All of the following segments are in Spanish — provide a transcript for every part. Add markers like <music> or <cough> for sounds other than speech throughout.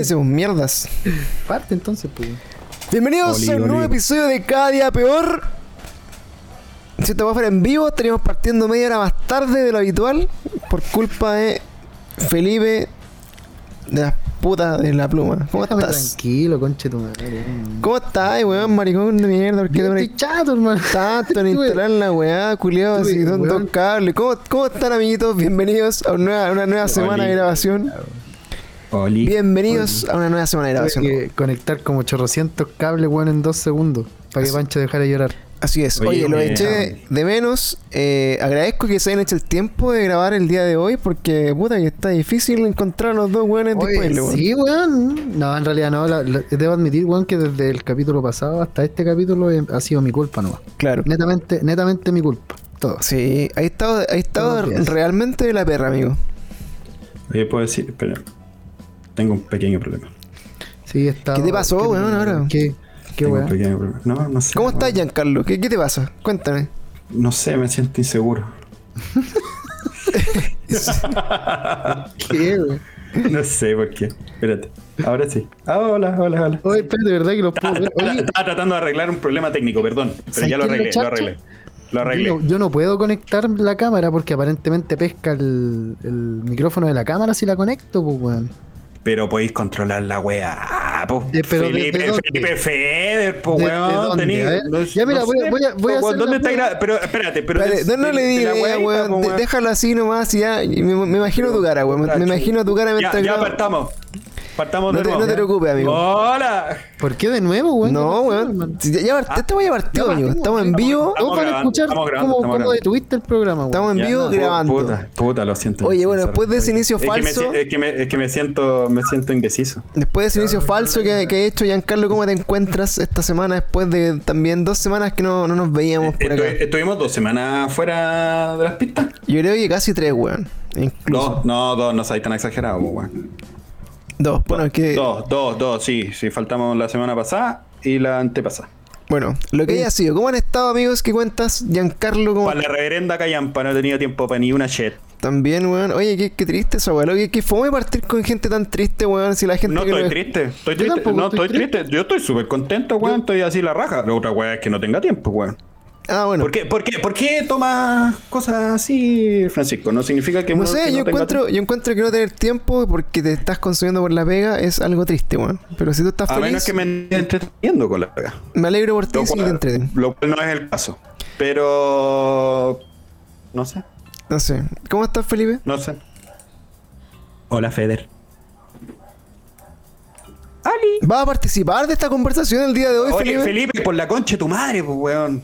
Hacemos mierdas. Parte entonces, pues. Bienvenidos a un nuevo episodio de Cada Día Peor. Si te va a fuera en vivo, estaríamos partiendo media hora más tarde de lo habitual por culpa de Felipe de las putas de la pluma. ¿Cómo Déjame estás? tranquilo, conche tu madre. ¿Cómo estás, weón, maricón de mierda? ¿Por qué te Yo pones estoy chato, hermano. tanto en <laughs> Estuve- instalar la weá, culiado, así, dos, cables? ¿Cómo, ¿Cómo están, amiguitos? Bienvenidos a una nueva, una nueva semana de grabación. Oli. Bienvenidos a una nueva semana de grabación. que conectar como chorrocientos cables, weón, en dos segundos. Para que Pancho dejara de llorar. Así es. Oye, Oye, lo eh, eché de menos. Eh, agradezco que se hayan hecho el tiempo de grabar el día de hoy porque, puta, que está difícil encontrar a los dos weones disponibles, weón. sí, weón. No, en realidad no. la- la- debo admitir, weón, que desde el capítulo pasado hasta este capítulo eh, ha sido mi culpa nomás. Claro. Netamente, netamente mi culpa. Todo. Sí, ha estado, ha estado realmente de la perra, amigo. Oye, puedo decir, espera. Tengo un pequeño problema. Sí, está. ¿Qué te pasó, weón, ahora? ¿Qué, qué Tengo un weón? pequeño problema. No, no sé. ¿Cómo estás. Giancarlo? ¿Qué, ¿Qué te pasa? Cuéntame. No sé, me siento inseguro. <laughs> ¿Qué, weón? no sé por qué. Espérate. Ahora sí. Ah, hola, hola, hola. Oye, espérate, ¿verdad que los puedo ver? Estaba, Oye, estaba tratando de arreglar un problema técnico, perdón. Pero ¿Sabes ya lo arreglé, lo arreglé. Yo no puedo conectar la cámara porque aparentemente pesca el, el micrófono de la cámara si la conecto, pues, weón. Pero podéis controlar la wea. po. Eh, pero ¿de- Felipe, de? Felipe Feder, po, ¿De- de weón. ya, mira, no voy a- sé, voy a- voy a po, hacer ¿Dónde la está gra- Pero espérate, pero. De- no, le la digas, weá, weón. Déjalo así nomás y ya. Me, me imagino tu cara, weón. Me, me imagino tu cara Ya, mientras ya grabo. Partamos. No de te, nuevo. no te preocupes, amigo. Hola. ¿Por qué de nuevo, weón? No, ¿Qué pasó, weón. Ya, ya, este voy a partido, ya amigo. Estamos en estamos- vivo. Todos van a grabando, escuchar estamos grabando, cómo, estamos detuviste el programa, weón. Estamos en vivo no, grabando. Puta, puta, lo siento. Oye, bueno, después de ese inicio Es que me falso- Es que me, es que me siento, me siento indeciso. Después de ese inicio falso que, que ha hecho Giancarlo, ¿cómo te encuentras esta semana? Después de también dos semanas que no, no nos veíamos por acá. Estuvimos dos semanas fuera de las pistas. Yo creo que casi tres, weón. Incluso. Dos, no, dos, no seáis tan exagerado, weón. Dos. Bueno, es que. Dos, dos, dos, sí, sí, faltamos la semana pasada y la antepasada. Bueno, lo que haya sido. ¿Cómo han estado, amigos? ¿Qué cuentas? Giancarlo, ¿cómo Para la reverenda Callampa no he tenido tiempo para ni una shit. También, weón. Oye, qué, qué triste esa weón. Qué, qué fome partir con gente tan triste, weón. Si la gente No que estoy lo- triste, estoy triste. tampoco No, estoy estoy triste. Yo estoy súper contento, weón. Estoy así la raja. La otra weón es que no tenga tiempo, weón. Ah, bueno. ¿Por qué, por, qué, ¿Por qué tomas cosas así, Francisco? No significa que No sé, que yo no tenga encuentro, yo encuentro que no tener tiempo porque te estás consumiendo por la pega es algo triste, weón. Pero si tú estás A feliz, menos que me entreteniendo con la pega. me alegro por ti si te entreten. lo cual no es el caso. Pero. No sé. No sé. ¿Cómo estás, Felipe? No sé. Hola, Feder. Ali. ¿Vas a participar de esta conversación el día de hoy, Oye, Felipe? Felipe, por la concha de tu madre, pues, weón.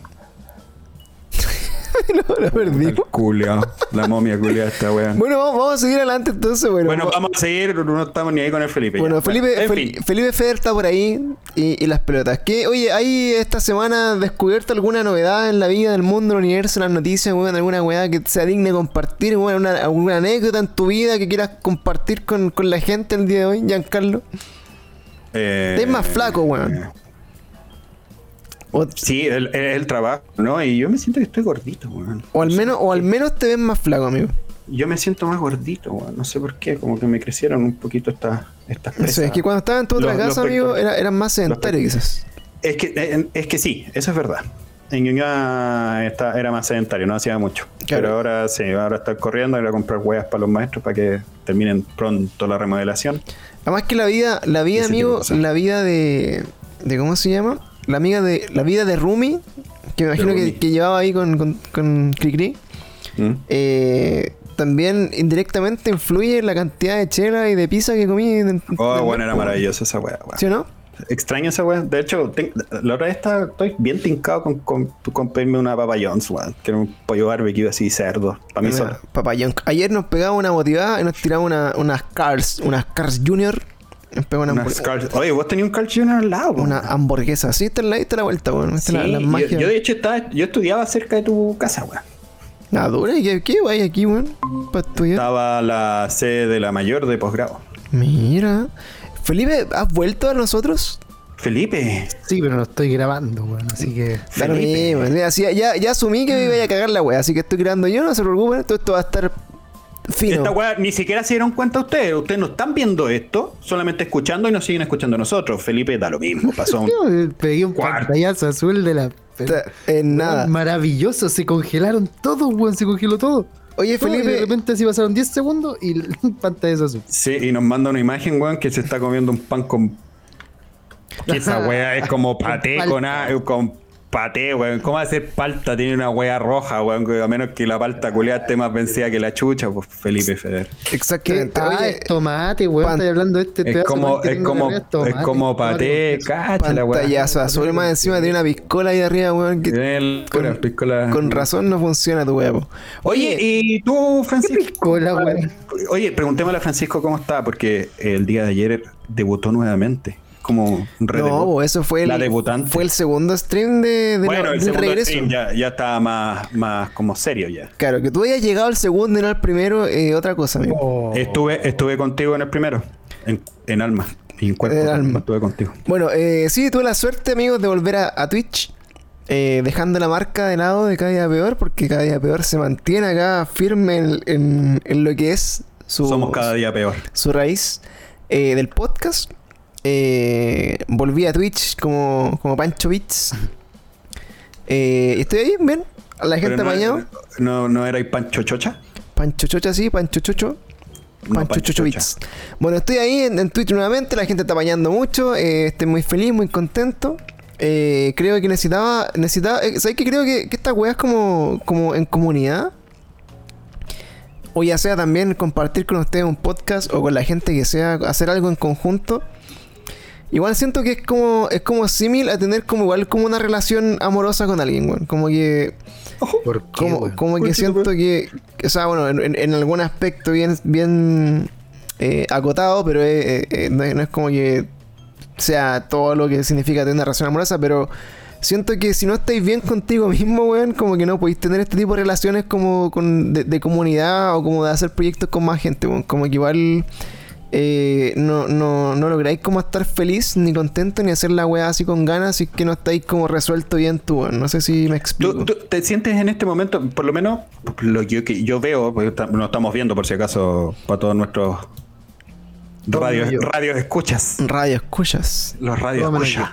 <laughs> no, lo perdí. El culiao, La momia culia esta, weón. Bueno, vamos, vamos a seguir adelante entonces, bueno. Bueno, va- vamos a seguir. No estamos ni ahí con el Felipe. Bueno, ya. Felipe, En Fel- fin. Felipe Feder está por ahí y, y las pelotas. ¿Qué? Oye, ¿hay esta semana descubierto alguna novedad en la vida del mundo, el universo, las noticias, weón? ¿Alguna weá que sea digna de compartir? Weón, una, ¿Alguna anécdota en tu vida que quieras compartir con, con la gente el día de hoy, Giancarlo? Eh, Estás más flaco, weón. O, Sí, el, el, el trabajo, ¿no? Y yo me siento que estoy gordito, weón. o al menos, o al menos te ves más flaco, amigo. Yo me siento más gordito, weón. No sé por qué. Como que me crecieron un poquito estas estas No sé, presas. es que cuando estaba en tu otra Los- los casa, amigo, pectorales. era, eran más sedentarios quizás. Es que, es que sí, eso es verdad. En Ñuñoa está- era más sedentario, no hacía mucho. Claro. Pero ahora sí, ahora estoy corriendo, ir a comprar huevas para los maestros para que terminen pronto la remodelación. Además que la vida, la vida, Ese amigo, la vida de, de ¿cómo se llama? La amiga de, la vida de Rumi, que me imagino que, Rumi. que llevaba ahí con, con, con Cricri, ¿Mm? eh, también indirectamente influye en la cantidad de chela y de pizza que comí. en- Oh, en- bueno, era maravillosa esa weón. ¿Sí o no? Extraño esa weá. De hecho, ten- la otra vez estaba- estoy bien tincado con, con, con pedirme una Papa John's, weón. Que era un pollo barbecue así cerdo. Para mí Mira. Papayón. Ayer nos pegaba una motivada y nos tiraba una, unas Cars, unas Cars Junior. Una, Carl- Oye, vos tenías un Carl Jr. al lado, una hamburguesa. Sí, es la, es la vuelta, weón. Sí, la, la yo, magia. yo de hecho estaba, yo estudiaba cerca de tu casa, weón. Ah, dura, ¿y qué, qué hay aquí, weón? Para estudiar. Estaba la sede de la mayor de posgrado. Mira. Felipe, ¿has vuelto a nosotros? Felipe. Sí, pero no estoy grabando, weón. Así que. Lo Felipe. mismo, mira, sí, ya, ya asumí que me iba a cagar la wea, así que estoy grabando yo, no se preocupen, todo esto va a estar Fino. Esta weá ni siquiera se dieron cuenta ustedes. Ustedes no están viendo esto, solamente escuchando y nos siguen escuchando a nosotros. Felipe da lo mismo. Pasó un- <laughs> Yo eh, pegué un Cuarto. pantallazo azul de la. En nada. Maravilloso, se congelaron todos, weón, se congeló todo. Oye, Todo, y de Felipe, repente así pasaron 10 segundos y <laughs> el pantallazo azul. Sí, y nos manda una imagen, weón, que se está comiendo un pan con. Que esa weá es como paté con, con paté, weón. ¿Cómo va a ser palta? Tiene una weá roja, weón. A menos que la palta culiada esté más vencida que la chucha, pues Felipe Feder. ¿Qué? exactamente. Ah, es tomate, weón, pan- estoy hablando de este Es como, es como, acá, es tomate, como tomate paté, con queso. cacha la weá. pantallazo azul más encima tiene una piscola ahí arriba, weón. que- El- con, piscola. con razón no funciona tu weón. Oye, ¿y tú, Francisco? piscola, weón? Oye, preguntémosle a Francisco cómo está, porque el día de ayer debutó nuevamente. Como un No, eso fue el, La debutante. fue el segundo stream de, de bueno, la- el del segundo regreso. stream ya, ya estaba más, más como serio ya. Claro, que tú hayas llegado al segundo y no al primero, eh, otra cosa, amigo. Oh. Estuve, estuve contigo en el primero, en, en alma y en cuerpo. En alma. Estuve contigo. Bueno, eh, sí, tuve la suerte, amigos, de volver a, a Twitch. eh, dejando la marca de lado de cada día peor, porque cada día peor se mantiene acá firme en, en- en lo que es su, Somos cada día peor. su raíz eh, del podcast. Eh, volví a Twitch como, como Pancho Beats. <laughs> Eh, estoy ahí, bien. A la gente no, apañado. no, no era Pancho Chocha. Pancho Chocha, sí, Pancho Chocho. No, Pancho Pancho Chocho. Beats. Bueno, estoy ahí en, en Twitch nuevamente. La gente está apañando mucho. eh, estoy muy feliz, muy contento. Eh, creo que necesitaba. necesitaba eh, ¿Sabes qué? Creo que, que esta weá es como, como en comunidad. O ya sea también compartir con ustedes un podcast o con la gente que sea hacer algo en conjunto. Igual siento que es como es como símil a tener como igual como una relación amorosa con alguien, weón. Como que ¿Por qué, como, weón? como que siento que, que, o sea, bueno, en, algún aspecto bien, bien eh, acotado, pero eh, eh, no, es- no es como que sea todo lo que significa tener una relación amorosa, pero siento que si no estáis bien contigo mismo, weón, como que no podéis tener este tipo de relaciones como con, de, de comunidad o como de hacer proyectos con más gente, weón. Como que igual eh, no, no, no lográis como estar feliz ni contento ni hacer la weá así con ganas si es que no estáis como resuelto bien tú. No sé si me explico. ¿Tú, tú te sientes en este momento, por lo menos lo que yo, que yo veo, no estamos viendo por si acaso para todos nuestros radios, yo. radios escuchas, Radio escuchas. los radios escuchas.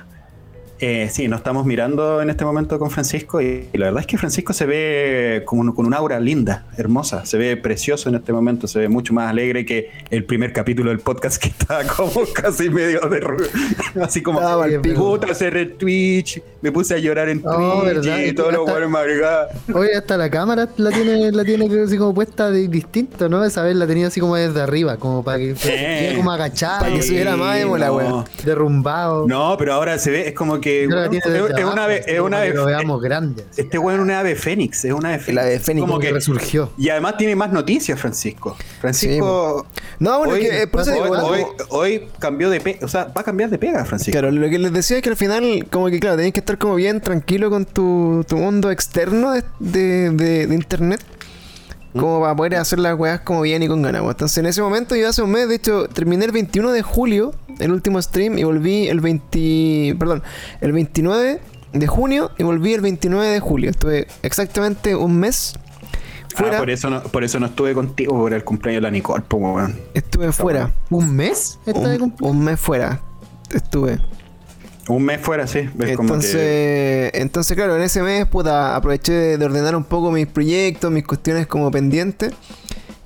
Eh, sí, nos estamos mirando en este momento con Francisco y, y la verdad es que Francisco se ve como un- con un aura linda, hermosa, se ve precioso en este momento, se ve mucho más alegre que el primer capítulo del podcast que estaba como <laughs> casi medio de <laughs> así como pico. puta cerré Twitch, me puse a llorar en Oh, Twitch ¿verdad? y Hasta- buenos madrugadas. Oye, hasta la cámara la tiene, la tiene creo, así como puesta de distinto, ¿no? Esa vez la tenía así como desde arriba, como para que estuviera como agachado, Para que se viera más emo la no. derrumbado. No, pero ahora se ve, es como que Bueno, es, una ave, es una ave, veamos grande. este weón es una ave fénix, es una ave fénix. El ave fénix. Como Como que que, resurgió. y además tiene más noticias, Francisco. Francisco, No, bueno, hoy, que, por eso hoy, digo, bueno, hoy- como- hoy cambió de pega, o sea, va a cambiar de pega, Francisco. Claro, lo que les decía es que al final, como que claro, tenés que estar como bien tranquilo con tu, tu mundo externo de, de, de- de internet. Como para poder hacer las weas como bien y con ganas. weón. Entonces en ese momento yo hace un mes, de hecho, terminé el 21 de julio, el último stream, y volví el 20. Perdón, el 29 de junio y volví el 29 de julio. Estuve exactamente un mes fuera. Ah, por eso no, por eso no estuve contigo por el cumpleaños de la Nicole, po, weón. Estuve fuera. ¿Un mes? Un mes fuera. Estuve. Un mes fuera, sí. Es como Entonces, que entonces, claro, en ese mes, puta, aproveché de, de ordenar un poco mis proyectos, mis cuestiones como pendientes.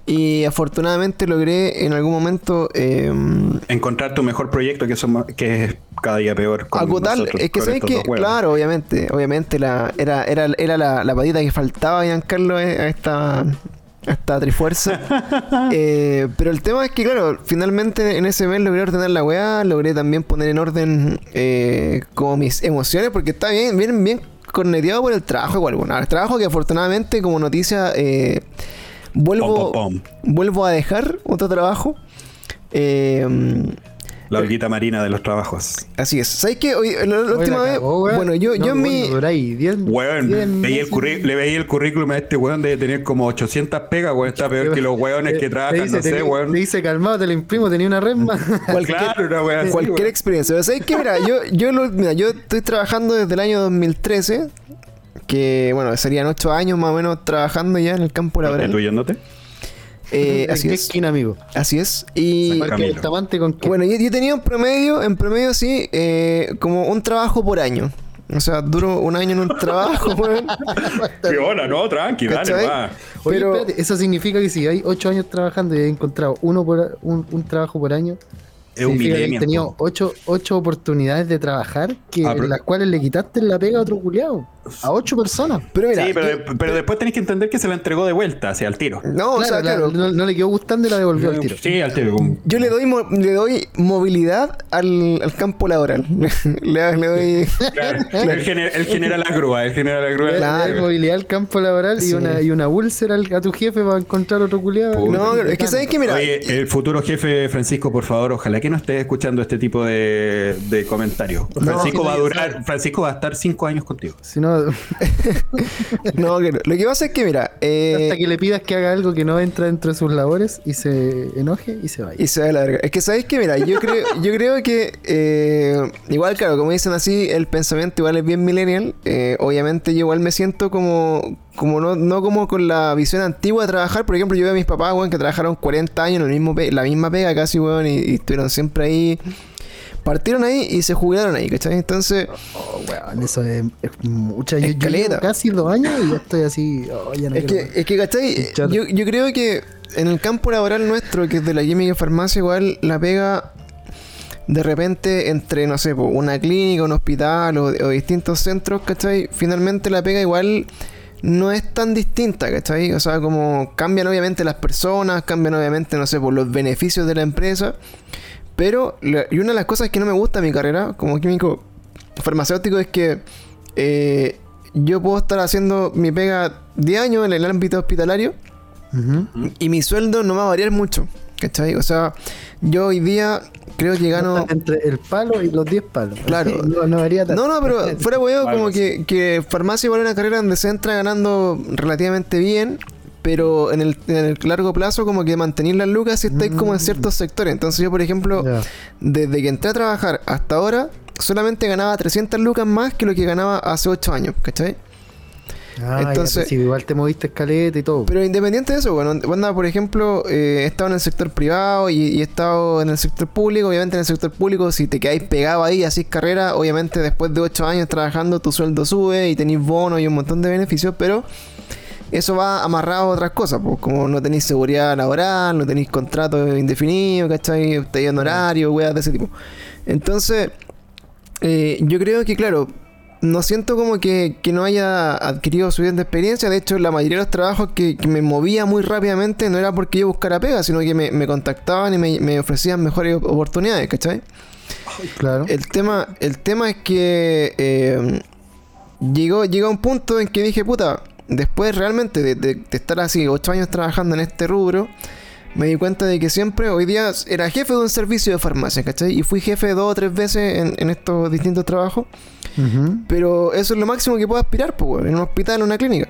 Y afortunadamente logré en algún momento eh, encontrar tu mejor proyecto que, que es cada día peor. con acotar. nosotros, Es que sabes que, claro, obviamente, obviamente la, era, era, era la, la patita que faltaba, Giancarlo, eh, a esta, a esta trifuerza. Eh, pero el tema es que, claro, finalmente en ese mes logré ordenar la weá, logré también poner en orden eh, como mis emociones, porque está bien, bien, bien corneteado por el trabajo igual. Bueno, el trabajo que afortunadamente como noticia eh, vuelvo, Pom, pom, vuelvo a dejar otro trabajo. Eh, La olguita marina de los trabajos. así es. ¿Sabes qué? Hoy, la, la última la vez, weón. bueno, yo, No, yo en mi... bueno, duráis diez- Weón, diez veía el curri- le veía el currículum a este weón de tener como 800 pegas, weón. Está peor que los weones que Te- trabajan, dice, no sé, te- weón. Te dice calmado, te lo imprimo, tenía una resma. <laughs> Cualquier, Claro, una así, cualquier weón. experiencia. Pero ¿sabes qué? Mira, yo, yo, lo- mira, yo estoy trabajando desde el año 2013, que bueno, serían ocho años más o menos trabajando ya en el campo laboral. ¿Prostituyéndote? Eh, ¿En así qué es. esquina, amigo? Así es. Y con qué? bueno, yo, yo tenía un promedio, en promedio sí, eh, como un trabajo por año. O sea, duro un año en un trabajo, <laughs> weón. Qué hola, no, tranqui, dale, ¿Cachai? va. Oye, pero- espérate, eso significa que si hay ocho años trabajando y he encontrado uno por, un, un trabajo por año, Es un milenio. has tenido ocho, ocho oportunidades de trabajar que, Ah, pero- en las cuales le quitaste la pega a otro culiado. A ocho personas. Pero mira, sí, pero, yo- pero después tenés que entender que se la entregó de vuelta, hacia el tiro. no, o sea, la- claro. no, no le quedó gustando y la devolvió al tiro. Sí, al tiro. Yo le doy, mo- le doy movilidad al, al campo laboral. le, le doy. Claro, Él, gener- él genera la grúa, él genera la grúa. Claro. da movilidad al campo laboral Sí. y, una, y una úlcera al- a tu jefe para encontrar otro culiado. No, es que sabes que mira. Oye, el futuro jefe Francisco, por favor, ojalá que no estés escuchando este tipo de, de comentarios. Francisco que va a no, durar, Francisco va a estar cinco años contigo. Si no, <laughs> No, claro. Lo que pasa es que, mira. eh, hasta que le pidas que haga algo que no entra dentro de sus labores y se enoje y se vaya. Y se va a la verga. Es que sabéis que, mira, yo creo, yo creo que eh, igual, claro, como dicen así, el pensamiento igual es bien millennial. Eh, obviamente yo igual me siento como, como no, no como con la visión antigua de trabajar. Por ejemplo, yo veo a mis papás, weón, que trabajaron 40 años en el mismo la misma pega casi, weón, y, y estuvieron siempre ahí. Partieron ahí y se jubilaron ahí, ¿cachai? Entonces, Oh, weón, eso es, es mucha. Yo, yo llevo casi dos años y ya estoy así. oh, ya no Es que, es que, ¿cachai? Yo, yo creo que en el campo laboral nuestro, que es de la química y farmacia, igual la pega de repente entre, no sé, una clínica, un hospital o, o distintos centros, ¿cachai? Finalmente la pega igual no es tan distinta, ¿cachai? O sea, como cambian obviamente las personas, cambian obviamente, no sé, por los beneficios de la empresa. Pero, y una de las cosas que no me gusta de mi carrera como químico farmacéutico es que eh, yo puedo estar haciendo mi pega 10 años en el ámbito hospitalario y mi sueldo no va a variar mucho, ¿cachai? O sea, yo hoy día creo que gano... Entre el palo y los 10 palos. Claro. No, no varía tanto. No, no, pero <laughs> fuera huevo, como que, que farmacia igual es una carrera donde se entra ganando relativamente bien, pero en el, en el largo plazo como que mantener las lucas si estáis como en ciertos sectores. Entonces yo, por ejemplo, desde que entré a trabajar hasta ahora, solamente ganaba 300 lucas más que lo que ganaba hace 8 años, ¿cachai? Ah, Entonces- igual te moviste escaleta y todo. Pero independiente de eso, bueno, onda, por ejemplo, eh, he estado en el sector privado y, y he estado en el sector público. Obviamente en el sector público, si te quedáis pegado ahí, así carrera, obviamente después de 8 años trabajando, tu sueldo sube y tenéis bonos y un montón de beneficios, pero eso va amarrado a otras cosas, pues, como no tenéis seguridad laboral, no tenéis contrato indefinido, ¿cachai? Estáis en horario, weas de ese tipo. Entonces, eh, yo creo que, claro, no siento como que, que no haya adquirido suficiente experiencia. De hecho, la mayoría de los trabajos que, que me movía muy rápidamente no era porque yo buscara pega, sino que me, me contactaban y me, me ofrecían mejores oportunidades, ¿cachai? claro. El tema, el tema es que eh, llegó, llegó un punto en que dije, puta, después realmente de, de- de estar así ocho años trabajando en este rubro, me di cuenta de que siempre, hoy día, era jefe de un servicio de farmacia, ¿cachai? Y fui jefe dos o tres veces en, en estos distintos trabajos. Pero eso es lo máximo que puedo aspirar, pues, en un hospital o una clínica.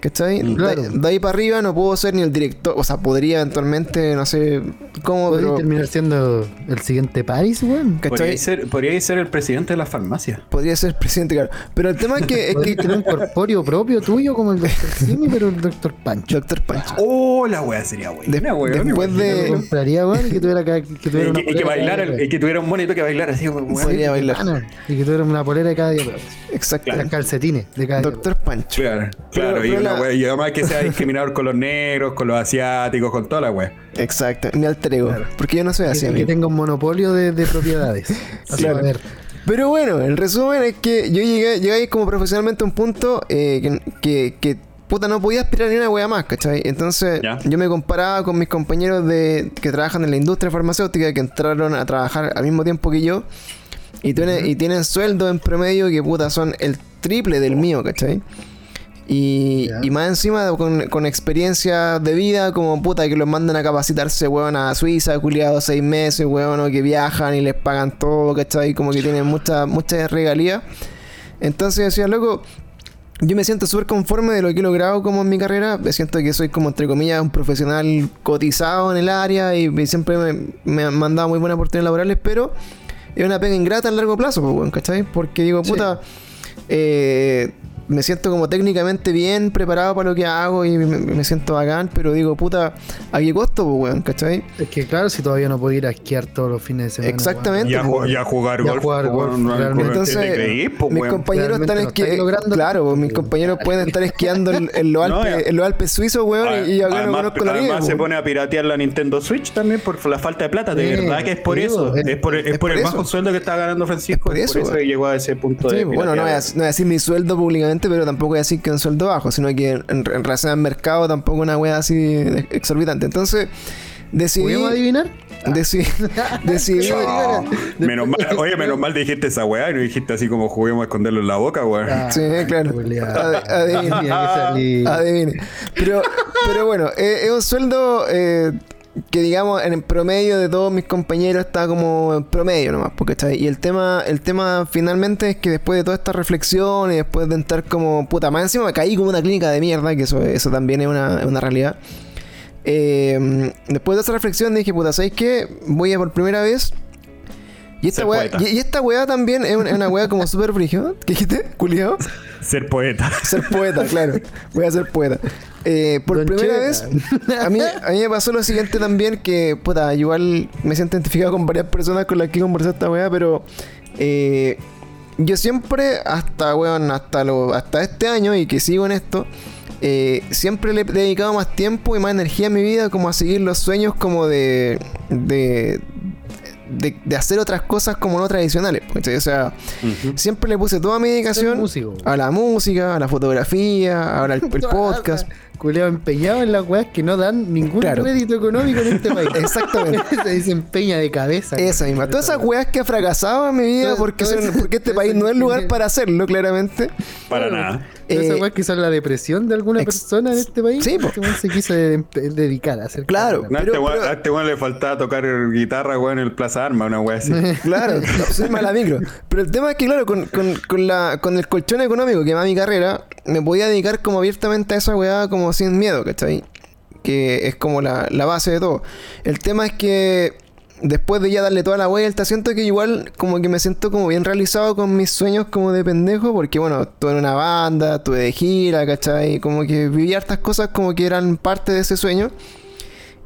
¿Cachai? Claro. De, de ahí para arriba no puedo ser ni el director, o sea, podría eventualmente, no sé cómo, Podría pero. terminar siendo el siguiente Paris, weón. ¿Cachai? Podría ser, podría ser el presidente de la farmacia. Podría ser presidente, claro. Pero el tema es que. es que tener un corpóreo propio tuyo como el Dr. <laughs> Simi, pero el Dr. Pancho. Doctor Pancho. Oh, la wea sería buena, De- weón, después weón. Yo de- lo compraría, weón, y que tuviera que, que tuviera Y una que, y que bailara, día, y que tuviera un monito que bailara así, weón. Podría bailar. Ana, Y que tuviera una polera de cada día. Exacto. Las calcetines de cada día. Doctor Pancho. Claro, claro, Pero- y, pero la- wea- y además que sea <laughs> discriminador con los negros, con los asiáticos, con toda la wea. Exacto. Mi alter ego. Porque yo no soy así, Que, que tenga un monopolio de, de propiedades. <laughs> Así, Claro. a ver. Pero bueno, el resumen es que yo llegué, llegué ahí como profesionalmente a un punto eh, que, que, que, puta no podía aspirar ni una wea más, ¿cachai? Entonces Ya. yo me comparaba con mis compañeros de que trabajan en la industria farmacéutica que entraron a trabajar al mismo tiempo que yo y tienen, y tienen sueldos en promedio que puta son el triple del mío, ¿cachai? Y, más encima con, con experiencia de vida, como puta, que los mandan a capacitarse, weón, a Suiza, culiados seis meses, weón, o que viajan y les pagan todo, ¿cachai? Como que tienen muchas muchas regalías. Entonces decía, loco, yo me siento súper conforme de lo que he logrado como en mi carrera. Me siento que soy como, entre comillas, un profesional cotizado en el área y siempre me, me han mandado muy buenas oportunidades laborales, pero es una pega ingrata a largo plazo, pues, weón, ¿cachai? Porque digo, Sí. puta, eh, me siento como técnicamente bien preparado para lo que hago y me, me siento bacán, pero digo, puta, ¿a qué costo, pues, weón? ¿Cachai? Es que claro, si todavía no puedo ir a esquiar todos los fines de semana. Exactamente. Y a, weón. y a jugar Y a golf. jugar pues, golf, weón, no- realmente. ¿te Entonces, creís, pues, mis compañeros Realmente están no estáis esquiando. logrando Claro, mis compañeros pueden estar esquiando en, en los <laughs> Alpes, en los Alpes suizos, weón, y yo acá no además, conozco la vida. además se pone a piratear la Nintendo Switch también por la falta de plata. De Sí, verdad que es por eso. es- Es por, es es por por el eso. bajo sueldo que está ganando Francisco. Es por Es por eso, que llegó a ese punto Sí, de. bueno, no voy, a, piratear. no voy a decir mi sueldo públicamente, pero tampoco voy a decir que es un sueldo bajo, sino que en, en relación al mercado tampoco una wea así exorbitante. Entonces, decidí. ¿Podemos adivinar? <laughs> Decidí. decidí menos mal, oye, menos mal dijiste esa weá y no dijiste así como juguemos a esconderlo en la boca, weón. Ah, Sí, claro. que salir. Adivine. Pero, pero bueno, eh, es un sueldo eh, que digamos en el promedio de todos mis compañeros está como en promedio nomás, porque está Y el tema, el tema finalmente es que después de toda esta reflexión y después de entrar como puta más encima me caí como una clínica de mierda, que eso, eso también es una, una realidad. Eh, después de esa reflexión dije, puta, ¿sabéis qué? Voy a por primera vez. Y esta, poeta. y, y esta weá también es una, es una weá como súper brígida. <laughs> ¿Qué dijiste? ¿Culiao? Ser poeta. Ser poeta, claro. Voy a ser poeta. Eh, por Don primera vez, a mí, a mí me pasó lo siguiente también, que, puta, igual me siento identificado con varias personas con las que conversé esta weá, pero eh, yo siempre, hasta, weón, hasta, lo, hasta este año, y que sigo en esto, eh, siempre le he dedicado más tiempo y más energía a mi vida como a seguir los sueños como de... de de, de hacer otras cosas como no tradicionales. ¿cachai? O sea, siempre le puse toda mi dedicación a la música, a la fotografía, ahora <laughs> el, el podcast. Culeo empeñado en las weas que no dan ningún Claro. crédito económico en este <laughs> país. Exactamente. <laughs> Se desempeña de cabeza. Esa misma. Todas esas weas que he fracasado en mi vida porque, son- porque este país no es lugar para hacerlo, claramente. Para nada. Todas esas Eh, weas que son la depresión de alguna persona en este país. Sí, po. Este weón se quiso de- dedicar a hacer Claro. No, Pero- este weón- pero- a este weón le faltaba tocar guitarra, weón, en el Plaza Arma, una weá así. <laughs> Claro, soy mala micro. Pero el tema es que, claro, con, con, con, la, con el colchón económico que me da mi carrera, me podía dedicar como abiertamente a esa weá como sin miedo, ¿cachai? Que es como la, la base de todo. El tema es que después de ya darle toda la vuelta, siento que igual como que me siento como bien realizado con mis sueños como de pendejo, porque bueno, estuve en una banda, estuve de gira, ¿cachai? Como que viví hartas cosas como que eran parte de ese sueño.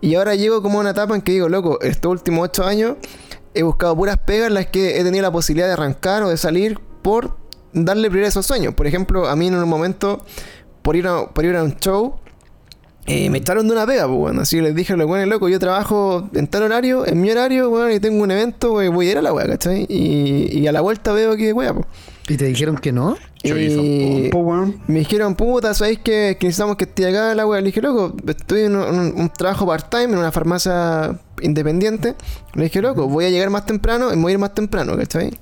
Y ahora llego como a una etapa en que digo, loco, estos últimos ocho años he buscado puras pegas en las que he tenido la posibilidad de arrancar o de salir por darle prioridad a esos sueños. Por ejemplo, a mí en un momento, por ir a, por ir a un show, eh, me echaron de una pega, pues, bueno. Así les dije a los weones, loco, yo trabajo en tal horario, en mi horario, weón, y tengo un evento, weón, voy a ir a la wea, ¿cachai? Y, y a la vuelta veo que wea, pues. ¿Y te dijeron que no? Y- weón. me dijeron, puta, ¿sabéis que, que necesitamos que esté acá la wea? Le dije, loco, estoy en un, un- un trabajo part-time en una farmacia independiente. Le dije, loco, voy a llegar más temprano y voy a ir más temprano, ¿cachai?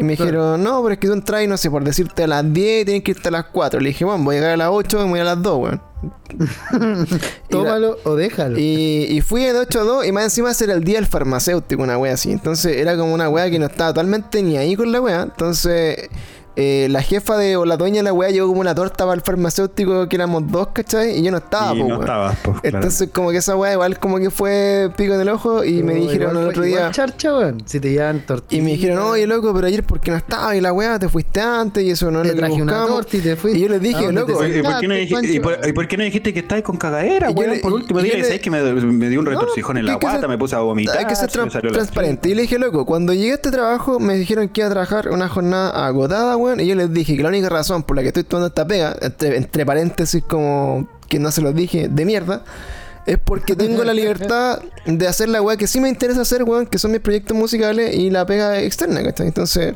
Y me dijeron, no, pero es que tú entras, no sé, por decirte a las 10 y tienes que irte a las 4. Le dije, bueno, voy a llegar a las 8 y me voy a las 2, weón. <laughs> Tómalo o déjalo. Y, y fui de 8 a 2 y más encima ese era el día del farmacéutico, una wea así. Entonces era como una wea que no estaba totalmente ni ahí con la wea. Entonces eh, la jefa de, o la dueña de la wea llevó como una torta para el farmacéutico que éramos dos, ¿cachai? Y yo no estaba, Y po, no weón. estabas, pues, claro. Entonces como que esa wea igual como que fue pico en el ojo y me dijeron igual el otro día... charcha, weón. Si te llevan tortillas. Y me dijeron, oye loco, pero ayer porque no estaba y la weá te fuiste antes y eso no Te lo traje una torta y te fuiste. Y yo les ¿A dije, loco, ¿y por, qué no dijiste, y, Pancho. por, y por qué no dijiste que estáis con cagadera, weón? le- Por último y día, yo le- ¿sabes que me, me dio un retorcijón en la guata? Me puse a vomitar. Hay que ser transparente. Y le dije, loco, cuando llegué a este trabajo me dijeron que iba a trabajar una jornada agotada, weón. Y yo les dije que la única razón por la que estoy tomando esta pega, entre, entre paréntesis como que no se los dije, de mierda, es porque tengo la <laughs> libertad de hacer la weá que sí me interesa hacer, weón, que son mis proyectos musicales y la pega externa, ¿cachai? Entonces,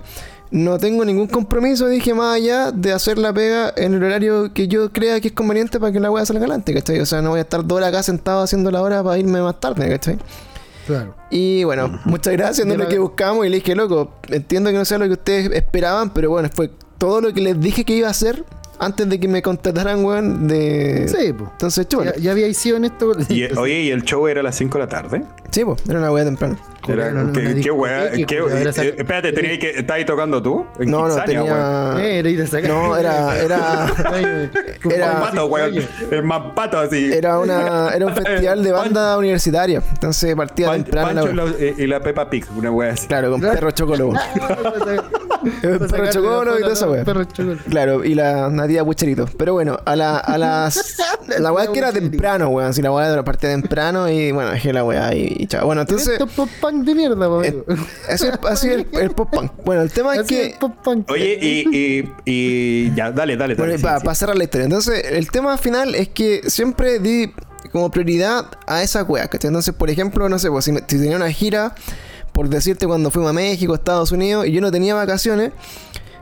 no tengo ningún compromiso, dije, más allá de hacer la pega en el horario que yo crea que es conveniente para que la weá salga adelante, ¿cachai? O sea, no voy a estar dos horas acá sentado haciendo la hora para irme más tarde, ¿cachai? Claro. Y bueno, muchas gracias, no es lo que buscamos. Y le dije, loco, entiendo que no sea lo que ustedes esperaban, pero bueno, fue todo lo que les dije que iba a hacer antes de que me contrataran, weón, de... Sí, pues. Entonces, chúpalo. Ya, ya habíais sido en esto. Y, oye, ¿y el show era a las 5 de la tarde? Sí, pues, era una weá temprano. Era, no, no, ¿Qué, qué eh, espérate, tenía que, ¿estás ahí tocando tú? En No, no, Kitsania, weón. tenía... Eh, era ir a sacar- No, era... Era... Era- El pato, weón. El más pato así. Era, una, era un festival de banda universitaria. Entonces partía Pan- temprano la y la, y- y la Peppa Pig, una weá así. Claro, con perro chocolo. Perro chocolo y toda esa foto a weá. los perros chocolo. Claro, y la nativa pucherito. Pero bueno, a, la, a las. la weá que era temprano, weón. Si la weá de la parte temprano y bueno, dejé la weá y, y chao. Bueno, entonces. Punk de mierda, amigo. Así es, así es el, el pop punk. Bueno, el tema es Así que. es pop punk. Oye, y, y, y ya, dale, dale, dale. Bueno, sí, para sí. cerrar la historia. Entonces, el tema final es que siempre di como prioridad a esa weá, ¿cachai? Entonces, por ejemplo, no sé, pues si, me- si tenía una gira, por decirte cuando fuimos a México, Estados Unidos, y yo no tenía vacaciones,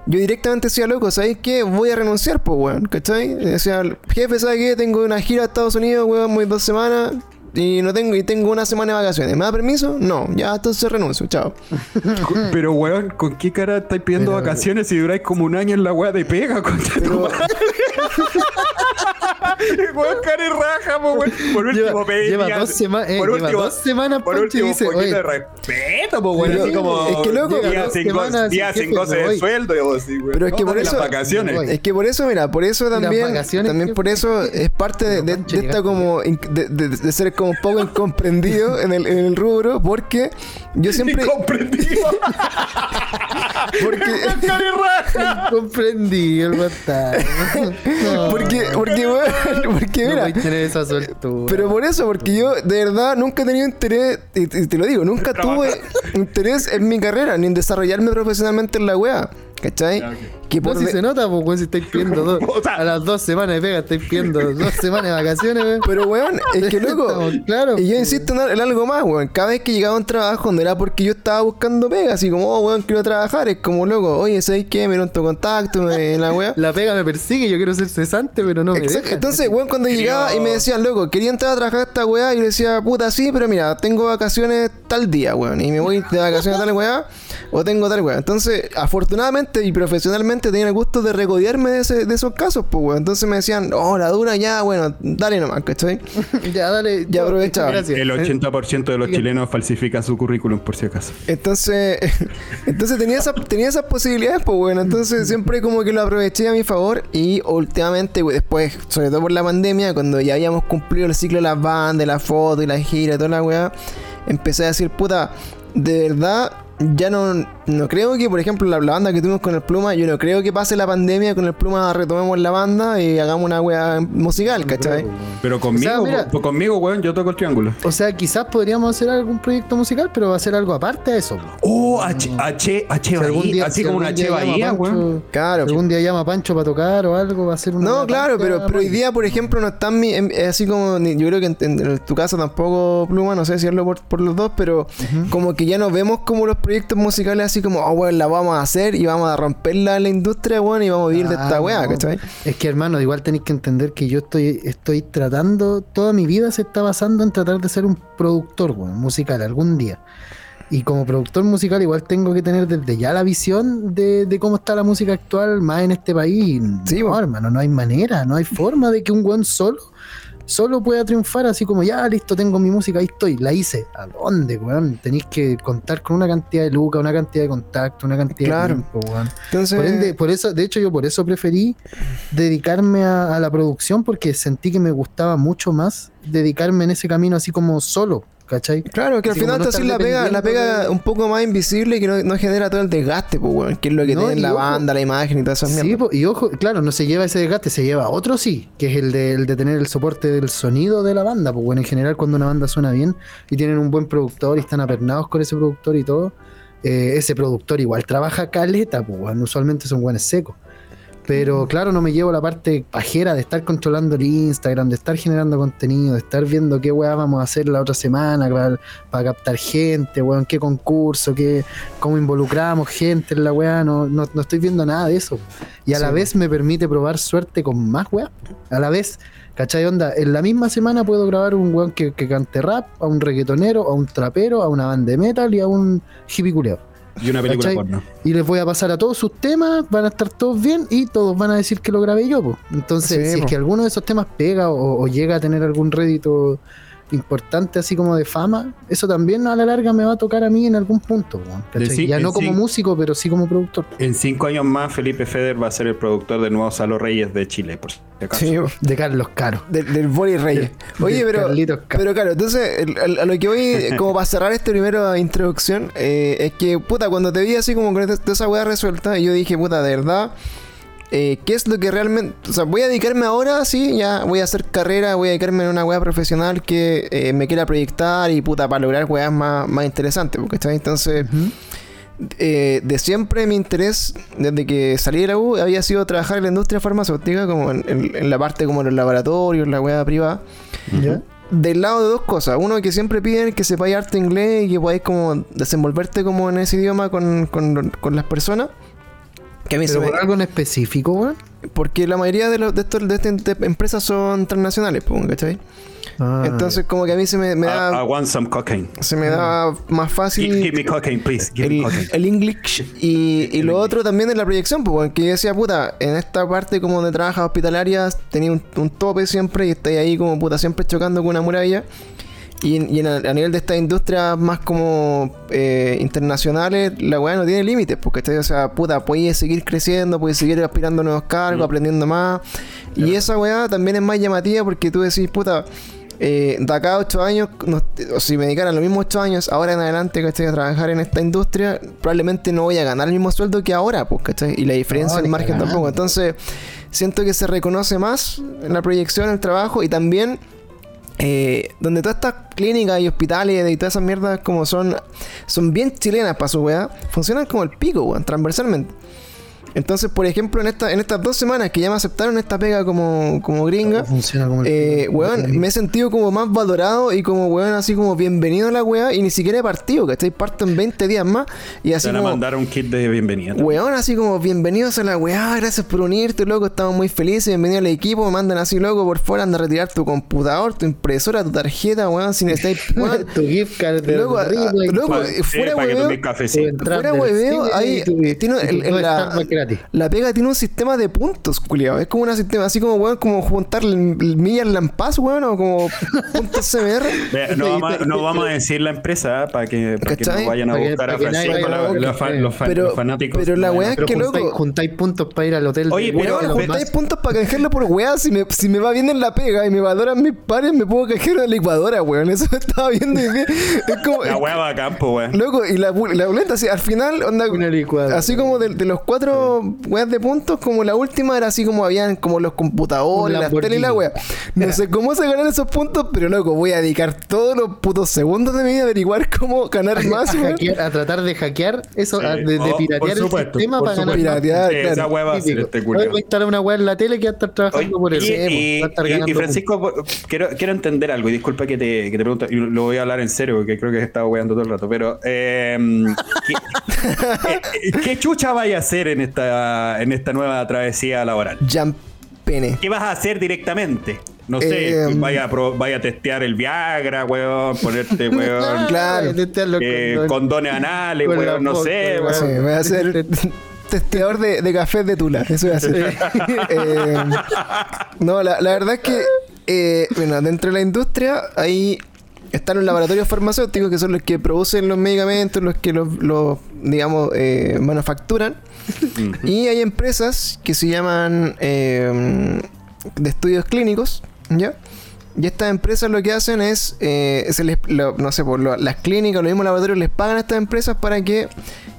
yo directamente decía, loco, ¿sabéis qué? Voy a renunciar, pues, weón, ¿cachai? Y Decía, jefe, ¿sabes qué? Tengo una gira a Estados Unidos, weón, muy dos semanas. Y no tengo, y tengo una semana de vacaciones. ¿Me da permiso? No, ya entonces renuncio, chao. <laughs> Pero, weón, ¿con qué cara estáis pidiendo Pero- vacaciones si duráis como un año en la weá de pega? tu madre? <laughs> <laughs> Weón, cara y raja, weón. Por último, Lleva, lleva dos, sema- eh, por lleva último- dos semanas, Por último, dice, oye, de respeto, po, weón. Así como. es que, loco, días sin, semanas, días sin goce de sueldo, y vos, sí, weón. Pero es que No, por las eso- vacaciones. Es que por eso, mira, por eso también, también por eso es parte de, de- esta como de, de- de ser como un poco incomprendido en el, en el rubro, porque yo siempre, Incomprendido. <laughs> porque, <laughs> el. No, porque, porque, weón, <laughs> porque mira, podéis tener esa soltura. pero por eso, porque yo de verdad nunca he tenido interés, y, y te lo digo, nunca tuve interés en mi carrera, ni en desarrollarme profesionalmente en la wea, ¿cachai? Ya, ok. Que No, por si de- se nota, pues, weón, si estáis pidiendo dos. <laughs> O sea- a las dos semanas de pega, estáis pidiendo dos semanas de vacaciones, weón. Pero, weón, es que loco. <laughs> Claros, y yo pues. insisto en, en algo más, weón. Cada vez que llegaba a un trabajo, no era porque yo estaba buscando pega, así como, oh, weón, quiero trabajar. Es como, loco, oye, ¿sabes qué? Me tu contacto, me, la weá. La pega me persigue, yo quiero ser cesante, pero no me Exacto. dejan. Entonces, weón, cuando llegaba y me decían, loco, quería entrar a trabajar a esta weá, y yo le decía, puta, sí, pero mira, tengo vacaciones tal día, weón, y me voy de vacaciones a tal weá, o tengo tal weá. Entonces, afortunadamente y profesionalmente tenía el gusto de regodearme de, ese- de esos casos, pues, weón. Entonces me decían, oh, la dura ya, bueno, dale nomás, ¿cachai? <laughs> ya, dale. Ya aprovechaba. Gracias. El 80% de los chilenos falsifica su currículum, por si acaso. Entonces, <laughs> entonces tenía, esa, tenía esas posibilidades, pues bueno, entonces siempre como que lo aproveché a mi favor y últimamente, después, sobre todo por la pandemia, cuando ya habíamos cumplido el ciclo de las bandas, la foto y la gira y toda la weá, empecé a decir, puta, de verdad, ya no, no creo que, por ejemplo, la, la banda que tuvimos con el Pluma, yo no creo que pase la pandemia con el Pluma, retomemos la banda y hagamos una weá musical, ¿cachai? Pero conmigo, mira- pues conmigo, weón, yo toco el triángulo. O sea, quizás podríamos hacer algún proyecto musical, pero va a ser algo aparte de eso. Oh, H, H, H, día, así como una H Bahía, weón. Claro. algún día llama a Pancho para tocar o algo, va a ser una. No, claro, pero, pero hoy día, por ejemplo, no está en mi, en- así como, ni- yo creo que en, en tu caso tampoco, Pluma, no sé si hablo por, por los dos, pero como que ya nos vemos como los proyectos musicales así como, oh, weón, la vamos a hacer y vamos a romperla en la industria, weón, y vamos a vivir de esta Ah, weá, no. ¿cachai? Es que hermano, igual tenéis que entender que yo estoy, estoy tratando, toda mi vida se está basando en tratar de ser un productor weón, musical algún día. Y como productor musical igual tengo que tener desde ya la visión de, de cómo está la música actual más en este país. Sí, no, hermano, no hay manera, no hay forma de que un weón solo solo pueda triunfar así como ya listo tengo mi música ahí estoy la hice. A dónde weón tenéis que contar con una cantidad de lucas una cantidad de contacto una cantidad Claro. de tiempo weón. Entonces, por ende, por eso, de hecho, yo por eso preferí dedicarme a, a la producción porque sentí que me gustaba mucho más dedicarme en ese camino así como solo, ¿cachai? claro, que al final te haces la pega, la pega un poco más invisible y que no, no genera todo el desgaste, pues, weón, que es lo que No, tiene la ojo- banda, la imagen y todas esas Sí, mierdas. po, y ojo, claro, no se lleva ese desgaste, se lleva otro sí, que es el de, el de tener el soporte del sonido de la banda. Pues bueno, en general cuando una banda suena bien y tienen un buen productor y están apernados con ese productor y todo, eh, ese productor igual trabaja caleta, pues bueno, usualmente son buenos secos. Pero claro, no me llevo la parte pajera de estar controlando el Instagram, de estar generando contenido, de estar viendo qué weá vamos a hacer la otra semana para, para captar gente, weón, qué concurso, qué, cómo involucramos gente en la weá. No, no, no estoy viendo nada de eso. Y a la vez me permite probar suerte con más weá. A la vez, ¿cachai? Onda, en la misma semana puedo grabar un weón que, que cante rap, a un reggaetonero, a un trapero, a una banda de metal y a un hippie culeo. Y una película ¿Cachai? porno. Y les voy a pasar a todos sus temas, van a estar todos bien y todos van a decir que lo grabé yo. po. Entonces, Sí, si po. es que alguno de esos temas pega o, o llega a tener algún rédito importante, así como de fama, eso también a la larga me va a tocar a mí en algún punto. De sí- Ya no como sí- músico, pero sí como productor. En cinco años más, Felipe Feder va a ser el productor del nuevo Salo Reyes de Chile, por si acaso. Sí, De Carlos Caro. del, del Boli Reyes. Oye, pero, Carlitos Caro. pero claro, entonces el- a, lo que voy, <laughs> como para cerrar esta primera introducción, eh, es que, puta, cuando te vi así como con esa weá resuelta, yo dije, puta, de verdad, eh, ¿qué es lo que realmente... O sea, voy a dedicarme ahora, sí, ya voy a hacer carrera, voy a dedicarme en una weá profesional que eh, me quiera proyectar y, puta, para lograr weas más, más interesantes, porque está Entonces... Eh, de siempre mi interés, desde que salí de la U, había sido trabajar en la industria farmacéutica, como en, en- en la parte como los laboratorios, la weá privada. Del lado de dos cosas. Uno, que siempre piden que sepáis arte inglés y que podáis como desenvolverte como en ese idioma con, con- con las personas. Que a mí se Pero me- por algo en específico, weón. Porque la mayoría de, los, de, estos, de estas empresas son transnacionales, pues, ¿cachai? Ah, Entonces como que a mí se me, me I, I da, want some cocaine. se me da más fácil... Give, give me cocaine, please. Give me el, cocaine. el English y, y lo otro también en la proyección, pues, porque yo decía, puta, en esta parte como de trabajas hospitalarias tenía un, un tope siempre y estáis ahí como puta siempre chocando con una muralla. Y, en- y en a, nivel de estas industrias más como eh, internacionales, la weá no tiene límites, porque o sea, puta, puedes seguir creciendo, puedes seguir aspirando a nuevos cargos, aprendiendo más. Y esa weá también es más llamativa porque tú decís, puta, eh, de acá a 8 años, no- o si me dedicaran los mismos 8 años, ahora en adelante, ¿cachai? A trabajar en esta industria, probablemente no voy a ganar el mismo sueldo que ahora, pues, ¿cachai? Y la diferencia No, en margen tampoco. Entonces, siento que se reconoce más en la proyección, el trabajo y también eh, donde todas estas clínicas y hospitales y todas esas mierdas como son son bien chilenas para su weá, funcionan como el pico, weón, transversalmente. Entonces, por ejemplo, en, esta, en estas dos semanas que ya me aceptaron esta pega como, como gringa, Funciona como el eh, weón, me he sentido como más valorado y como weón, así como bienvenido a la weá y ni siquiera he partido, ¿cachai? Parto en 20 días más y Te así van a como... mandar un kit de bienvenida. Weón, así como bienvenidos a la weá, gracias por unirte, loco, estamos muy felices, bienvenido al equipo, me mandan así, loco, por fuera, anda a retirar tu computador, tu impresora, tu tarjeta, weón, si necesitáis, <laughs> weón. tu gift card de Loco, a- loco, Pa- eh, fuera hueveo, fuera hueveo, hay- tiene el- la- La pega tiene un sistema de puntos, culiao. Es como un sistema, así como, weón, como juntar millas Lampaz, weón, o como <laughs> puntos CMR. No vamos, a- no vamos a decir la empresa para que, para que ¿Cachai? no vayan a buscar a para que nadie Francisco. vaya a la- la los, fa- Pero- los fanáticos. pero la weá a- es que juntáis, loco. juntáis puntos para ir al hotel. de- Oye, pero- juntáis puntos para canjearlo por weá. Si me, si me va bien en la pega y me valoran mis pares, me puedo canjear en la licuadora, weón. Eso estaba viendo y dije, Es como. La weá va a campo, weón. Loco, y la, la boleta, así, al final, onda, Una licuadora. así como de, de los cuatro weas de puntos, como la última era así como habían como los computadores, las tele y la wea. No sé cómo se ganan esos puntos, pero loco, voy a dedicar todos los putos segundos de mi vida a averiguar cómo ganar más, a, hackear- a tratar de hackear eso, Sí. a- de, de Oh, por piratear el supuesto, sistema por para ganar supuesto. más. Piratear, Sí, esa claro. weá va a ser Típico. este culiao. voy a instalar una web en la tele que va a estar trabajando por eso. y, y- Francisco, quiero, quiero entender algo, y disculpa que te, que te pregunto, y lo voy a hablar en serio porque creo que he estado weando todo el rato, pero eh, ¿qué, <laughs> eh, ¿qué chucha vaya a hacer en esta, en esta nueva travesía laboral? ¿Qué vas a hacer directamente? No sé, Eh, vaya, a pro- vaya a testear el Viagra, weón, ponerte, weón, <laughs> Claro. Testearlo eh, con- condones anales, weón, no sé, weón. Sí, voy a hacer <laughs> testeador de, de café de Tula. Eso voy a hacer. <laughs> Eh, no, la, la verdad es que, eh, bueno, dentro de la industria, ahí están los laboratorios farmacéuticos que son los que producen los medicamentos, los que los, los, digamos, eh, manufacturan. Y hay empresas que se llaman eh, de estudios clínicos, ¿ya? Y estas empresas lo que hacen es, eh, se les- lo- no sé, por lo- las clínicas, los mismos laboratorios les pagan a estas empresas para que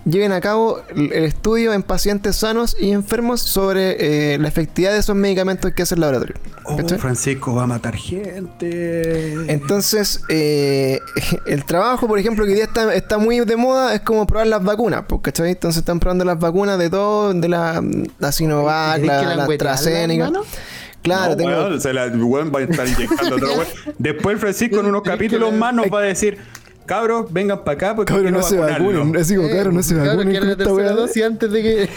lleven a cabo el, estudio en pacientes sanos y enfermos sobre eh, la efectividad de esos medicamentos que hace el laboratorio. Oh. Francisco va a matar gente. Entonces, eh, <laughs> el trabajo, por ejemplo, que hoy día está, está muy de moda, es como probar las vacunas, pues, ¿cachai? Entonces están probando las vacunas de todo, de la, la Sinovac, ¿Tenés que la, la AstraZeneca. Claro, no, tengo... weón, se la, weón va a estar inyectando otro weón. <laughs> Después Francisco en unos capítulos más nos va a decir, cabros, vengan para acá porque Cabrón, quiero no se vacunarlo". vacunen. Así como, cabrón, no se vacunen con esta tercera weá. dosis <laughs> antes de que.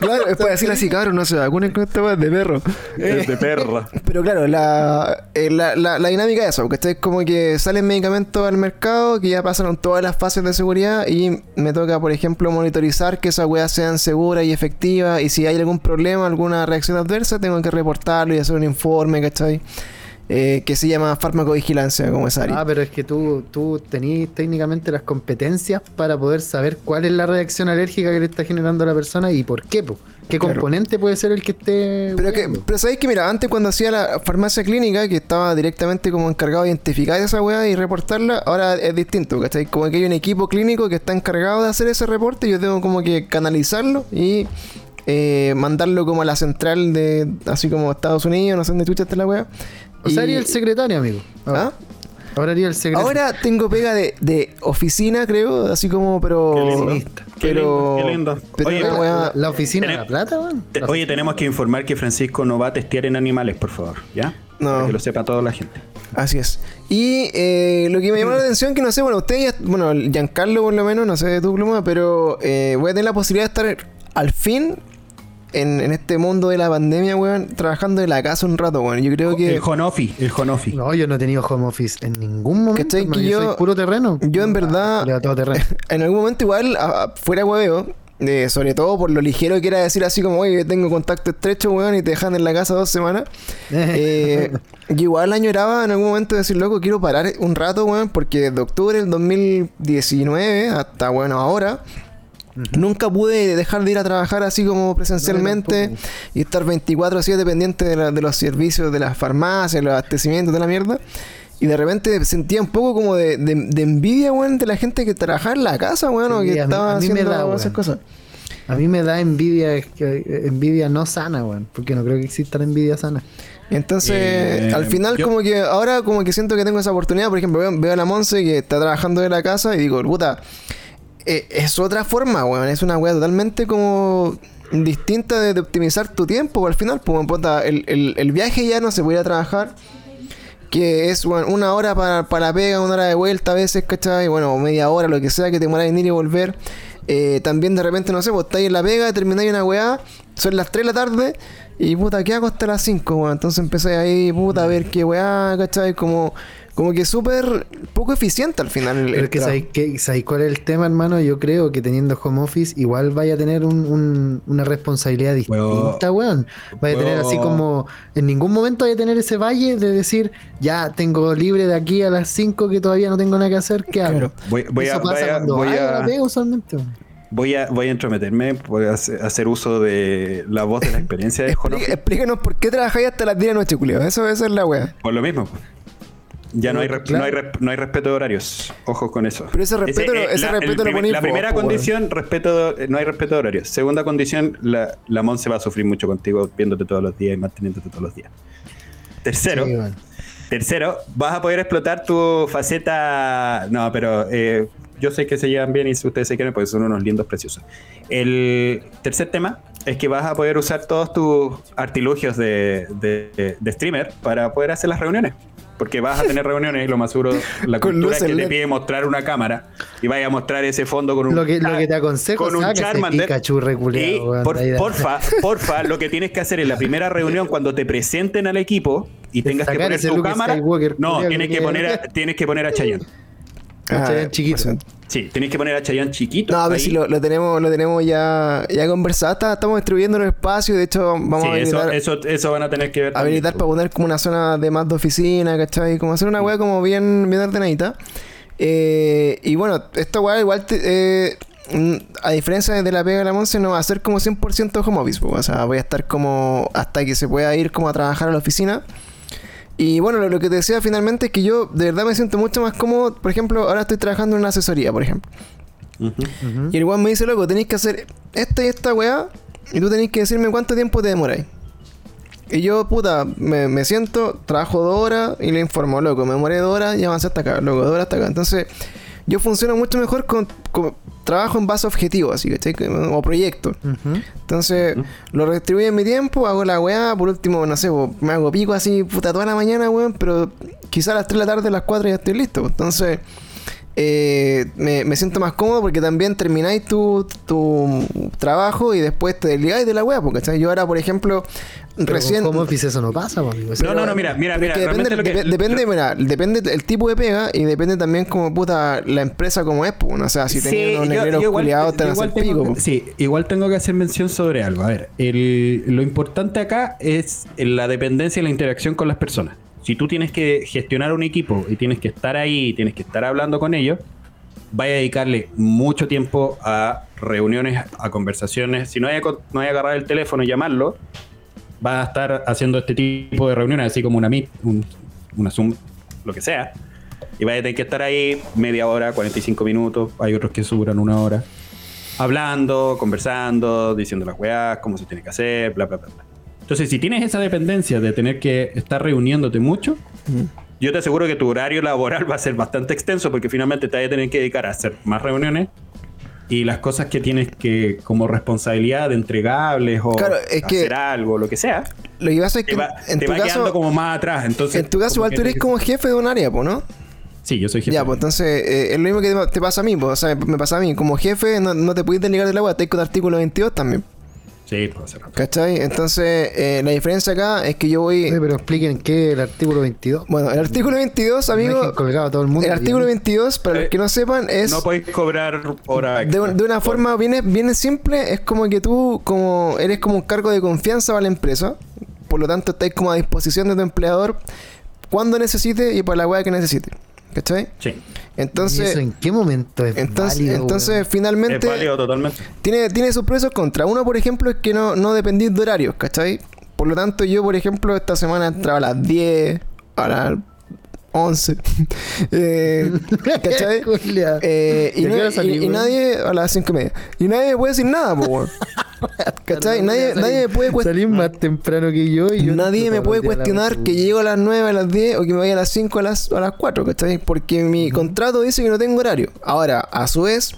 Claro, es para decir así, cabrón, no se vacunen con esta weá de perro. Es de perra. Pero claro, la, eh, la, la, la dinámica es eso, porque es como que salen medicamentos al mercado que ya pasaron todas las fases de seguridad y me toca, por ejemplo, monitorizar que esas weas sean seguras y efectivas y si hay algún problema, alguna reacción adversa, tengo que reportarlo y hacer un informe, ¿cachai? Eh, que se llama farmacovigilancia, como esa área. Ah, pero es que tú, tú tenés técnicamente las competencias para poder saber cuál es la reacción alérgica que le está generando a la persona y por qué, po. ¿Qué Claro. componente puede ser el que esté. Pero, que, pero sabéis que, mira, antes cuando hacía la farmacia clínica, que estaba directamente como encargado de identificar esa weá y reportarla, ahora es distinto, ¿cachai? Como que hay un equipo clínico que está encargado de hacer ese reporte yo tengo como que canalizarlo y eh, mandarlo como a la central de, así como Estados Unidos, no sé dónde chucha está la weá. O sea, Y- haría el secretario, amigo. ¿Ah? Ahora haría el secretario. Ahora tengo pega de, de oficina, creo, así como, pero... Qué lindo. Qué Pero... lindo, qué lindo. pero Oye, la, weá- la- la oficina de la plata, weón. Te- La Oye, tenemos que informar que Francisco no va a testear en animales, por favor, ¿ya? No. Para que lo sepa toda la gente. Así es. Y eh, lo que me llamó la atención, que no sé, bueno, ustedes, ya- bueno, Giancarlo por lo menos, no sé de tu pluma, pero eh, voy a tener la posibilidad de estar al fin en, en este mundo de la pandemia, weón, trabajando de la casa un rato, weón. Yo creo que El Honofi, el Honofi. No, yo no he tenido home office en ningún momento. Que yo yo- soy puro terreno. yo en verdad- Ah, todo terreno. <laughs> en algún momento igual, fuera hueveo, eh, sobre todo por lo ligero que era decir así como, oye, tengo contacto estrecho, weón, y te dejan en la casa dos semanas. <laughs> Eh, yo igual añoraba en algún momento decir, loco, quiero parar un rato, weón, porque desde octubre del 2019 hasta, bueno, ahora, nunca pude dejar de ir a trabajar así como presencialmente y estar 24-7 pendiente de, la- de los servicios de las farmacias, los abastecimientos, de la mierda. Y de repente sentía un poco como de, de- de envidia, weón, de la gente que trabajaba en la casa, weón, o Sí, que a mí- estaba a mí me haciendo da, esas weón. cosas. A mí me da envidia, es que, envidia no sana, weón. Porque no creo que exista la envidia sana. Entonces, Eh, al final yo- como que ahora como que siento que tengo esa oportunidad, por ejemplo, veo, veo a la Monse que está trabajando de la casa y digo, puta, eh, es otra forma, weón, es una weá totalmente como distinta de, optimizar tu tiempo, al final, pues, el, el- el viaje ya no se puede a trabajar, que es weón, una hora para, para la pega, una hora de vuelta a veces, ¿cachai? Bueno, media hora, lo que sea, que te muera en ir y volver. Eh, también de repente, no sé, pues estáis en la pega, termináis una weá, son las 3 de la tarde y puta, ¿qué hago hasta las 5, weón? Entonces empecé ahí, puta, a ver qué weá, ¿cachai? Como, como que súper poco eficiente al final. el- el Pero es que. ¿sabéis, qué- sabéis cuál es el tema, hermano? Yo creo que teniendo home office igual vaya a tener un- un- una responsabilidad distinta, weón. Vaya a tener así como... En ningún momento vaya a tener ese valle de decir, ya tengo libre de aquí a las 5 que todavía no tengo nada que hacer, ¿qué hago? Claro. Voy, voy Eso a, pasa voy a- cuando voy a- pega usualmente. voy a- voy a entrometerme, voy a hacer uso de la voz de la experiencia de Honofi. explícanos por qué trabajáis hasta las 10 de la noche, culio. Eso, esa es la weá. Por lo mismo. Ya no hay, Claro. no, hay no hay respeto de horarios. Ojo con eso. Pero ese respeto lo- ese la, respeto lo ponéis La primera weón. condición, respeto, eh, no hay respeto de horarios. Segunda condición, la, la Mon se va a sufrir mucho contigo viéndote todos los días y manteniéndote todos los días. Tercero, Sí, tercero, vas a poder explotar tu faceta. No, pero eh, yo sé que se llevan bien y si ustedes se quieren, porque son unos lindos preciosos. El tercer tema es que vas a poder usar todos tus artilugios de, de- de streamer para poder hacer las reuniones. Porque vas a tener reuniones y lo más seguro, la Con cultura es que te pide mostrar una cámara y vaya a mostrar ese fondo con un. Lo que, lo que te aconsejo con un Charmander. Pikachu Y por- porfa, porfa, lo que tienes que hacer en la primera reunión cuando te presenten al equipo y tengas que poner tu cámara. No, tienes que poner a, tienes que poner a Chayanne. Ah, chiquito. pues, Sí, tienes que poner a Chayanne chiquito. No, a ver ahí. si lo, lo tenemos, lo tenemos ya, ya conversado. Está- estamos distribuyendo el espacio. De hecho, vamos Sí, a habilitar, eso, eso, eso van a tener que ver. habilitar para poner como una zona de más de oficina, ¿cachai? Como hacer una weá como bien, bien ordenadita. Eh, y bueno, esta weá igual, te- eh, mm, a diferencia de la pega de la Monse, no va a ser como 100% home office. O sea, voy a estar como hasta que se pueda ir como a trabajar a la oficina. Y bueno, lo, lo que te decía finalmente es que yo de verdad me siento mucho más cómodo. Por ejemplo, ahora estoy trabajando en una asesoría, por ejemplo. Y el weón me dice, loco, tenéis que hacer esta y esta weá. Y tú tenéis que decirme cuánto tiempo te demoráis. Y yo, puta, me, me siento, trabajo dos horas y le informo, loco, me demoré dos horas y avancé hasta acá, loco, dos horas hasta acá. Entonces, yo funciono mucho mejor con, con- trabajo en base a objetivos, así, ¿cachai? O proyectos. Ujú. Entonces, lo redistribuyo en mi tiempo, hago la weá, por último, no sé, me hago pico así, puta, toda la mañana, weón, pero quizá a las 3 de la tarde, a las 4 ya estoy listo. Entonces, eh, me, me siento más cómodo porque también termináis tu, tu trabajo y después te desligáis de la weá, porque ¿cachai? yo ahora, por ejemplo, Pero recién... home office eso no pasa, amigo. No, no, no, mira, mira, mira. es que depende, lo que- depe- depende, mira, depende el tipo de pega y depende también como puta la empresa como es, pues, o sea, si Sí, tenéis unos negreros culiados te igual tengo pico. Sí, igual tengo que hacer mención sobre algo. A ver, el- lo importante acá es la dependencia y la interacción con las personas. Si tú tienes que gestionar un equipo y tienes que estar ahí, tienes que estar hablando con ellos, vaya a dedicarle mucho tiempo a reuniones, a conversaciones. Si no hay no hay agarrar el teléfono y llamarlo, va a estar haciendo este tipo de reuniones, así como una Meet, un- una Zoom, lo que sea. Y vaya a tener que estar ahí media hora, 45 minutos. Hay otros que duran una hora. Hablando, conversando, diciendo las weas, cómo se tiene que hacer, bla, bla, bla. bla. Entonces, si tienes esa dependencia de tener que estar reuniéndote mucho, yo te aseguro que tu horario laboral va a ser bastante extenso porque finalmente te vas a tener que dedicar a hacer más reuniones y las cosas que tienes que, como responsabilidad de entregables o Claro, es que- hacer algo, lo que sea, Lo que pasa es te que va, en te tu va quedando caso, como más atrás. Entonces, en tu caso igual tú eres te- como jefe de un área, ¿no? Sí, yo soy jefe. Ya, pues entonces eh, es lo mismo que te, te pasa a mí, pues, o sea, me pasa a mí. Como jefe no, no te puedes delegar de la weá, estás con el artículo 22 también, Sí, hacer rápido. ¿cachai? Entonces eh, la diferencia acá es que yo voy... Pero expliquen qué es el artículo 22. Bueno, el artículo 22, No amigo... colgado a todo el mundo. El artículo bien. 22, para los Eh, que no sepan, es... No podéis cobrar hora De, extra un- de una forma bien, bien simple, es como que tú como eres como un cargo de confianza para la empresa. Por lo tanto, estás como a disposición de tu empleador cuando necesite y para la weá que necesite. ¿Cachai? Sí, ¿Y eso Entonces, en qué momento es entonces, válido, entonces es finalmente válido totalmente. tiene, tiene sus pros y sus contras. Uno, por ejemplo, es que no, no dependís de horarios, ¿cachai? Por lo tanto, yo, por ejemplo, esta semana entraba a las 10, a las 11. <laughs> eh, <laughs> ¿Cachai? Eh, y, ¿Y a no- hora y- y nadie, a las 5 y media. Y nadie me puede decir nada, po, weón. <laughs> ¿Cachai? Nadie, nadie me puede cuestionar. Más temprano que yo y yo Nadie me puede cuestionar que llego a las 9, a las 10 o que me vaya a las 5 a las, a las 4, ¿cachai? Porque mi contrato dice que no tengo horario. Ahora, a su vez,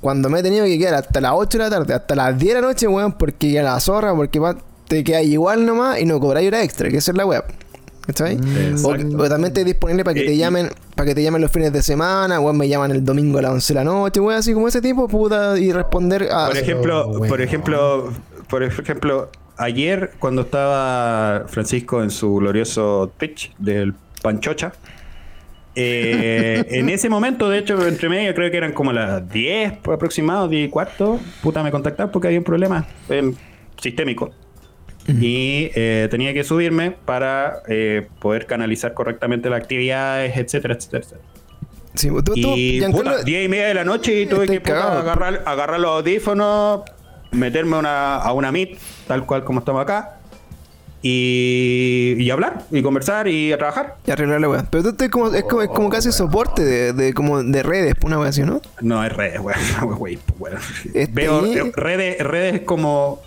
cuando me he tenido que quedar hasta las 8 de la tarde, hasta las 10 de la noche, weón, porque ya la zorra, porque va- te quedas igual nomás y no cobráis hora extra, que esa es la web. ¿Cachai? O, Exacto. o también estoy disponible para que Eh, te llamen, para que te llamen los fines de semana, weón, me llaman el domingo a las 11 de la noche, weón, así como ese tipo, puta, y responder a. Por ejemplo, bueno. por ejemplo, por ejemplo, ayer cuando estaba Francisco en su glorioso Twitch del Panchocha, eh, <laughs> en ese momento, de hecho, entre medio creo que eran como las 10 aproximados, 10 y cuarto, puta, me contactaron porque había un problema eh, sistémico. Y eh, tenía que subirme para eh, poder canalizar correctamente las actividades, etcétera, etcétera, etcétera. Sí, tú, tú, Y Giancarlo, puta, 10 y media de la noche y tuve que puta, agarrar, agarrar los audífonos, meterme a una, a una Meet, tal cual como estamos acá, y, y hablar, y conversar, y a trabajar. y arreglar la weá. Pero tú estás como, es como, es como casi soporte de, de, como de redes, una weá así, ¿no? No es redes, weón. <laughs> Este- Veo redes, redes como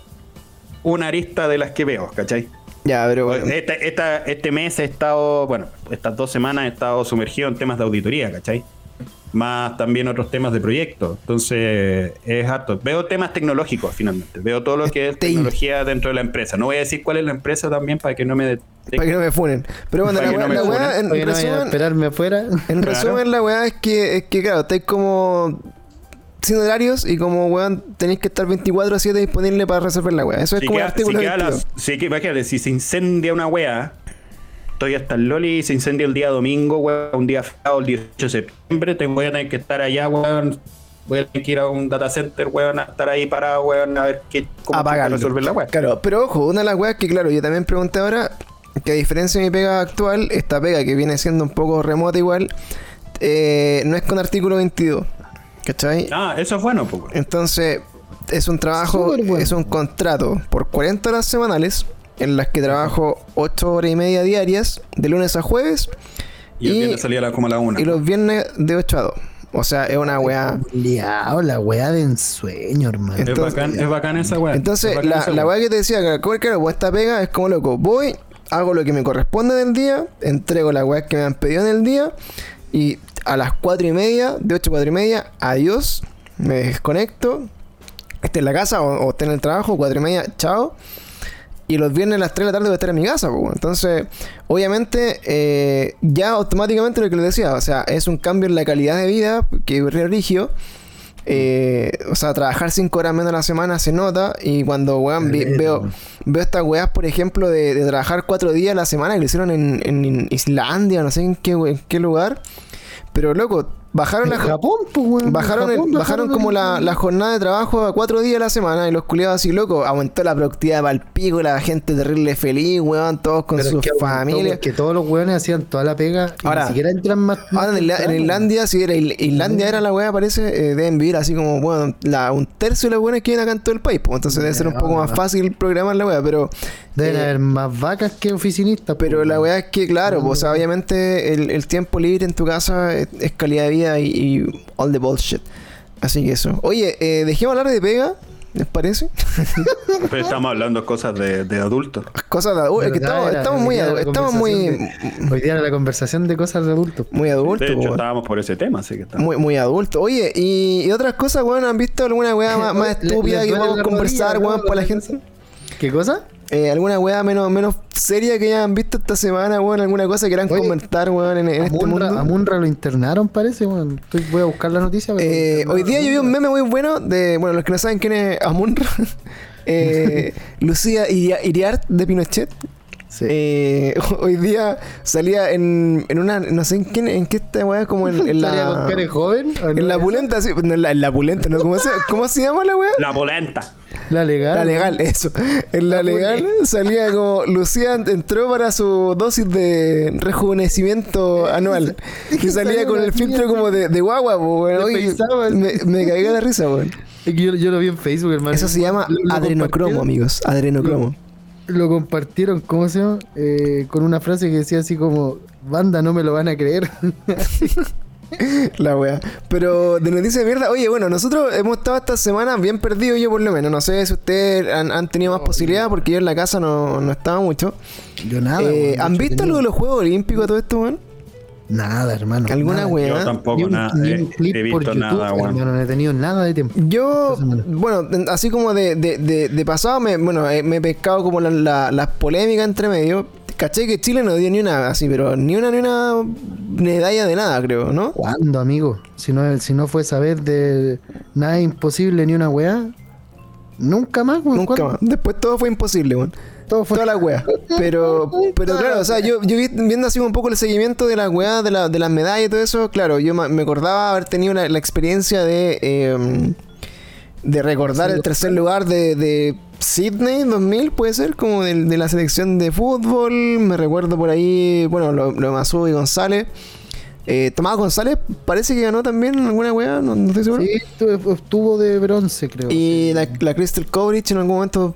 una arista de las que veo, ¿cachai? Ya, pero bueno. Esta- esta- este mes he estado, bueno, estas dos semanas he estado sumergido en temas de auditoría, ¿cachai? Más también otros temas de proyecto. Entonces, es harto. Veo temas tecnológicos finalmente. Veo todo lo que es <laughs> tecnología dentro de la empresa. No voy a decir cuál es la empresa también para que no me. Para que no me funen. Pero bueno, Para la weá, no la weá, funen. en, Oye, no vayan a resumen, esperarme afuera. en Claro. resumen, la weá es que, es que, claro, estáis como sin horarios y como weón tenéis que estar 24-7 disponible para resolver la weá. Eso es Si como queda- el artículo si queda 22. las- si imagínate, si se incendia una wea, estoy hasta el Loli se incendia el día domingo, weón, un día feriado, el 18 de septiembre, te voy a tener que estar allá, weón. Voy a tener que ir a un data center, weón, a estar ahí parado, weón, a ver qué, cómo resolver la wea. Claro, pero ojo, una de las weas que, claro, yo también pregunté ahora, que a diferencia de mi pega actual, esta pega que viene siendo un poco remota igual, eh, no es con artículo 22. ¿Cachai? Ah, eso es bueno, pues. weón. Entonces, es un trabajo, bueno. es un contrato por 40 horas semanales, en las que trabajo 8 horas y media diarias, de lunes a jueves, Y el y- viernes salía a la- como a la una. y los viernes de 8 a 2. O sea, es una wea. Liao, la weá de ensueño, hermano. es, bacán, es bacán esa wea. Entonces, Es la, esa la wea. weá que te decía, que claro, pues esta pega es como loco. Voy, hago lo que me corresponde del día, entrego la weá que me han pedido en el día, y a las 4 y media, de 8 a 4 y media, adiós, me desconecto, esté en la casa o, o esté en el trabajo, 4 y media, chao. Y los viernes a las 3 de la tarde voy a estar en mi casa, pues. Entonces, obviamente, eh, ya automáticamente lo que les decía, o sea, es un cambio en la calidad de vida que es re rígido. Eh, o sea, trabajar 5 horas menos a la semana se nota. Y cuando, weón, vi- veo, veo estas weas, por ejemplo, de, de trabajar 4 días a la semana que lo hicieron en, en Islandia, no sé en qué, we- en qué lugar. Pero, loco, bajaron la Japón, pues. Bajaron, el- bajaron como la, la jornada de trabajo a cuatro días a la semana y los culiados así locos. Aumentó la productividad para el pico, la gente terrible feliz, weón, todos con Pero es sus que familias. porque todos los weones hacían toda la pega y Ahora- ni siquiera entran más. Ahora en, en. Islandia, si era Islandia era la weá, parece, eh, deben vivir así como, bueno, la, un tercio de los weones que viven acá en todo el país, pues, entonces debe ser un poco más fácil programar la weá, pero Deben eh, haber más vacas que oficinistas. Pero pues, la weón. weá es que, claro, pues, o sea, obviamente el, el tiempo libre en tu casa es, es calidad de vida y, y all the bullshit. Así que eso. Oye, eh, dejemos hablar de pega, ¿les parece? Pero estamos hablando cosas de, de adultos. Cosas de adultos. Es que ¿Verdad? estamos, estamos muy, estamos muy, de- Hoy día era la conversación de cosas de adultos. muy adultos. De hecho, estábamos por ese tema, así que estamos. Muy, muy adultos. Oye, y, y otras cosas, weón, ¿han visto alguna weá más, <laughs> más Le- estúpida que la conversar, weón, para la La gente? ¿Qué cosa? Eh, ¿Alguna weá menos, menos seria que hayan visto esta semana, weón? ¿Alguna cosa que quieran Oye, comentar, weón, en, en este Munra, mundo? a Munra lo internaron, parece. weón. Estoy, voy a buscar la noticia. Eh, hoy día yo vi un meme muy bueno de, bueno, los que no saben quién es Amunra, <laughs> eh, <laughs> Lucía Iria- Iriart de Pinochet. Sí. Eh, <laughs> hoy día salía en, en una, no sé en qué, en qué esta weá, como en, en ¿Salía con la... joven? En la pulenta, sí, en la, en la pulenta, ¿no? ¿Cómo se, ¿Cómo se llama la weá? La polenta. La legal. La legal, eso. En la legal salía como Lucía entró para su dosis de rejuvenecimiento <laughs> anual. Y salía con el filtro como de, de guagua, Oye, me, me de la risa, weón. Es que yo, yo lo vi en Facebook, hermano. Eso se llama Lo- lo adrenocromo, amigos. Adrenocromo. Lo compartieron, ¿cómo se llama? Eh, con una frase que decía así como: Banda, no me lo van a creer. <laughs> <laughs> La wea. Pero de noticias de mierda, oye, bueno, nosotros hemos estado esta semana bien perdidos, yo por lo menos. No sé si ustedes han, han tenido más posibilidad, porque yo en la casa no, no estaba mucho. yo nada. Eh, ¿Han visto tenía- algo de los Juegos Olímpicos todo esto, weón? Nada, hermano. ¿Alguna nada. wea? Yo ¿Eh? tampoco Ni un, nada, ni he, un clip he por visto YouTube, nada, weón. hermano, no he tenido nada de tiempo. Yo, bueno, así como de, de, de, de pasado, me, bueno, eh, me he pescado como la- la- las polémicas entre medio. Caché que Chile no dio ni una, así, pero ni una, ni una medalla de nada, creo, ¿no? ¿Cuándo, amigo? Si no, si no fue saber de nada imposible ni una weá, nunca más, weón. Nunca ¿Cuándo? más. Después todo fue imposible, weón. Todo fue. Toda la wea. Pero, pero claro, o sea, yo, yo vi- viendo así un poco el seguimiento de las weas, de, la, de las medallas y todo eso, claro, yo me acordaba haber tenido la, la experiencia de, eh, de recordar el tercer lugar de, de Sydney 2000, puede ser, como de, la selección de fútbol. Me recuerdo por ahí, bueno, lo, lo Masú y González. Eh, Tomás González parece que ganó también alguna wea, no, no estoy seguro. Sí, estuvo de bronce, creo. Y la, la Crystal Coverage en algún momento,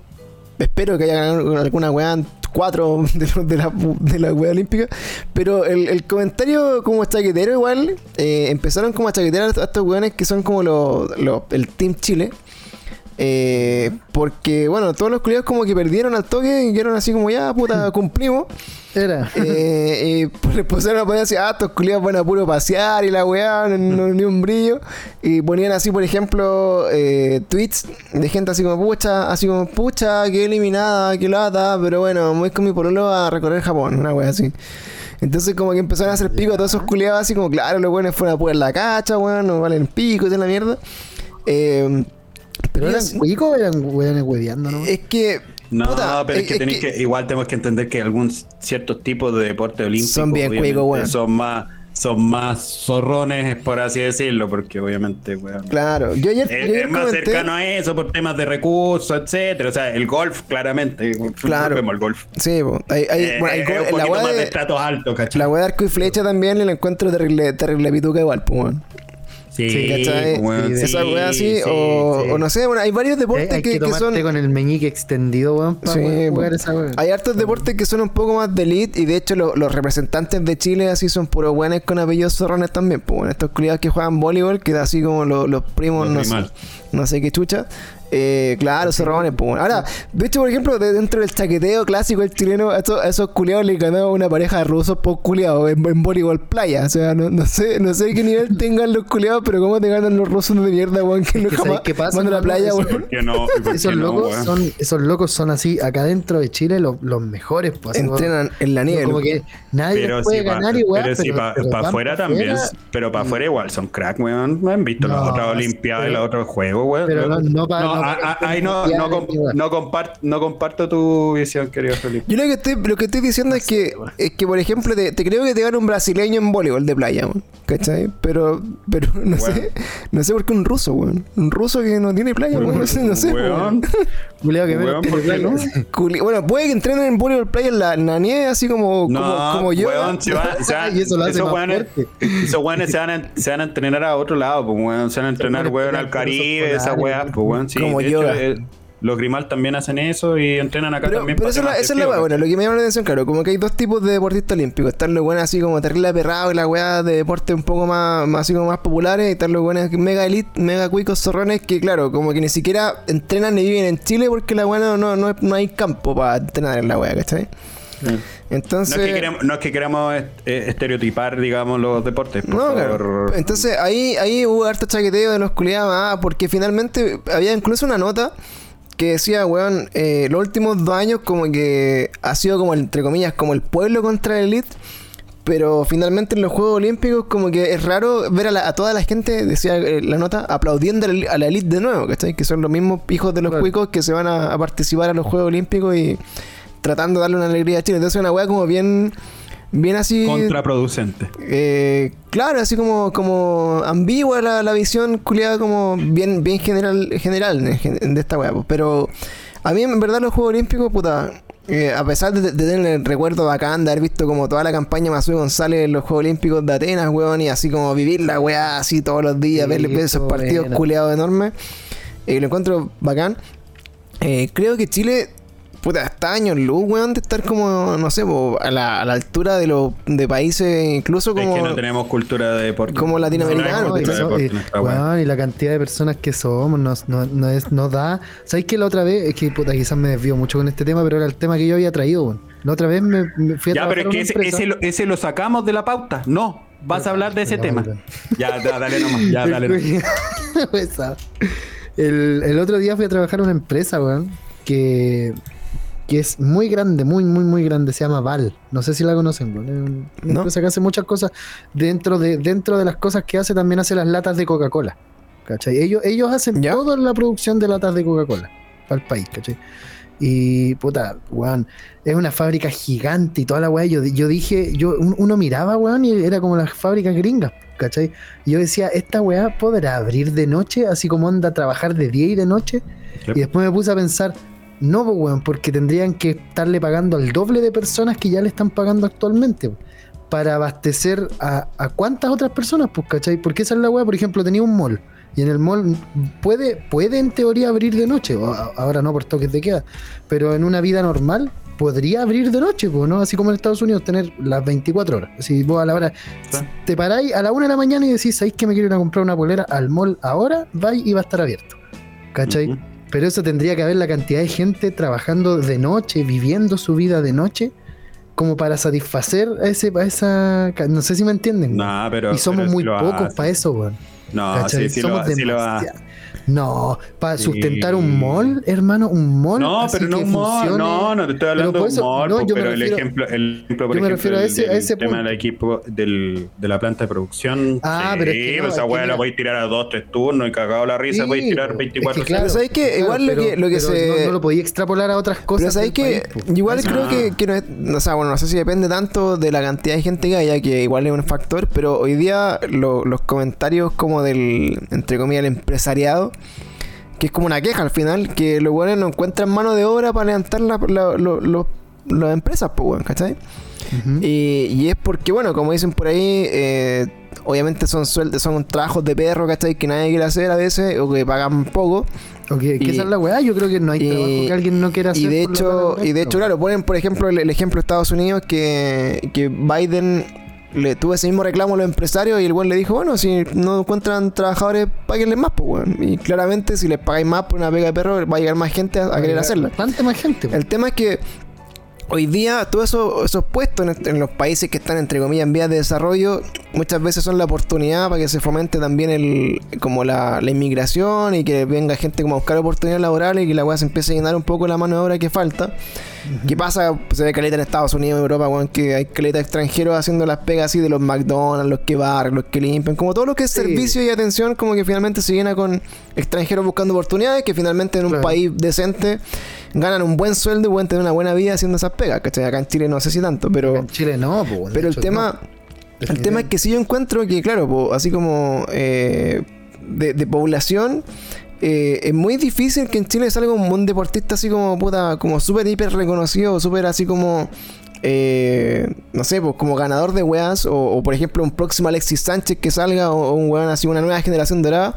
espero que haya ganado alguna weá, cuatro de, de la, de la weá olímpica. Pero el, el comentario como chaquetero igual, eh, empezaron como a chaquetear a estos weones que son como los los- el Team Chile. Eh, porque, bueno, todos los culiados como que perdieron al toque y quedaron así como ya, puta, <laughs> cumplimos. Era. Eh, y le pusieron a poner así, ah, estos culiados van a puro pasear y la weá, no, no- ni un brillo. Y ponían así, por ejemplo, eh, tweets de gente así como, pucha, así como, pucha, que eliminada, que lata, pero bueno, voy con mi pololo a recorrer Japón, una weá así. Entonces como que empezaron a hacer pico a todos esos culiados así como, claro, los buenos fueron a poner la cacha, weón, no valen pico y la mierda. Eh, ¿Pero eran cuicos o eran weones hueveando, no? es que... No, puta, pero es que, es tenéis que, igual tenemos que entender que algún ciertos tipos de deporte olímpico Son bien cuicos, weón. son más son más zorrones por así decirlo porque obviamente weón, Claro, yo ayer, es, yo ayer es más comenté- cercano a eso por temas de recursos etcétera o sea el golf claramente Claro. vemos el golf Sí, hay, hay- Eh, bueno, hay es go- un la más de de, estratos altos ¿cachai? la weá de arco y flecha también la encuentro terrible, terrible pituca igual, pues, weón. Sí, ¿Cachai? Esa sí, weá así, sí, o, sí. o no sé, bueno, hay varios deportes hay que, que, que tomarte son. con el meñique extendido, weón, para poder jugar esa weón. Hay hartos deportes que son un poco más de elite y de hecho lo- los representantes de Chile así son puros buenos con apellidos zorrones también. Pues bueno, estos culiados que juegan voleibol, que da así como lo- los primos, Los no sé, no sé qué chucha. Eh, claro, zorrones, pues. Ahora, de hecho, por ejemplo, de- dentro del chaqueteo clásico del chileno, a esos, a esos culiados le ganaba una pareja de rusos por culiados en, en voleibol playa. O sea, no, no sé no sé qué nivel tengan los culiados, pero cómo te ganan los rusos de mierda, weón, que no que jamás ¿sabes qué pasa, van a la playa, Eso- weón. ¿Por qué no? <laughs> ¿Y por Esos no, locos, son, esos locos son así, acá dentro de Chile, los, los mejores. Pues, Entrenan en la nieve. Como que nadie Pero puede si pa- ganar igual. pero si para van afuera pa' también, pero para afuera igual son crack, weón. No han visto las otras olimpiadas y pero- los otros juegos, weón. Pero no, no para No, ahí no, no, comp- no compart- no comparto tu visión, querido Felipe. Yo lo que estoy, lo que estoy diciendo es que, es que por ejemplo, te, te creo que te gana un brasileño en voleibol de playa, ¿cachai? Pero, pero <laughs> no sé, no sé por qué un ruso, weón. Un ruso que no tiene playa, weón, no sé, no sé, Bueno, puede que entrenen en voleibol playa en la, en la nieve, así como, No, como, como yo. weón, se van- se van- <laughs> Y eso lo hace esos más weones- esos weones se van, a, se van a entrenar a otro lado, pues weón, se van a entrenar, weón, al Caribe, esa weá, pues weón, sí. Como hecho, eh, los Grimal también hacen eso y entrenan acá Pero, también. pero esa es la, es weá, bueno, lo que me llama la atención, claro, como que hay dos tipos de deportistas olímpicos. Están los buenos así como terrible aperrados y la weá de deporte un poco más, más así como más populares, y están los buenos mega elite, mega cuicos zorrones que claro, como que ni siquiera entrenan ni viven en Chile porque la weá no, no, no, no hay campo para entrenar en la weá, ¿cachai? Mm. Entonces. No es, que queremos, no es que queramos est- estereotipar, digamos, los deportes. Por No, favor. claro. Entonces ahí, ahí hubo harto chaqueteo de los culiados, ah, porque finalmente había incluso una nota que decía, weón, eh, los últimos dos años como que ha sido como, entre comillas, como el pueblo contra el elite. Pero finalmente en los Juegos Olímpicos como que es raro ver a, la- a toda la gente, decía eh, la nota, aplaudiendo a la, a la elite de nuevo, ¿cachai? Que son los mismos hijos de los Claro. cuicos que se van a, a participar a los Juegos Olímpicos y tratando de darle una alegría a Chile. Entonces es una weá como bien, bien así... Contraproducente. Eh, claro, así como, como ambigua la, la visión culiada como bien, bien general, general de, esta weá. po. Pero a mí en verdad los Juegos Olímpicos, puta, eh, a pesar de, de tener el recuerdo bacán de haber visto como toda la campaña de González en los Juegos Olímpicos de Atenas, weón, y así como vivir la weá así todos los días, Sí, ver, ver esos partidos buena. culiados enormes, eh, lo encuentro bacán. Eh, creo que Chile, puta, está años luz, weón, de estar como, no sé, po, a, la, a la altura de los de países, incluso como... es que no tenemos cultura de deporte. como latinoamericano, No, No, y, en la cantidad de personas que somos nos, no, no es, nos da. ¿Sabes que la otra vez? Es que puta, quizás me desvío mucho con este tema, pero era el tema que yo había traído, weón. La otra vez me, me fui a Ya, pero es que ese, ese, lo, ese lo sacamos de la pauta. No, vas a hablar de ese No, tema. no. Ya, ya, dale nomás. Ya, dale nomás. <laughs> El, el otro día fui a trabajar a una empresa, weón, que, que es muy grande, muy, muy, muy grande. Se llama Val. No sé si la conocen, un- una No. empresa que hace muchas cosas. Dentro de, dentro de las cosas que hace, también hace las latas de Coca-Cola. ¿Cachai? Ellos, ellos hacen ¿Ya? toda la producción de latas de Coca-Cola para el país, ¿cachai? Y puta, weón, es una fábrica gigante y toda la weá. Yo, yo dije, yo, un- uno miraba, weón, y era como las fábricas gringas, ¿cachai? Y yo decía, esta weá podrá abrir de noche, así como anda a trabajar de día y de noche. Y después me puse a pensar, no, pues, weón, porque tendrían que estarle pagando al doble de personas que ya le están pagando actualmente. Para abastecer a, a cuántas otras personas, pues, ¿cachai? Porque esa es la weá, por ejemplo, tenía un mall. Y en el mall puede, puede en teoría abrir de noche. ahora no por toques de queda. Pero en una vida normal podría abrir de noche, pues, ¿no? Así como en Estados Unidos tener las 24 horas. Si vos a la hora Sí. te paráis a la una de la mañana y decís, ¿sabéis que me quiero ir a comprar una polera al mall ahora? Vais y va a estar abierto. ¿Cachai? Pero eso tendría que haber la cantidad de gente trabajando de noche, viviendo su vida de noche, como para satisfacer a, ese, a esa... No sé si me entienden. No, pero. y somos pero muy pocos para eso, weón. No, sí, sí lo, lo No, para Sí. sustentar un mall, hermano, un mall. No, así pero no que un mall. No, no te estoy hablando de un mall. no, me pero el refiero- ejemplo, el ejemplo, por yo me ejemplo, refiero a del- ese- a ese tema punto. del equipo del, de la planta de producción. Ah, sí, pero es que no, pues esa es que weá la voy a tirar a dos, tres turnos y cagado la risa, Sí, voy a tirar es que 24 claro, Pero ¿sabes claro, Igual lo pero- que- lo que pero se- No, no lo podía extrapolar a otras cosas. Pero sabéis del que país, igual creo que, que no es, o sea, bueno, no sé si depende tanto de la cantidad de gente que haya, que igual es un factor, pero hoy día lo- los comentarios como del, entre comillas, el empresariado, que es como una queja al final, que los buenos no encuentran mano de obra para levantar la- la- lo- lo- las empresas, pues, weón, ¿cachai? Y, y es porque, bueno, como dicen por ahí, eh, obviamente son sueldos, son trabajos de perro, ¿cachai? Que nadie quiere hacer a veces, o que pagan poco. Ok, que y- esa es la weá. Yo creo que no hay y- trabajo que alguien no quiera hacer. Y de hecho, y de hecho, claro, ponen por ejemplo el, el ejemplo de Estados Unidos que, que Biden le tuvo ese mismo reclamo a los empresarios y el weón le dijo, bueno, si no encuentran trabajadores, páguenles más, pues weón. Y claramente si les pagáis más por una pega de perro, va a llegar más gente a, querer hacerla. Bastante más gente. po. El tema es que hoy día todos esos, esos puestos en, en los países que están entre comillas en vías de desarrollo muchas veces son la oportunidad para que se fomente también el como la, la inmigración y que venga gente como a buscar oportunidades laborales y que la weá se empiece a llenar un poco la mano de obra que falta. ¿Qué pasa? Se ve caleta en Estados Unidos, en Europa, weón, que hay caleta extranjeros haciendo las pegas así de los McDonald's, los que barren, los que limpian, como todo lo que es Sí. servicio y atención, como que finalmente se llena con extranjeros buscando oportunidades que finalmente en un Claro. país decente ganan un buen sueldo y pueden tener una buena vida haciendo esas pegas, ¿cachai? Acá en Chile no sé si tanto, pero... En Chile no, bueno, Pero el tema, no. el tema es que sí yo encuentro que, claro, po, así como eh, de, de población, eh, es muy difícil que en Chile salga un, un deportista así como puta, como súper hiper reconocido, súper así como. eh, no sé, pues como ganador de weas, o, o, por ejemplo un próximo Alexis Sánchez que salga, o, un weón así, una nueva generación dorada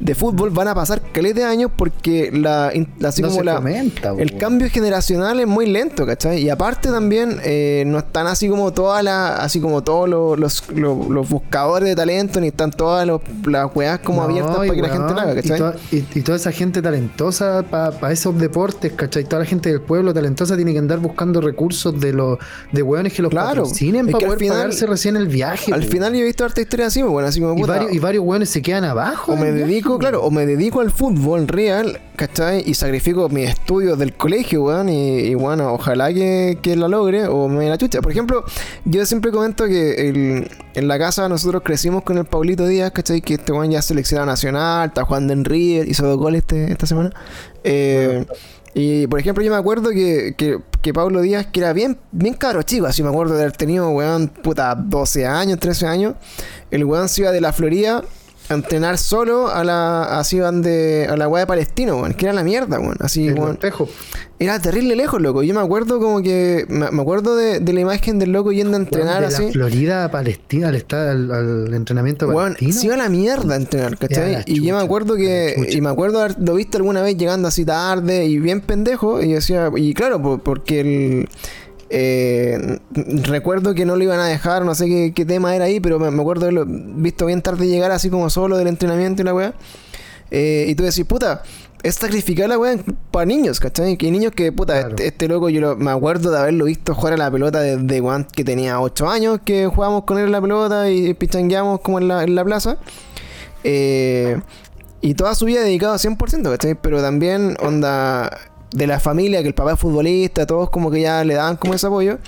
de fútbol, van a pasar caleta de años porque la, así no como se la, fomenta, el cambio generacional es muy lento, ¿cachai? Y aparte también eh, no están así como todas las, así como todos los, los, los- los buscadores de talento, ni están todas los- las weas como No, abiertas para y que la gente la haga, y, ¿cachai? toda, y- y toda esa gente talentosa para esos deportes, ¿cachai? Toda la gente del pueblo talentosa tiene que andar buscando recursos de los de weones que los Claro, patrocinen para que al poder final- pagarse recién el viaje. Al final yo he visto harta historia así, pues, bueno, así como y, puta, varios, y varios weones se quedan abajo. o me viaje, dedico, claro, o me dedico al fútbol real, ¿cachai? Y sacrifico mis estudios del colegio, weón, y, y, bueno, ojalá que, que la logre, o me la chucha. Por ejemplo, yo siempre comento que el- en la casa nosotros crecimos con el Paulito Díaz, ¿cachai? Que este weón ya es seleccionado nacional, está jugando en River, hizo dos goles este- esta semana. Eh, y por ejemplo, yo me acuerdo que, que, que Pablo Díaz, que era bien, bien cabro chico, así me acuerdo de haber tenido, weón, puta, 12 años, 13 años. El weón se iba de la Florida a entrenar solo a la, así van de, a la weá de Palestino, weón, que era la mierda, weón. Así, weón. Era terrible lejos, loco. Yo me acuerdo como que, me, me acuerdo de, de la imagen del loco yendo a entrenar de así. la Florida a Palestina, al, al, al entrenamiento palestino. se iba a la mierda a entrenar, ¿cachai? Y yo me acuerdo que, y me acuerdo haberlo visto alguna vez llegando así tarde y bien pendejo, y decía, y claro, por- porque el, eh, recuerdo que no lo iban a dejar, no sé qué, qué tema era ahí, pero me, me acuerdo haberlo visto bien tarde llegar así como solo del entrenamiento y la weá. Eh, y tú decís, puta, es sacrificar la weá para niños, ¿cachai? Que niños que, puta, Claro. este, este loco yo lo- me acuerdo de haberlo visto jugar a la pelota desde weón que tenía 8 años, que jugábamos con él en la pelota y pichangueamos como en la, en la plaza. Eh, y toda su vida dedicado 100%, ¿cachai? Pero también, onda, de la familia, que el papá es futbolista, todos como que ya le daban como ese apoyo.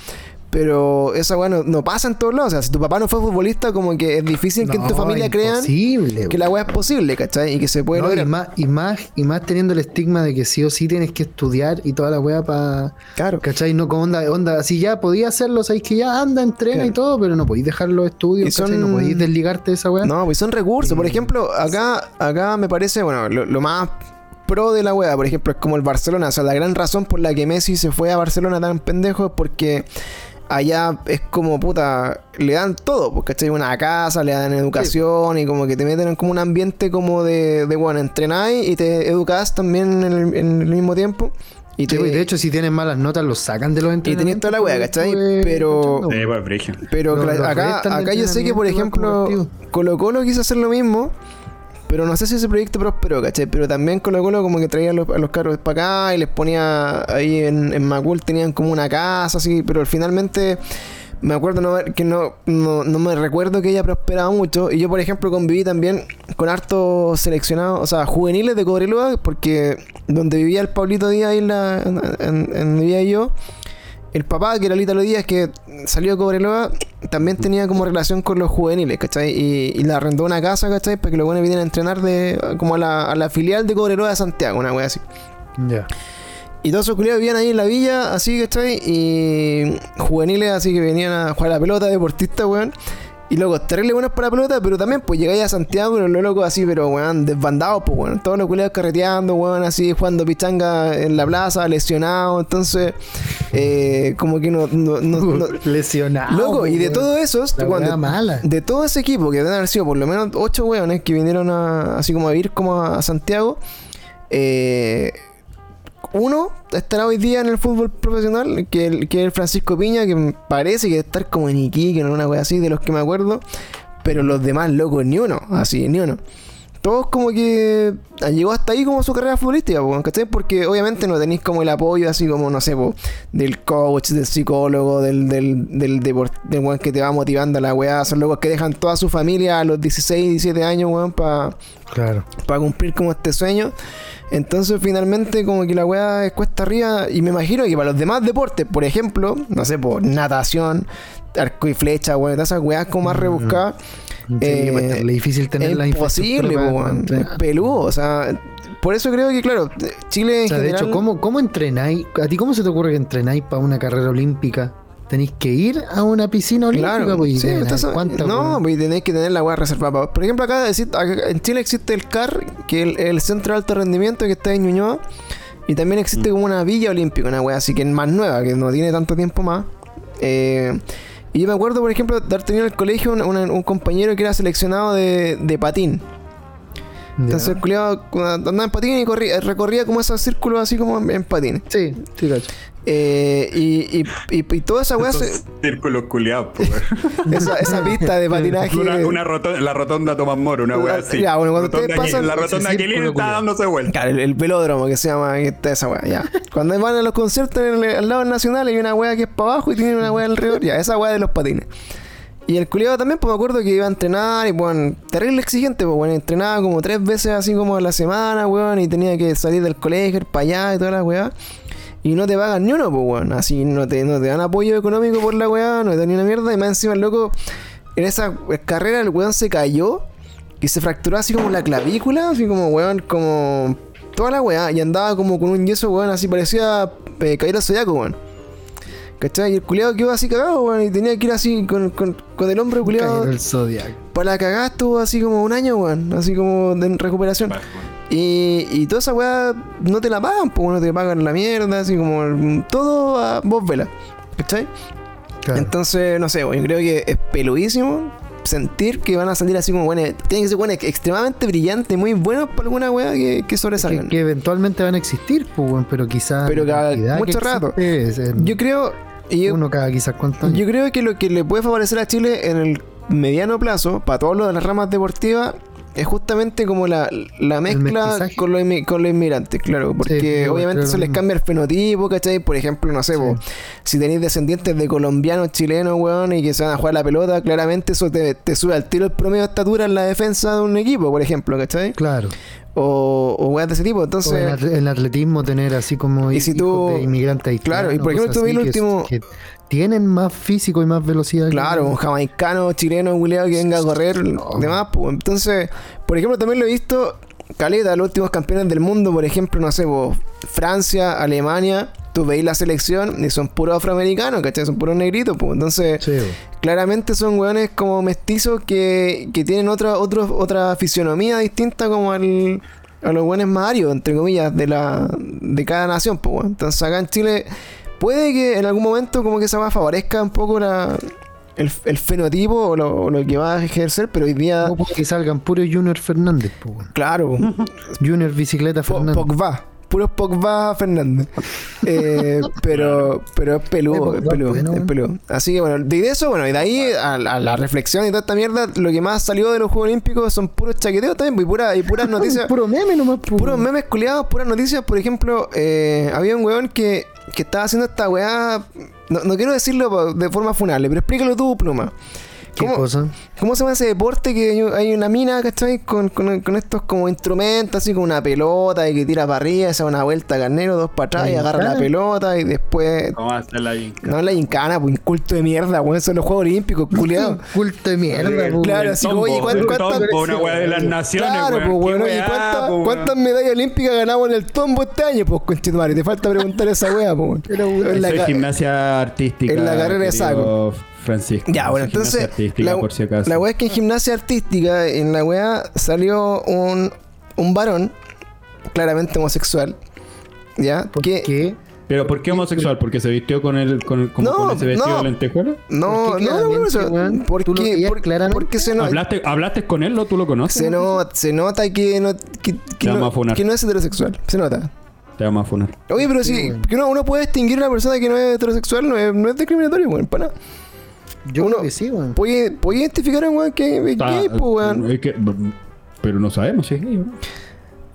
Pero esa weá no, no pasa en todos lados. O sea, si tu papá no fue futbolista, como que es difícil que en tu familia crean que la weá es posible, ¿cachai? Y que se puede No, y, lograr. más, y, más, y más teniendo el estigma de que sí o sí tienes que estudiar y toda la weá para. Claro. ¿Cachai? No, como onda, onda, si ya podía hacerlo, sabéis que ya anda, entrena Claro. y todo, pero no podéis dejar los estudios, Y son- ¿cachai? No podéis desligarte de esa weá. No, pues son recursos. Por ejemplo, acá, acá me parece, bueno, lo, lo más pro de la wea, por ejemplo, es como el Barcelona. O sea, la gran razón por la que Messi se fue a Barcelona tan pendejo es porque allá es como puta, le dan todo, pues, ¿cachai? Una casa, le dan educación y como que te meten en como un ambiente como de, de bueno, entrenáis y te educás también en el, en el mismo tiempo. Y te, de hecho, si tienen malas notas, los sacan de los y entrenamientos. tenías toda la wea, pues, ¿cachai? Pero, brigio. pero los acá, acá yo sé que, por ejemplo, como Colo Colo quiso hacer lo mismo, pero no sé si ese proyecto prosperó, ¿cachai? Pero también Colo Colo como que traía los, carros para acá y les ponía ahí en, en Macul, tenían como una casa, así, pero finalmente me acuerdo no, que no, no, no me recuerdo que ella prosperaba mucho. Y yo, por ejemplo, conviví también con hartos seleccionados, o sea, juveniles de Cobreloa, porque donde vivía el Pablito Díaz ahí la, en, en- en vivía yo, el papá, que era Lítalo Díaz, que salió de Cobreloa, también tenía como relación con los juveniles, ¿cachai? Y, y le arrendó una casa, ¿cachai? Para que los buenos vinieran a entrenar de, como a la, a la filial de Cobreloa de Santiago, una wea así. Ya. Y todos esos culiados vivían ahí en la villa, así, ¿cachai? Y juveniles, así que venían a jugar a la pelota, deportistas, weón. Y luego, terrible buenos para la pelota, pero también, pues llegáis a Santiago, pero los locos así, pero weón, desbandados, pues weón. Todos los culiados carreteando, weón, así, jugando pichanga en la plaza, lesionados. Entonces, eh, como que no. no, no- no- Lesionado. Loco, y de todos esos, cuando- mala. de todo ese equipo, que deben haber sido por lo menos ocho weones que vinieron a, así como a vivir como a, a Santiago, eh, uno estará hoy día en el fútbol profesional, que, el, que es el Francisco Piña, que parece que debe estar como en Iquique, en una wea así, de los que me acuerdo, pero los demás locos ni uno, así, ni uno. todos como que llegó hasta ahí como su carrera futbolística, ¿cachai? Porque obviamente no tenéis como el apoyo así como, no sé, po, del coach, del psicólogo, del, del, del, deport- del weón que te va motivando a la weá. Son locos que dejan toda su familia a los 16, 17 años, weón, para Claro. para cumplir como este sueño. Entonces finalmente como que la weá es cuesta arriba y me imagino que para los demás deportes, por ejemplo, no sé, por natación, arco y flecha, weón, todas esas weas como más rebuscadas, Sí, Eh, es difícil tener es la imposible, weón, es peludo, o sea, por eso creo que claro, Chile en O sea, de hecho, ¿cómo, ¿cómo entrenáis? ¿A ti cómo se te ocurre que entrenáis para una carrera olímpica? ¿Tenéis que ir a una piscina olímpica? Claro, pues, y sí, no, pues tenéis que tener la weá reservada. pa- Por ejemplo, acá, en Chile existe el CAR, que es el, el Centro de Alto Rendimiento que está en Ñuñoa. Y también existe como una villa olímpica, una weá así que es más nueva, que no tiene tanto tiempo más. Eh, y yo me acuerdo, por ejemplo, de haber tenido en el colegio un, compañero que era seleccionado de, de patín. Entonces el culiado andaba en patín y corría- recorría como esos círculos así como en, en patín. Sí, sí, cacho. Eh, y, y, y, y toda esa weá, se- círculos culiados, <laughs> esa, esa pista de <laughs> patinaje. Una, una rotonda, la rotonda Tomás Moro, una weá así. ya, bueno, cuando Rotonda ustedes pasan- la rotonda Aquilín está culiao. dándose vuelta. Claro, el, el velódromo que se llama que está esa weá, ya. Cuando van a los conciertos en el- al lado del Nacional hay una weá que es para abajo y tiene una weá alrededor, ya, esa weá de los patines. Y el culiado también, pues me acuerdo que iba a entrenar y, bueno, terrible exigente, pues, bueno, entrenaba como tres veces así como a la semana, weón, y tenía que salir del colegio, ir para allá y toda la weá. Y no te pagan ni uno, pues, weón, así no te, no te dan apoyo económico por la weá, no te dan ni una mierda, y más encima el loco, en esa carrera el weón se cayó y se fracturó así como la clavícula, así como, weón, como toda la weá, y andaba como con un yeso, weón, así parecía eh, caer al zodiaco, weón. ¿Cachai? Y el culiado quedó así cagado, weón, y tenía que ir así con, con, con el hombro culiado. El Zodiac. Para la cagada estuvo así como un año, weón, así como de recuperación. Y, y toda esa weá no te la pagan, pues no te pagan la mierda, así como todo a vos vela. ¿Cachai? Claro. Entonces, no sé, weón, yo creo que es peludísimo sentir que van a salir así como, bueno, tienen que ser buenos extremadamente brillantes, muy buenos para alguna weá que, que que, sobresalgan. que eventualmente van a existir, pues, weón, pero quizás. Pero cada- mucho rato. existe es en Yo creo, y yo, uno cada quizás cuántos años. yo creo que lo que le puede favorecer a Chile en el mediano plazo, para todos los de las ramas deportivas, es justamente como la, la mezcla con los, con los inmigrantes, claro, porque Sí, obviamente se lo les cambia el fenotipo, ¿cachai? Por ejemplo, no sé, Sí. po, si tenéis descendientes de colombianos, chilenos, weón, y que se van a jugar la pelota, claramente eso te, te sube al tiro el promedio de estatura en la defensa de un equipo, por ejemplo, ¿cachai? Claro. O, o weas de ese tipo, entonces... en atletismo tener así como Y si hijos tú- de inmigrantes claro, y por ejemplo, tú el último- que tienen más físico y más velocidad. Claro, un jamaicano, chileno, culiado que venga a correr, demás, pues. Entonces, por ejemplo, también lo he visto, Caleta, los últimos campeones del mundo, por ejemplo, no sé, po, Francia, Alemania, tú veis la selección y son puros afroamericanos, ¿cachai? Son puros negritos, pues. Entonces, Sí, weón. claramente son weones como mestizos que, que tienen otra, otro, otra fisionomía distinta como al, a los weones más arios, entre comillas, de la de cada nación, pues. weón. Entonces acá en Chile puede que en algún momento como que esa va favorezca un poco la, el, el fenotipo o lo, o lo que va a ejercer, pero hoy día, No que salgan puro Junior Fernández, pues, weón. claro, <laughs> Junior Bicicleta Po- Fernández. Pogba. Puros Pogba Fernández. Eh, <laughs> pero, pero es peludo, es peludo, bueno, es peludo. Así que bueno, de eso, bueno, y de ahí a, a la reflexión y toda esta mierda, lo que más salió de los Juegos Olímpicos son puros chaqueteos también, y, pura, y puras <laughs> noticias. Puro meme nomás, pues, puros memes culiados, puras noticias. Por ejemplo, eh, había un weón que, que estaba haciendo esta weá. No, no quiero decirlo de forma funable, pero explícalo tú, pluma. ¿Qué ¿Cómo- cosa? ¿Cómo se llama ese deporte que hay- una mina, ¿cachai? Con, con, con estos como instrumentos, así como una pelota y que tira para arriba, se da una vuelta carnero, dos para atrás y ¿La agarra la pelota y después. ¿Cómo va a ser la gincana? No la gincana, pues inculto de mierda, weón, son los Juegos Olímpicos, <laughs> culiado. Culto de mierda, pues, Claro, weón. así como, oye, ¿cuántas- el cuántas- tombo, una weá de las naciones, Claro, weón. pues Qué bueno, ¿y weá, cuántas, pues, medallas olímpicas ganamos en el tombo este año? Pues conchetumare, te falta preguntar esa weá, pues. Pero, weón, En la Eso es gimnasia artística. en la carrera de querido saco. Francisco. Ya, bueno, entonces la, por si acaso. la weá es que en gimnasia artística, en la weá salió un, un varón, claramente homosexual, ¿ya? ¿Por que qué? Pero ¿por qué homosexual? ¿Porque se vistió con el con, como No, con ese vestido no. de lentejuela? No, ¿Por qué no, no, lo veías por- claramente? porque se, no- ¿Hablaste, ¿Hablaste con él o tú lo conoces? se, no- se nota que no, que, no, que es heterosexual, se nota. Te vamos a funar. Oye, pero Sí, si weón. que uno, uno puede distinguir a una persona que no es heterosexual, no es, no es discriminatorio, weón, para nada. Yo Uno- creo que sí, weón. Puede, puede identificar a un weón que es gay, pues, weón. es que- pero no sabemos si es gay no.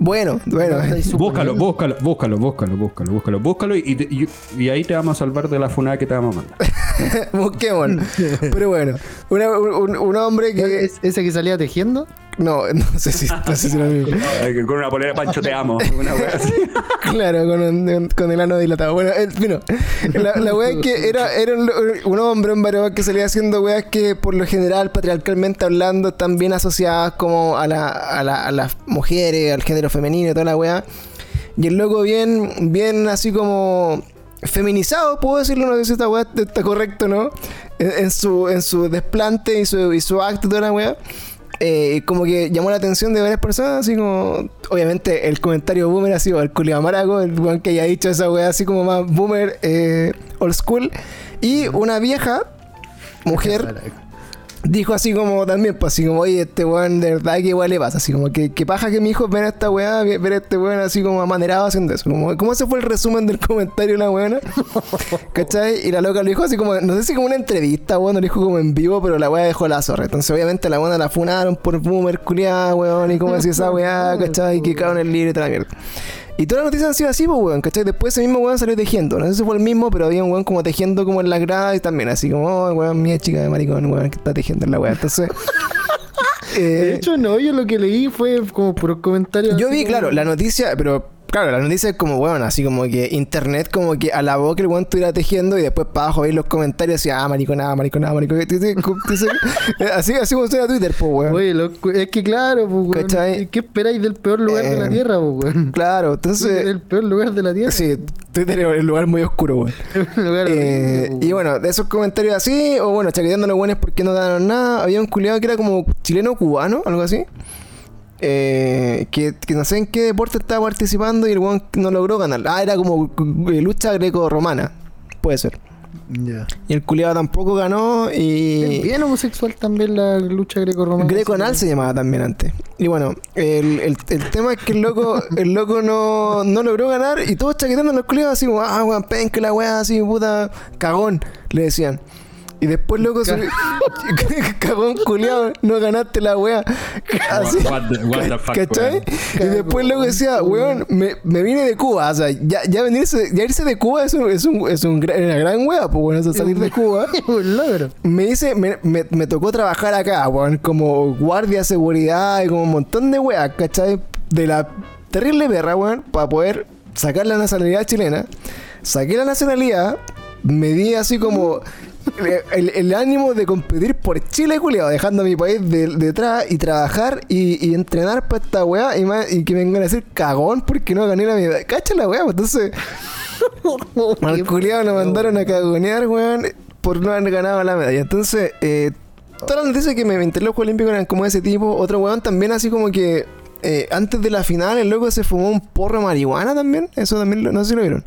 Bueno, bueno. Búscalo, búscalo, búscalo, búscalo, búscalo, búscalo, búscalo y, te- y- y ahí te vamos a salvar de la funada que te vamos a mandar. <laughs> Busquémoslo. <laughs> Pero bueno, una- un, un hombre que. ¿Es- ¿Ese que salía tejiendo? No, <laughs> no sé si, no sé si lo mismo. Con una polera Pancho te amo. Una wea así. <laughs> Claro, con, un- con el ano dilatado. Bueno, el, bueno, la, la wea es que era, era un, un hombre, un varón que salía haciendo weas que por lo general, patriarcalmente hablando, están bien asociadas como a, la, a, la- a las mujeres, al género femenino y toda la wea. Y el loco bien, bien así como feminizado, puedo decirlo, no sé si esta wea está correcto no, en, en su, en su desplante y su, y su acto y toda la wea. Eh, como que llamó la atención de varias personas, así como, obviamente el comentario boomer ha sido el culiao maraco, el weón que haya dicho esa wea así como más boomer, eh, old school, y una vieja, mujer, dijo así como también, pues así como, oye, este weón de verdad que igual le pasa, así como que, que paja que mi hijo ven a esta weá, ve- ver a este weón así como amanerado haciendo eso. Como, ¿Cómo se fue el resumen del <laughs> comentario de la weona? ¿Cachai? Y la loca lo dijo así como, no sé si como una entrevista, weón, lo dijo como en vivo, pero la weá dejó la zorra. Entonces obviamente la weona la funaron por boomer, culiada, weón, y cómo hacía esa weá, <laughs> ¿cachai? Que cagaron el libro y toda la mierda. Y todas las noticias han sido así, pues, weón, ¿cachai? Después ese mismo weón salió tejiendo. No sé si fue el mismo, pero había un weón como tejiendo como en las gradas y también así como, oh, weón, mía chica de maricón, weón, que está tejiendo en la weá. Entonces. <laughs> De eh, hecho, no, yo lo que leí fue como puros comentarios. yo vi, como- claro, la noticia, pero claro, la noticia es como, weón, así como que internet como que alabó que el weón estuviera tejiendo y después para abajo veis los comentarios y ah, mariconada, mariconada, mariconada. <laughs> Así, así como suena Twitter, pues, weón. Oye, loco, es que claro, pues, weón. ¿qué esperáis del peor lugar de la Eh, Tierra, pues, weón? Claro, entonces. el peor lugar de la Tierra. Sí, Twitter es un lugar muy oscuro, weón. <laughs> Eh, horrible, y bueno, de esos comentarios así, o bueno, chaqueteando a los buenos porque no ganaron nada. Había un culiado que era como chileno-cubano, algo así. Eh, que, que no sé en qué deporte estaba participando y el weón no logró ganar. Ah, era como eh, lucha greco-romana. Puede ser. Y el culiado tampoco ganó y... bien homosexual también la lucha greco-romana. Greco anal se llamaba también antes. Y bueno, el, el, el tema es que el loco, el loco no, no logró ganar y todos chaqueteando a los culiados así ah, weón, penca la weá, así, puta, cagón, le decían. Y después, loco, se... <laughs> cagón culiado, no ganaste la weá. Así. What the, what the fuck, ¿Cachai? Y después luego decía, weón, me, me vine de Cuba. O sea, ya, ya venirse, ya irse de Cuba es, un, es, un, es un una gran weá, pues bueno, eso, salir de Cuba. <laughs> un logro. Me dice, me, me, me tocó trabajar acá, weón, como guardia de seguridad y como un montón de weas, ¿cachai? De la terrible perra, weón, para poder sacar la nacionalidad chilena. Saqué la nacionalidad, me di así como el, el ánimo de competir por Chile, culiado, dejando a mi país de- detrás y trabajar y, y entrenar para esta weá y, más- y que me vengan a decir cagón porque no gané la medalla. Cacha la weá, pues, entonces. <laughs> Al culiado lo mandaron a cagonear, weón, por no haber ganado la medalla. Entonces, eh, todas las noticias que me inventé en los Juegos Olímpicos eran como ese tipo. Otro weón también así como que eh, antes de la final el loco se fumó un porro de marihuana también. Eso también, lo- no sé si lo vieron.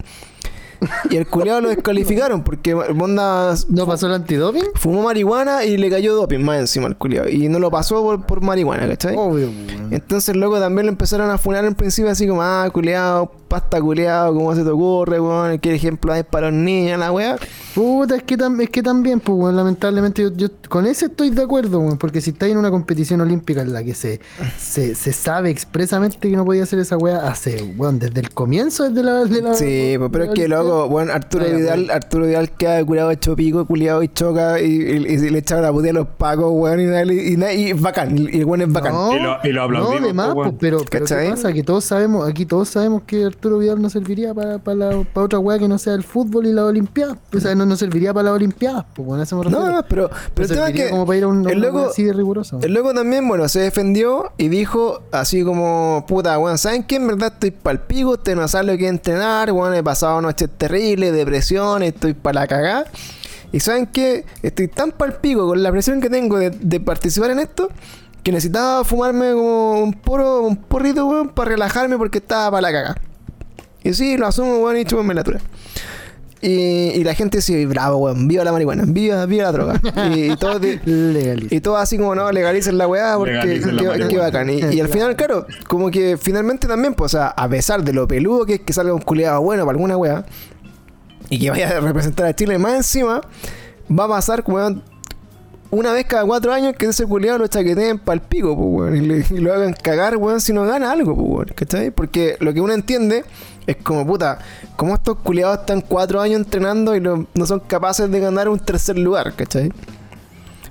Y el culiado lo descalificaron porque Bonda ¿No pasó el antidoping? fumó marihuana y le cayó doping más encima al culiado. Y no lo pasó por, por marihuana, ¿cachai? Obvio. Entonces luego también lo empezaron a funar en principio así como, ah, culeado, pasta culeado, ¿cómo se te ocurre, weón? ¿Qué ejemplo hay para los niños, la weá? Puta, es que, tam- es que también, pues, weón, lamentablemente yo, yo con ese estoy de acuerdo, weón, porque si estáis en una competición olímpica en la que se, se, se sabe expresamente que no podía hacer esa weá hace, weón, desde el comienzo, desde la... de la- Sí, pues, pero es que luego, bueno, Arturo Vaya, Vidal, weón. Arturo Vidal queda curado hecho pico, culiado y choca y, y- y le echaba la puteada a los pacos, weón, y, nada, y, y bacán, y el weón es bacán. No, Y lo- y lo aplaudimos, No, de más, pues, weón. pues, pero, pero. ¿qué pasa? Que todos sabemos, aquí todos sabemos que Arturo Vidal no serviría para, para, la- para otra weá que no sea el fútbol y la Olimpiada. O sea, no, no serviría para la Olimpiada, pues bueno, eso me refiero. No, no, pero, pero el tema es que como para ir a un, a el loco, así de riguroso. El loco también, bueno, se defendió y dijo así como, puta, weón, ¿saben qué? En verdad estoy pa'l pico, usted no sabe lo que entrenar, weón, he pasado noches terribles, depresión, estoy para la cagá. Y ¿saben qué? Estoy tan pa'l pico con la presión que tengo de, de participar en esto, que necesitaba fumarme como un poro, un porrito, weón, para relajarme porque estaba para la cagá. Y sí, lo asumo, weón, y chúpame la tura. Y, y la gente sí, bravo, weón, viva la marihuana, viva, viva la droga. Y, y todos y todo así como, no, legalicen la weá porque qué, qué bacán. Y, y al final, claro, como que finalmente también, pues, o sea, a pesar de lo peludo que es que salga un culiado bueno para alguna weá y que vaya a representar a Chile más encima, va a pasar, weón, una vez cada cuatro años que ese culiado lo chaqueteen pa'l pico, pues, weón. Y, le- y lo hagan cagar, weón, si no gana algo, pues, weón. ¿Cachai? Porque lo que uno entiende es como, puta, como estos culiados están cuatro años entrenando y no, no son capaces de ganar un tercer lugar, ¿cachai?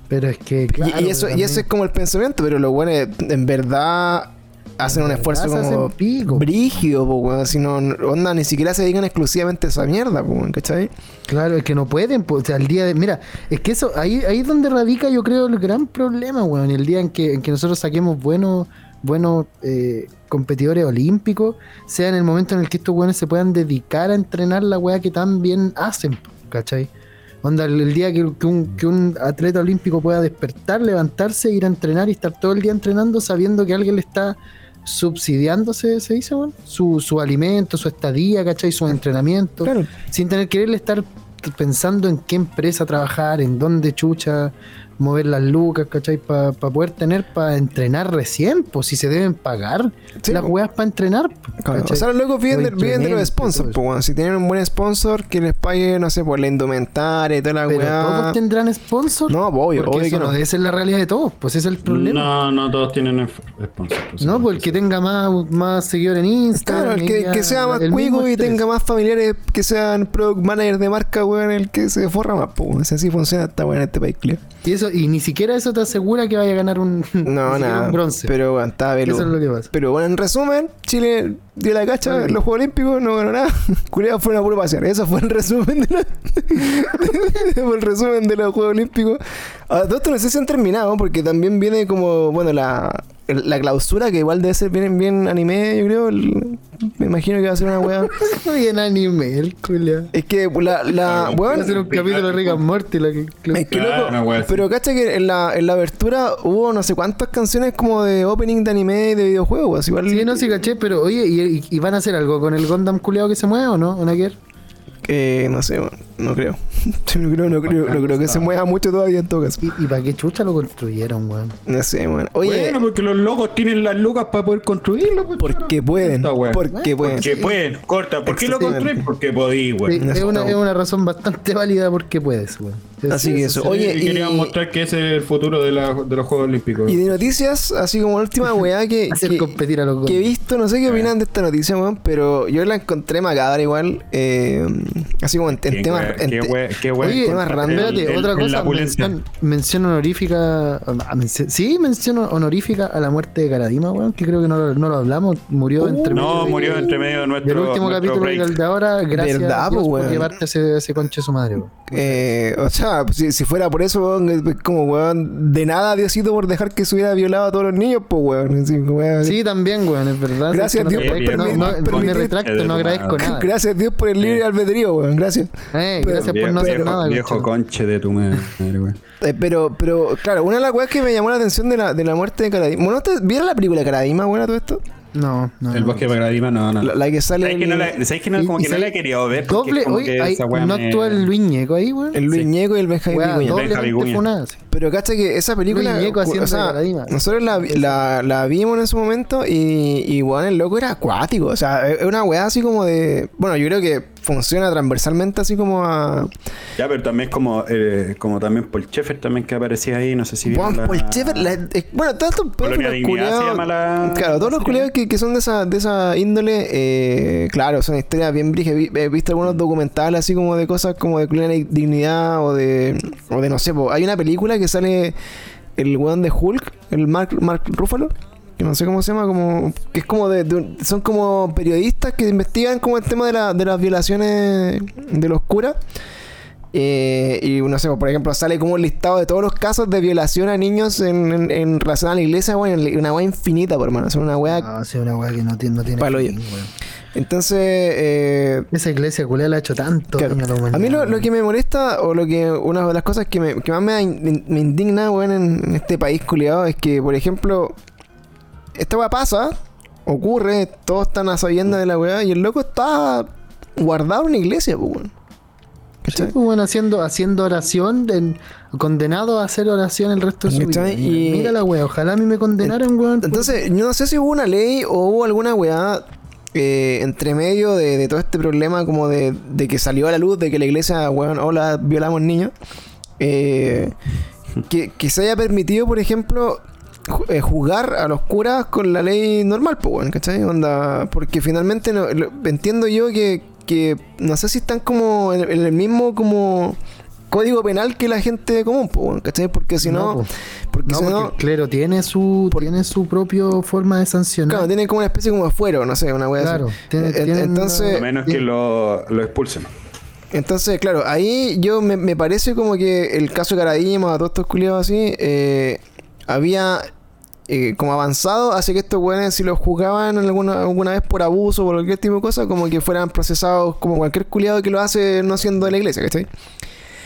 Pero es que, Y- claro, y, eso, y eso es como el pensamiento, pero los buenos en verdad hacen un esfuerzo como pico. brígido, po, weón. Si no, onda, ni siquiera se dedican exclusivamente a esa mierda, po, ¿cachai? Claro, es que no pueden, pues, o sea, el día de... Mira, es que eso, ahí, ahí es donde radica yo creo el gran problema, weón. El día en que, en que nosotros saquemos buenos buenos eh, competidores olímpicos, sea en el momento en el que estos weones se puedan dedicar a entrenar la weá que tan bien hacen, ¿cachai? Onda, el, día que, que un, que un atleta olímpico pueda despertar, levantarse, ir a entrenar y estar todo el día entrenando sabiendo que alguien le está subsidiando, se, dice, weón, su, su alimento, su estadía, ¿cachai? Su entrenamiento Claro. sin tener que irle estar pensando en qué empresa trabajar, en dónde chucha mover las lucas, ¿cachai? Para poder tener, para entrenar recién, pues si se deben pagar Sí, las weas para entrenar. Claro. O sea, los locos viven, de, Los de los sponsors, weón. Si tienen un buen sponsor que les pague, no sé, por la indumentaria y toda la Pero weá. todos tendrán sponsor. No, pues, obvio, porque obvio eso que no. debe ser la realidad de todos, pues ese es el problema. No, no todos tienen sponsor. pues, No, pues el que tenga más, más seguidores en Instagram. Claro, el que, ya- que sea más cuico y estrés. tenga más familiares que sean product manager de marca, weón, el que se forra más. Si así funciona esta weón en este país. Y, eso, y ni siquiera eso te asegura que vaya a ganar un, <laughs> No, nada. un bronce. Pero bueno, está eso es lo que pasa. Pero bueno, en resumen, Chile dio la cacha en los Juegos Olímpicos, no ganó nada. <laughs> Culeado fueron a puro pasear. Eso fue el resumen de la- <laughs> fue el resumen de los Juegos Olímpicos. Ahora, todo esto no sé si han terminado, porque también viene como, bueno, la, la clausura, que igual debe ser bien, bien anime, yo creo. El- me imagino que va a ser una weá. <laughs> Bien anime, el culia. Es que la, la Algo Va a weón, ser un capítulo de Rick and Morty. La que, es que Claro, loco, una wea así. pero cacha que en la, en la abertura hubo no sé cuántas canciones como de opening de anime y de videojuegos. Igual Sí, no, sí, caché, pero oye, ¿y, y- y van a hacer algo con el Gundam culeado que se mueve o no? ¿O no? Eh, no sé, bueno, no creo. <laughs> Yo no creo, no creo, no creo que se mueva mucho todavía en todo caso. ¿Y, y para qué chucha lo construyeron, weón? No sé, bueno. Oye, Bueno, porque los locos tienen las lucas para poder construirlo. pues, porque pueden, wea. porque pueden. Porque pueden, corta. ¿Por qué lo construyen? Porque podí. Sí, no es, una, es una razón bastante <laughs> válida porque puedes, weón. Así que eso. Oye, y querían y- mostrar que ese es el futuro de, la- de los Juegos Olímpicos. Y de noticias, así como la última weá que, <laughs> Hacer que, competir a los que he visto, no sé qué opinan de esta noticia, weón, pero yo la encontré macabra igual. eh, así como en, en temas. Qué qué Oye, espérate, el- otra el- la cosa, mención, mención honorífica, ah, mención- sí, mención honorífica a la muerte de Karadima, weón, que creo que no, lo- no lo hablamos, murió entre medio Uh, No, de- murió entre medio de nuestro. del último nuestro capítulo del de ahora, gracias ¿Verdad, a Dios po, por llevarte ese, ese conche su madre, weón. eh, o sea, si, si fuera por eso, weón, es como weón, de nada Diosito por dejar que se hubiera violado a todos los niños, pues weón. así, weón. Sí, también, weón, es verdad. Gracias Dios no, por no, me retracto, no agradezco nada. Gracias Dios por el libre albedrío, weón. Gracias. Eh, Gracias por Viejo, no hacer viejo- nada, viejo conche. conche de tu madre, güey. Eh, pero, pero, claro, una de las weas que me llamó la atención de la, de la muerte de Karadima. Bueno, ¿ustedes ¿vieron la película de Karadima, buena todo esto? No, no. El no. bosque de Paradima, no, no. La, la que sale. ¿Sabes que no, el, la, ¿sabes que no, Y- como y que no la he querido ver? Doble, no me- actúa el Luis Ñeco ahí, weón. el Luis Sí. Ñeco y el Benjamín funada, sí. Pero cacha que esa película. Luis Ñeco haciendo o sea, de Karadima. nosotros la, la, la vimos en ese momento y, y bueno, el loco era acuático. O sea, es una weá así como de. Bueno, yo creo que funciona transversalmente así como a. Ya, pero también como, eh, como también Paul Schaeffer también que aparecía ahí, no sé si Bueno, la- Paul la- eh, bueno, todos estos culiados- la- Claro, todos los culiados que, que son de esa, de esa índole, eh, claro, son historias bien brígidas. Vi- He visto algunos documentales así como de cosas como de Colonia Dignidad o de, o de no sé, po. hay una película que sale el weón de Hulk, el Mark, Mark Ruffalo. Que no sé cómo se llama, como. Que es como de. de un- son como periodistas que investigan como el tema de, la, de las violaciones de los curas. Eh, y no sé, por ejemplo, sale como un listado de todos los casos de violación a niños en, en, en relación a la iglesia, weón, una weá infinita, por hermano. Es una weá. No, es una weá que no tiene, no tiene Palo fin. Entonces, eh, Esa iglesia culia la ha hecho tanto claro. a mí lo, que me molesta, o lo que una de las cosas que, me, que más me, me indigna, weón, en, en este país culiado, es que, por ejemplo, esta weá pasa, ocurre, todos están a sabiendas de la weá, y el loco está guardado en una iglesia, pues, weón. Sí, pues, bueno, haciendo, haciendo oración, en- condenado a hacer oración el resto de su vida. Y- mira la wea, ojalá a mí me condenaran, weón. Entonces, yo no sé si hubo una ley o hubo alguna weá eh, entre medio de, de todo este problema como de, de que salió a la luz de que la iglesia, weón, hola, violamos niños. eh, que, que se haya permitido, por ejemplo, jugar a los curas con la ley normal, pues, weón, ¿cachai? Onda, porque finalmente no- lo- entiendo yo que, que no sé si están como en, en el mismo como código penal que la gente común, pues, weón, ¿cachai? Porque si no, No, po. porque No, si porque no, el clero tiene su, tiene su propio forma de sancionar. claro, tienen como una especie como de fuero, no sé, una wea Claro, así. tiene- Eh, entonces, A menos que lo, lo expulsen. Entonces, claro, ahí yo me, me parece como que el caso de Caradima, a todos estos culiados así, eh, había eh, como avanzado hacia que estos weones, si los juzgaban alguna, alguna vez por abuso o por cualquier tipo de cosa, como que fueran procesados como cualquier culiado que lo hace no siendo de la iglesia, ¿cachai?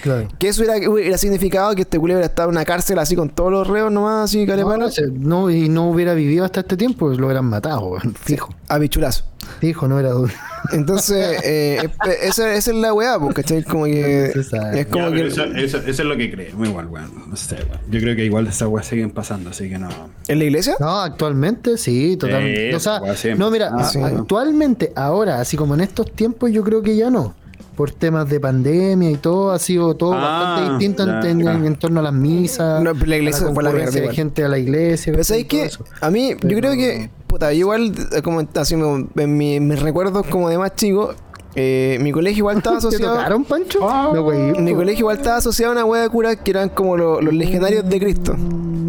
Claro. Que eso hubiera, hubiera significado que este culiado hubiera estado en una cárcel así con todos los reos nomás, así, No, no, y no hubiera vivido hasta este tiempo, lo hubieran matado, fijo. a bichulazo. Fijo, no era duda. Entonces, <laughs> eh, esa, esa es la weá, pues, ¿cachai? Como que. Es como Ya, que. eso, eso- eso es lo que creemos igual, weón. No sé, weón. Yo creo que igual esas weas siguen pasando, así que no. ¿En la iglesia? No, actualmente sí, totalmente. O sea, no, mira, Ah, sí. actualmente, ahora, así como en estos tiempos, yo creo que ya no. Por temas de pandemia y todo, ha sido todo Ah, bastante distinto en, ya, en- ya. en torno a las misas. No, pero la iglesia a fue la de gente a la iglesia. Pero ¿cachai? ¿sabes qué? Todo eso. A mí, yo creo que, puta, yo igual, eh, como así en mi- mis recuerdos como de más chico, eh, mi colegio igual estaba <laughs> ¿Te asociado. tocaron, Pancho? No, güey. Mi colegio igual estaba asociado a una wea de curas que eran como lo- los legionarios de Cristo.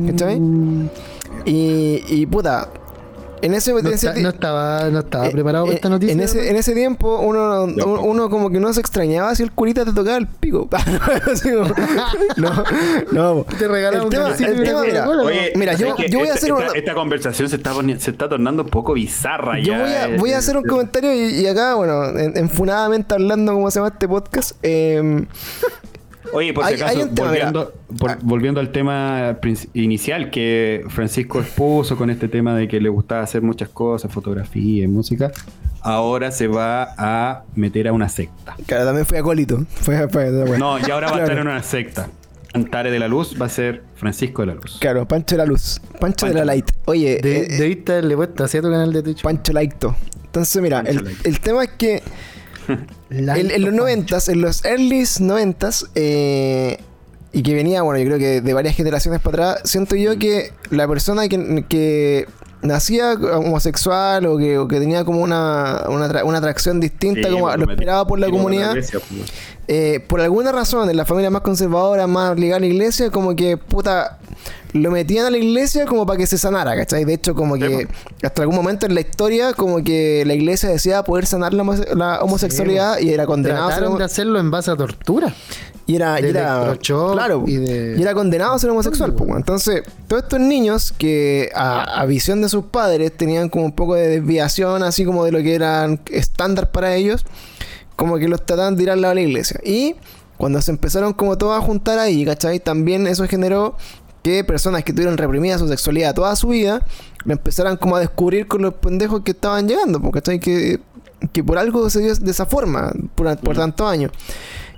¿Cachai? Y, y puta, en ese, en No, ese está- ti- no estaba, no estaba eh, preparado para eh, esta noticia. En ese, en ese tiempo, uno, uno, como que no se extrañaba si el curita te tocaba el pico. <laughs> <laughs> No, no. Te regalaba el un tema, el mira, Coca-Cola, Oye, Mira, yo- voy a esta, hacer una- esta, esta conversación se está, se está tornando un poco bizarra Yo ya. voy a, eh, voy a hacer un comentario y, y acá, bueno, en- enfunadamente hablando como se llama este podcast. eh, Oye, por si acaso, tema, volviendo, por- volviendo al tema inicial que Francisco expuso con este tema de que le gustaba hacer muchas cosas, fotografía y música, ahora se va a meter a una secta. claro, también fui acólito. Fue, fue, bueno. No, y ahora va a estar en una secta. Antare de la Luz va a ser Francisco de la Luz. Claro, Pancho de la Luz. Pancho, de la. Light. Oye, De, eh, debiste haberle puesto así a tu canal de Twitch. Pancho Laito. Entonces, mira, Pancho el, tema es que en, en los noventas, en los earlys noventas, eh, y que venía, bueno, yo creo que de varias generaciones para atrás, siento yo que la persona que, que nacía homosexual o que, o que tenía como una, una, atra- una atracción distinta Sí, como pues, lo esperaba por la comunidad, iglesia, pues. eh, por alguna razón, en la familia más conservadora, más ligada a la iglesia, como que, puta, lo metían a la iglesia como para que se sanara, ¿cachai? De hecho, como que hasta algún momento en la historia, como que la iglesia decía poder sanar la, homose- la homosexualidad y era condenado a ser de hacerlo en base a tortura. y era, y era- claro, y de- y era condenado a ser homosexual. pues. Entonces, todos estos niños que a, a visión de sus padres tenían como un poco de desviación, así como de lo que eran estándar para ellos, como que los trataban de ir al lado de la iglesia. Y cuando se empezaron como todos a juntar ahí, ¿cachai? También eso generó que personas que tuvieron reprimida su sexualidad toda su vida, lo empezaran como a descubrir con los pendejos que estaban llegando, pues, ¿cachai? Que, que por algo se dio de esa forma, por, por tantos años.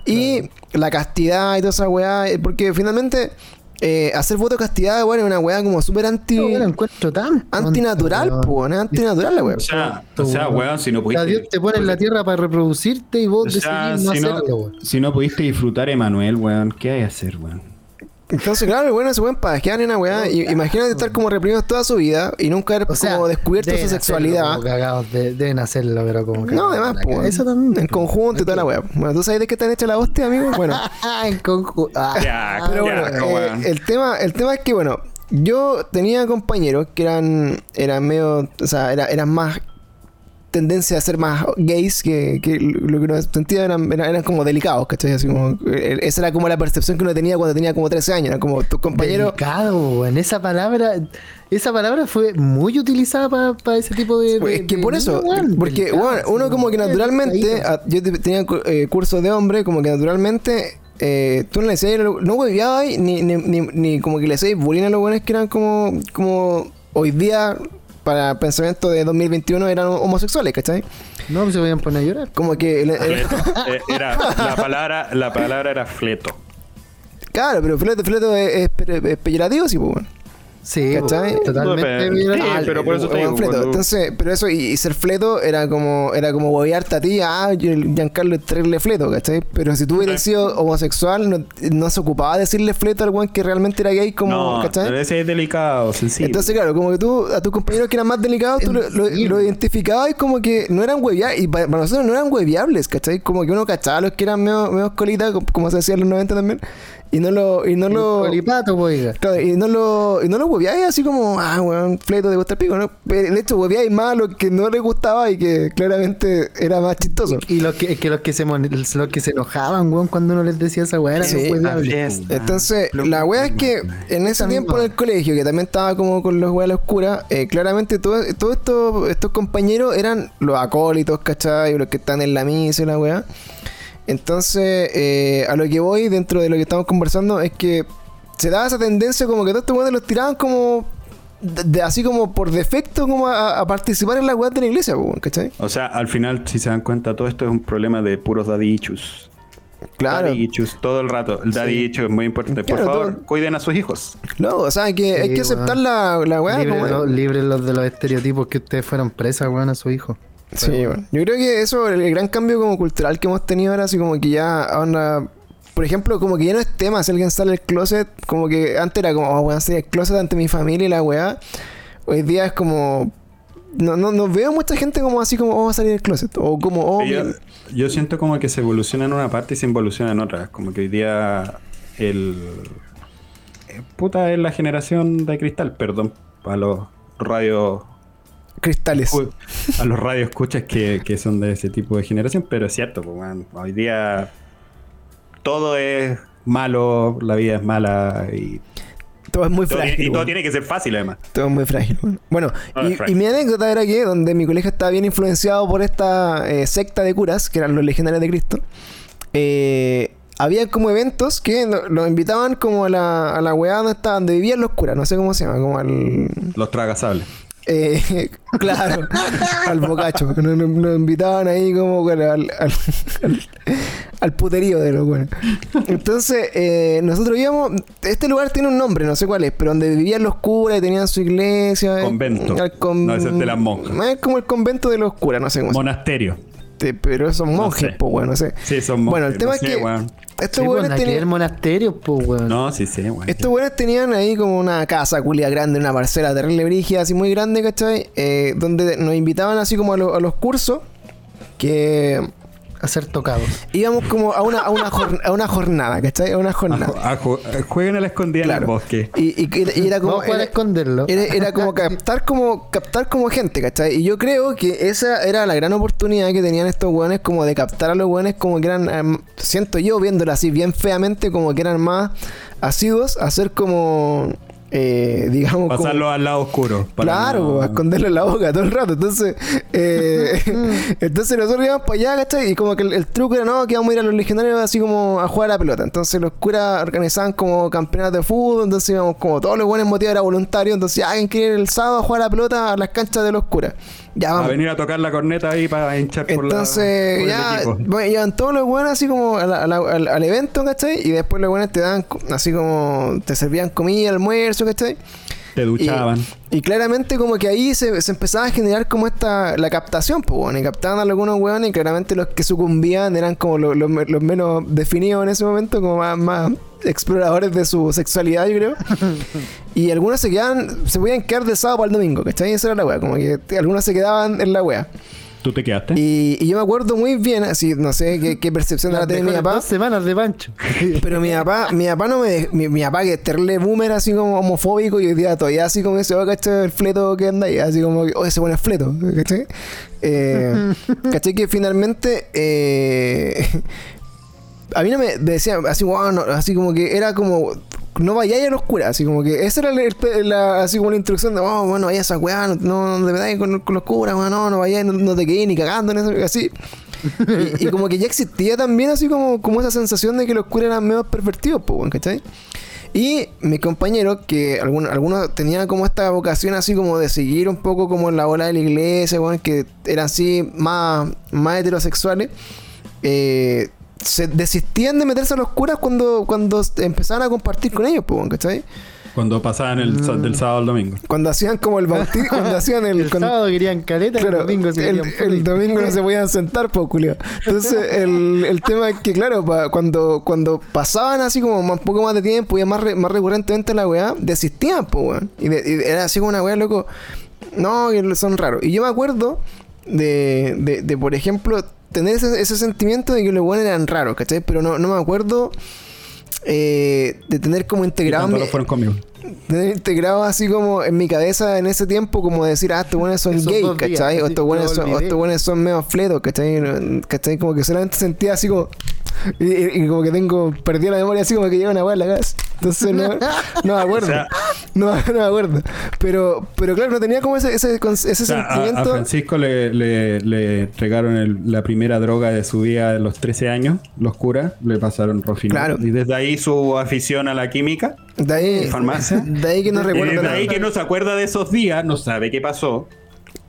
Y la castidad y toda esa weá, eh, porque finalmente eh, hacer voto de castidad, bueno, es una weá como súper anti... Yo lo encuentro tan Antinatural. ¿no? Antinatural la weá. O sea, o sea, weón, si no pudiste. Dios te pone en la tierra para reproducirte y vos O sea, decidís no si no, hacerlo, weón. Si no pudiste disfrutar Emanuel, weón, ¿qué hay que hacer, weón? Entonces, claro, bueno, se pueden pajear en una weá. Y, imagínate estar como reprimidos toda su vida y nunca haber O sea, como descubierto su sexualidad. hacerlo como cagados, de- deben hacerlo, pero como No, cagados además, la po, cabeza. Eso también. en conjunto y toda la weá. Bueno, ¿tú sabes de qué te han hecho la hostia, amigo? Bueno, Ah, <laughs> en conjunto. Ah. Ya, pero ya, bueno, no, eh, el, tema, el tema es que, bueno, yo tenía compañeros que eran, eran medio, o sea, era- eran más tendencia a ser más gays que, que lo que uno sentía eran, eran, como delicados, ¿cachai? Así como, eh, esa era como la percepción que uno tenía cuando tenía como 13 años, era como tus compañeros... Delicado, weón. Esa palabra, esa palabra fue muy utilizada para ese tipo de. de- Es que de por eso, porque Delicado, bueno, uno como que naturalmente, delicadito. a- yo te- tenía eh, cursos de hombre, como que naturalmente eh, tú no le decías, no hueveabas ni, ni, ni, ni como que le decías bullying a los buenos que eran como, como hoy día, para pensamiento de 2021, eran homosexuales, ¿cachai? No, pues se podían poner a llorar. Como que... el- el- Fleto. <laughs> Eh, era, la palabra, la palabra era fleto. claro, pero fleto, fleto es, es es peyorativo, sí, pues, bueno. Sí, ¿Cachai? totalmente. Sí, Ah, pero por eso te buen digo, cuando- Entonces, pero eso, y, y ser fleto era como, era como huevearte a ti, ah, Giancarlo es traerle fleto, ¿cachai? Pero si tú hubieras sido homosexual, no, no se ocupaba de decirle fleto al weón que realmente era gay, como, no, ¿cachai? ese es delicado, sensible. Entonces, claro, como que tú, a tus compañeros que eran más delicados, tú lo, lo, lo identificabas y como que no eran hueviables, y para, para nosotros no eran hueviables, ¿cachai? Como que uno cachaba a los que eran medio, medio colitas, como- como se decía en los 90 también, y no lo, y no lo, Colipato, po, oiga. Claro, y no lo, y no lo hueveáis así como, ah, weón, fleto de gusta el pico, ¿no? Pero de hecho, hueveáis más a lo que no les gustaba y que claramente era más chistoso. Y los que, que los que se los que se enojaban, weón, cuando uno les decía esa weá, eran Sí, los hueviables, así po, es. weón. Entonces, la wea es que en ese tiempo en el colegio, que también estaba como con los weas a la oscura, eh, claramente todos todo estos, estos compañeros eran los acólitos, ¿cachai? Los que están en la misa y la wea. Entonces, eh, a lo que voy dentro de lo que estamos conversando es que se daba esa tendencia como que todos estos weones los tiraban como. de- de- así como por defecto, como a, a participar en la weas de la iglesia, ¿cachai? O sea, al final, si se dan cuenta, todo esto es un problema de puros daddy issues. Claro. Daddy issues, todo el rato. El daddy es muy importante. Por favor, todo- cuiden a sus hijos. No, o sea, que hay que aceptar la, la Libre como los, libre los de los estereotipos que ustedes fueron presas, weón, a su hijo. Sí, bueno. Yo creo que eso, el, el gran cambio como cultural que hemos tenido ahora, así como que ya ahora, por ejemplo, como que ya no es tema si alguien sale del closet, como que antes era como, oh, weón, salir del closet ante mi familia y la weá. Hoy día es como, no, no, no veo mucha gente como así como, oh, salir del closet, o como, oh, yo, mi- yo siento como que se evoluciona en una parte y se involuciona en otra. Como que hoy día el... eh, Puta, es la generación de cristal, perdón, a los radios... cristales. A los radios escuchas que, que son de ese tipo de generación, pero es cierto, pues, weón, hoy día todo es malo, la vida es mala y Todo es muy todo, frágil. y todo tiene que ser fácil además. Todo es muy frágil. Bueno, y, frágil. y mi anécdota era que donde mi colegio estaba bien influenciado por esta eh, secta de curas, que eran los legionarios de Cristo, eh, había como eventos que lo- los invitaban como a la, a la weá donde, estaban, donde vivían los curas, no sé cómo se llama, como al... Los tragasables. Eh, <laughs> claro, al bocacho. Nos, nos- invitaban ahí como al, al, al- al- al puterío de los buenos. Entonces, eh, nosotros íbamos. Este lugar tiene un nombre, no sé cuál es, pero donde vivían los curas y tenían su iglesia. eh, Convento. con- No, es de las monjas. Es como el convento de los curas, no sé cómo Monasterio. Llama, Pero son monjes, sé. pues bueno, no sé. Sí, son monjes. Bueno, el tema no es sé, que estos Sí, weones que tenían- pues, weón. No, sí, sí, weón. Estos güeyes tenían ahí como una casa culia grande, una parcela terrible brígida, así muy grande, ¿cachai? Eh, donde nos invitaban así como a, lo- a los cursos, que A ser tocados. íbamos como a una, a una, jor- a una jornada, ¿cachai? A una jornada. a a- jueguen a la escondida en el bosque. Y, y- y era como... A Era, esconderlo. era- era como captar como captar como gente, ¿cachai? Y yo creo que esa era la gran oportunidad que tenían estos weones como de captar a los weones como que eran, em, siento yo viéndolo así bien feamente, como que eran más asiduos a ser como, eh, digamos, como- Pasarlo al lado oscuro. para Claro, no- a esconderlo en la boca todo el rato. Entonces, eh, <laughs> <laughs> entonces nosotros íbamos para allá, ¿cachai? Y como que el, el truco era, no, que vamos a ir a los legionarios así como a jugar a la pelota. Entonces los curas organizaban como campeonatos de fútbol, entonces íbamos como todos los buenos motivos era voluntario. Entonces, alguien quiere ir el sábado a jugar a la pelota a las canchas de los curas. Ya A venir a tocar la corneta ahí para hinchar por la. Entonces, por el ya, bueno, iban todos los buenos así como a la- a la- al, al evento, ¿cachai? Y después los buenos te dan así como, te servían comida, almuerzo, ¿cachai? Te duchaban. Y, y claramente como que ahí se, se empezaba a generar como esta, la captación, pues bueno, y captaban a algunos hueones y claramente los que sucumbían eran como lo- los me- los menos definidos en ese momento, como más, más exploradores de su sexualidad, yo creo. <laughs> y algunos se quedaban, se podían quedar de sábado para el domingo, ¿cachai? Esa era la wea, como que algunos se quedaban en la wea. ¿Tú te quedaste? Y, y yo me acuerdo muy bien, así, no sé qué, qué percepción la tenía mi papá. dos semanas de Pancho. <laughs> Pero mi papá, mi papá no me mi, mi papá que es terrible boomer así como homofóbico y hoy día todavía así como ese, oh, ¿cachai? El fleto que anda ahí, así como que, oh, ese buen fleto, ¿cachai? Eh, <laughs> ¿cachai? Que finalmente, eh, a mí no me decía así, wow, no, así como que era como, no vayáis a los curas, así como que esa era el- la, así como la instrucción de, oh, bueno, vayas a esa weá, no, no, no te con, con los curas, weón, no, no vayáis, no, no te quedéis ni cagando en eso, así. Y, y como que ya existía también así como, como esa sensación de que los curas eran medio pervertidos, pues, ¿cachai? Y mis compañeros, que algunos, algunos tenían como esta vocación así como de seguir un poco como la ola de la iglesia, weón, que eran así más, más heterosexuales, eh, se desistían de meterse a los curas cuando, cuando empezaban a compartir con ellos, pues, ¿cachai? Cuando pasaban el, del sábado al domingo. Cuando hacían como el bautismo, cuando hacían el. <laughs> El cuando- sábado querían caleta, Claro, el domingo se el, el domingo no se podían sentar, pues, culio. Entonces, el, el tema es que, claro, pa- cuando, cuando pasaban así como un poco más de tiempo y más, re- más recurrentemente la weá, desistían, pues, weón. Y, de- y era así como una weá, loco. No, que son raros. Y yo me acuerdo de, de, de, por ejemplo, tener ese, ese sentimiento de que los weones eran raros, ¿cachai? Pero no, no me acuerdo eh, de tener como integrado. mi- lo fueron conmigo. tener integrado así como en mi cabeza en ese tiempo como decir, ah, estos buenos son Esos gays, días, ¿cachai? O estos buenos son, o olvidé. estos buenos son medio fletos, ¿cachai? ¿cachai? Como que solamente sentía así como... Y, y- y como que tengo... Perdí la memoria así como que llega una weá en la casa. Entonces no, <laughs> no me acuerdo. O sea- no, no me acuerdo. Pero, pero claro, no tenía como ese, ese, ese O sea, a, a sentimiento... Francisco le, le- le entregaron el- la primera droga de su vida a los 13 años, los curas, le pasaron rofinol. Claro. Y desde ahí su afición a la química. de ahí, farmacia. <laughs> de ahí que no Y recuerdo desde ahí que no se acuerda de esos días, no sabe qué pasó,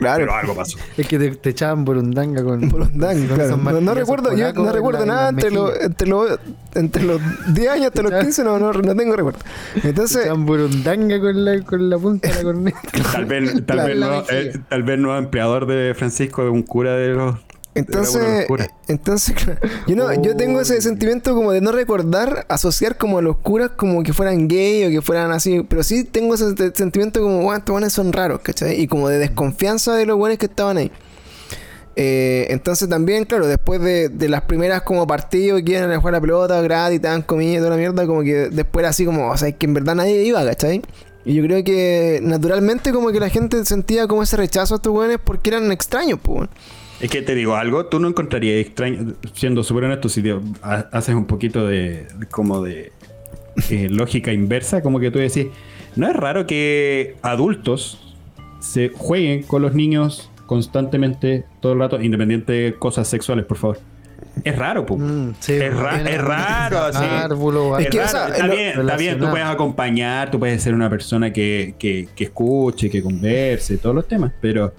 Claro. pero algo pasó. <laughs> Es que te, te echaban burundanga con. Burundanga, con claro. No, no recuerdo, yo no recuerdo nada entre los, mejillas. entre, los, entre los 10 años hasta los 15, no, no, no tengo recuerdo. Te Entonces, echaban burundanga con la, con la punta de la corneta. Tal vez, <laughs> tal Claro. vez, La no, eh, tal vez no empleador de Francisco es un cura de los. Entonces, curas. entonces, <laughs> yo no, yo tengo ese sentimiento como de no recordar, asociar como a los curas como que fueran gay o que fueran así, pero sí tengo ese sentimiento como, bueno, estos buenos son raros, ¿cachai? Y como de desconfianza de los buenos que estaban ahí. Eh, entonces también, claro, después de, de las primeras como partidos que iban a jugar la pelota gratis, te dan comida y toda la mierda, como que después era así como, o sea, es que en verdad nadie iba, ¿cachai? Y yo creo que naturalmente como que la gente sentía como ese rechazo a estos weones porque eran extraños, pues. Es que te digo algo, tú no encontrarías extraño, siendo súper honesto, si te haces un poquito de, como de eh, lógica inversa, como que tú decís, no es raro que adultos se jueguen con los niños constantemente, todo el rato, independiente de cosas sexuales, por favor. Es raro. Mm, sí, es, ra- bueno, es raro, así. Es Es que, o raro, sea, está, bien, está bien, tú puedes acompañar, tú puedes ser una persona que, que, que escuche, que converse, todos los temas, pero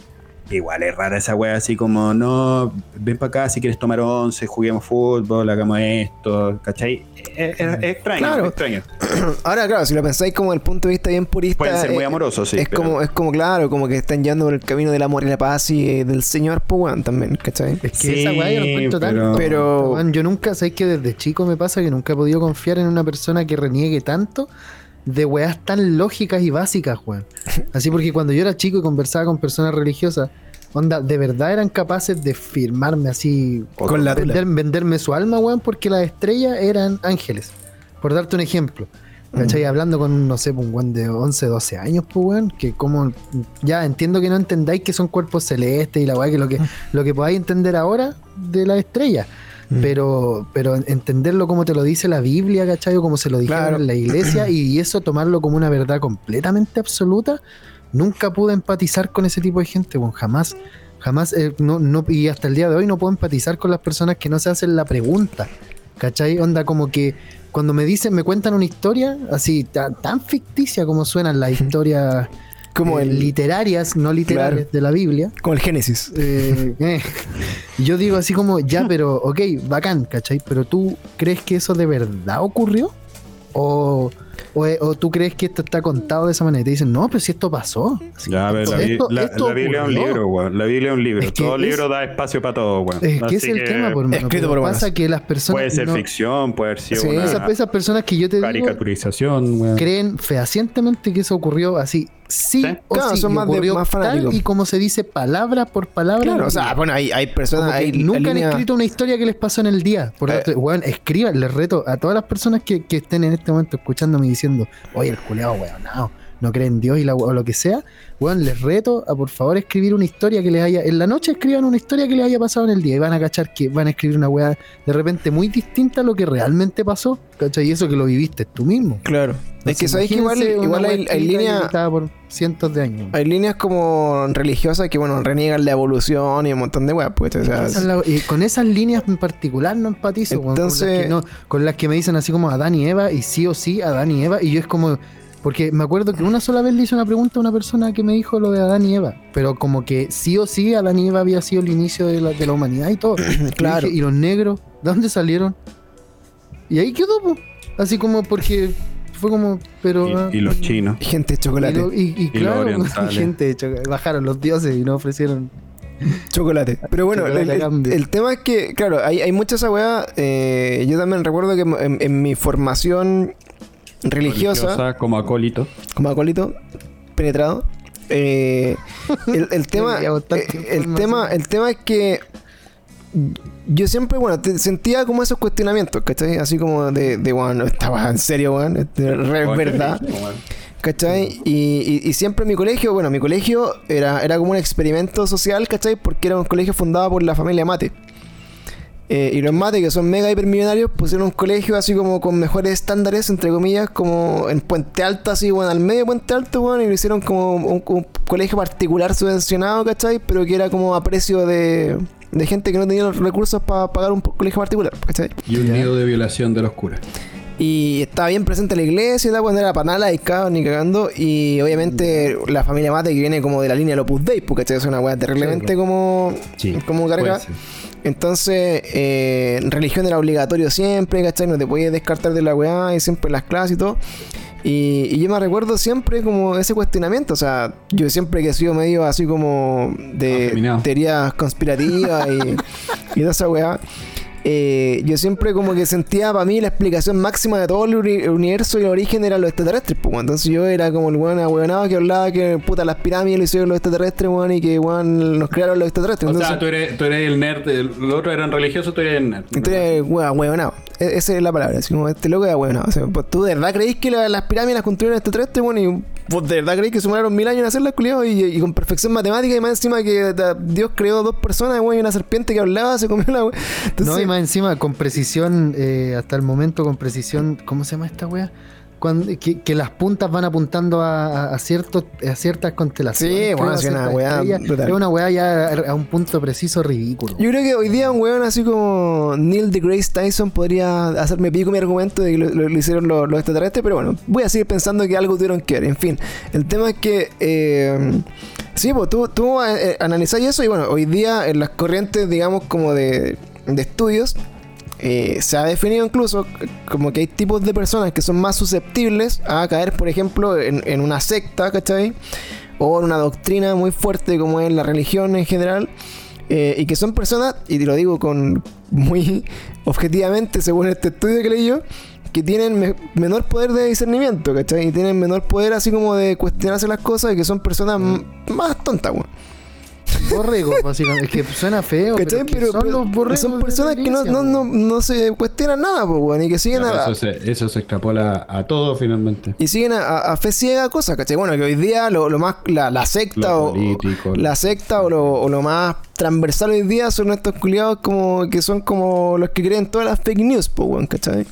igual es rara esa wea así como, no, ven para acá si quieres tomar once, juguemos fútbol, hagamos esto, ¿cachai? Es, es- es extraño, Claro. es extraño. <clears throat> Ahora, claro, si lo pensáis como desde el punto de vista bien purista. Pueden ser muy eh, amorosos, sí. es pero- como, es como claro, como que están yendo por el camino del amor y la paz y eh, del Señor, pues weón, también, ¿cachai? Es que Sí, esa weá yo lo encuentro pero- tanto. Pero- yo nunca, sabes que desde chico me pasa que nunca he podido confiar en una persona que reniegue tanto de weas tan lógicas y básicas, weón. <laughs> Así porque cuando yo era chico y conversaba con personas religiosas, onda, de verdad eran capaces de firmarme así, Con la vender- venderme su alma, weón, porque las estrellas eran ángeles. Por darte un ejemplo. ¿Cachai? Hablando con, no sé, un weón de 11, 12 años, pues, weón, que como, ya entiendo que no entendáis que son cuerpos celestes y la weá, que lo que, <laughs> lo que podáis entender ahora de la estrella. Pero, pero entenderlo como te lo dice la Biblia, ¿cachai? O como se lo dijeron Claro. en la iglesia y eso tomarlo como una verdad completamente absoluta, nunca pude empatizar con ese tipo de gente, weón, jamás. Jamás, eh, no, no, y hasta el día de hoy no puedo empatizar con las personas que no se hacen la pregunta. ¿Cachai? Onda como que cuando me dicen, me cuentan una historia así tan, tan ficticia como suenan las <laughs> historias Como eh, el, literarias, no literarias Claro. de la Biblia. como el Génesis. eh, eh, yo digo así como, ya, <laughs> pero, ok, bacán, ¿cachai? Pero tú crees que eso de verdad ocurrió? ¿O, o, o tú crees que esto está contado de esa manera? Y te dicen, no, pero si esto pasó. Así, Ya, a ver, la, esto- Bi- la- esto la Biblia es un libro, weón. La Biblia es un libro. Es que Todo es- libro da espacio para todo, weón. Es que Así es el que tema, por hermano. Escrito por pasa que las personas Puede ser no- ficción, puede sido Sí, una esas, esas personas que yo te digo Caricaturización, weón. creen fehacientemente que eso ocurrió así, sí, Sí. o Claro, sí, son más de- ocurrió más fanáticos. tal y como se dice palabra por palabra. Claro, o sea, bueno, hay, hay personas, hay nunca han escrito una historia que les pasó en el día. Por Eh. darte- weón, escriban, les reto a todas las personas que, que estén en este momento escuchándome diciendo, oye, el culeado, weón, no, no creen en Dios y la, o lo que sea. Weón, les reto a por favor escribir una historia que les haya. En la noche escriban una historia que les haya pasado en el día y van a cachar que van a escribir una weá de repente muy distinta a lo que realmente pasó. ¿Cachai? Y eso que lo viviste tú mismo. Claro. Es que sabéis que igual, igual hay, líneas. por cientos de años. Hay líneas como religiosas que, bueno, reniegan la evolución y un montón de weas, pues. O sea, Esa es la- y con esas líneas en particular no empatizo. Entonces- con, las que no- con las que me dicen así como Adán y Eva, y sí o sí Adán y Eva, y yo es como. Porque me acuerdo que una sola vez le hice una pregunta a una persona que me dijo lo de Adán y Eva, pero como que sí o sí Adán y Eva había sido el inicio de la, de la humanidad y todo. <clears throat> Y Claro. dije, ¿Y los negros? ¿De dónde salieron? Y ahí quedó, po. así como porque fue como, pero. ah, Y, y los chinos. Gente de y chocolate. lo- y- claro, gente de chocolate. Bajaron los dioses y no ofrecieron. Chocolate. Pero bueno, Chocolate el, el- el tema es que, claro, hay, hay mucha esa weá. eh, yo también recuerdo que en, en mi formación religiosa, como acólito. como acólito, penetrado, eh, <laughs> el, el tema, eh, el tema, el tema es que yo siempre, bueno, te- sentía como esos cuestionamientos, ¿cachai? Así como de, de bueno, estaba en serio, weón, es verdad. ¿Cachai? Y, y- y siempre mi colegio, bueno, mi colegio era, era como un experimento social, ¿cachai? Porque era un colegio fundado por la familia Mate. Eh, y los Mate, que son mega hipermillonarios, pusieron un colegio así como con mejores estándares, entre comillas, como en Puente Alto, así, bueno, al medio de Puente Alto, bueno, y lo hicieron como un, un colegio particular subvencionado, ¿cachai? Pero que era como a precio de, de gente que no tenía los recursos para pagar un colegio particular, ¿cachai? Y un nido de violación de los curas. Y estaba bien presente la iglesia y tal, cuando era para nada laicado ni cagando. Y obviamente la familia Mate que viene como de la línea del Opus Dei, porque ¿cachai? es una weá terriblemente como, Sí, como cargada. Entonces, eh, religión era obligatorio siempre, ¿cachai? No te podías descartar de la weá y siempre las clases y todo. Y, y yo me recuerdo siempre como ese cuestionamiento, o sea, yo siempre que he sido medio así como de teorías conspirativas y, y toda esa weá. Eh, yo siempre como que sentía para mí la explicación máxima de todo el uni- el universo y el origen eran los extraterrestres, pues, weón. entonces yo era como el weón ahueonado que hablaba que puta las pirámides lo hicieron los extraterrestres, weón, y que weón nos crearon los extraterrestres. O Entonces, sea, tú eres, tú eres el nerd. el- Los otros eran religiosos, tú eres el nerd. entonces, weón, huevonao. E- Esa es la palabra. Así como este loco era huevonao. O sea, pues, ¿tú de verdad creéis que la- las pirámides las construyeron extraterrestres, bueno? Y vos de verdad creéis que sumaron mil años en hacerlas, culiado, y, y con perfección matemática, y más encima que da- Dios creó dos personas, weón, y una serpiente que hablaba, se comió la weón. Entonces, no, y más encima, con precisión, eh, hasta el momento, con precisión, ¿cómo se llama esta wea? Cuando, que, que las puntas van apuntando a, ciertos, a ciertas constelaciones. Sí, bueno, sí, una brutal. Es una weá ya a un punto preciso ridículo. Yo creo que hoy día un weón así como Neil deGrasse Tyson podría hacerme pico mi argumento de que lo, lo- lo hicieron los, los extraterrestres, pero bueno, voy a seguir pensando que algo tuvieron que ver. En fin, el tema es que. eh, sí, pues tú, tú eh, analizáis eso y bueno, hoy día en las corrientes, digamos, como de, de estudios. eh, se ha definido incluso como que hay tipos de personas que son más susceptibles a caer, por ejemplo, en, en una secta, ¿cachai? O en una doctrina muy fuerte como es la religión en general. Eh, y que son personas, y te lo digo con muy <laughs> objetivamente, según este estudio que leí yo, que tienen me- menor poder de discernimiento, ¿cachai? Y tienen menor poder así como de cuestionarse las cosas y que son personas m- más tontas, weón. Borregos, básicamente. Es que suena feo, pero, son los borregos personas que no, no, no, no se cuestionan nada, pues, weón, y que siguen a, Eso se, eso se extrapola a todo finalmente. y siguen a, a- a fe ciega cosas, ¿cachai? Bueno, que hoy día lo, lo más, la, la secta Lo o, la secta o lo, o lo más transversal hoy día son estos culiados como que son como los que creen todas las fake news, pues, weón, ¿cachai?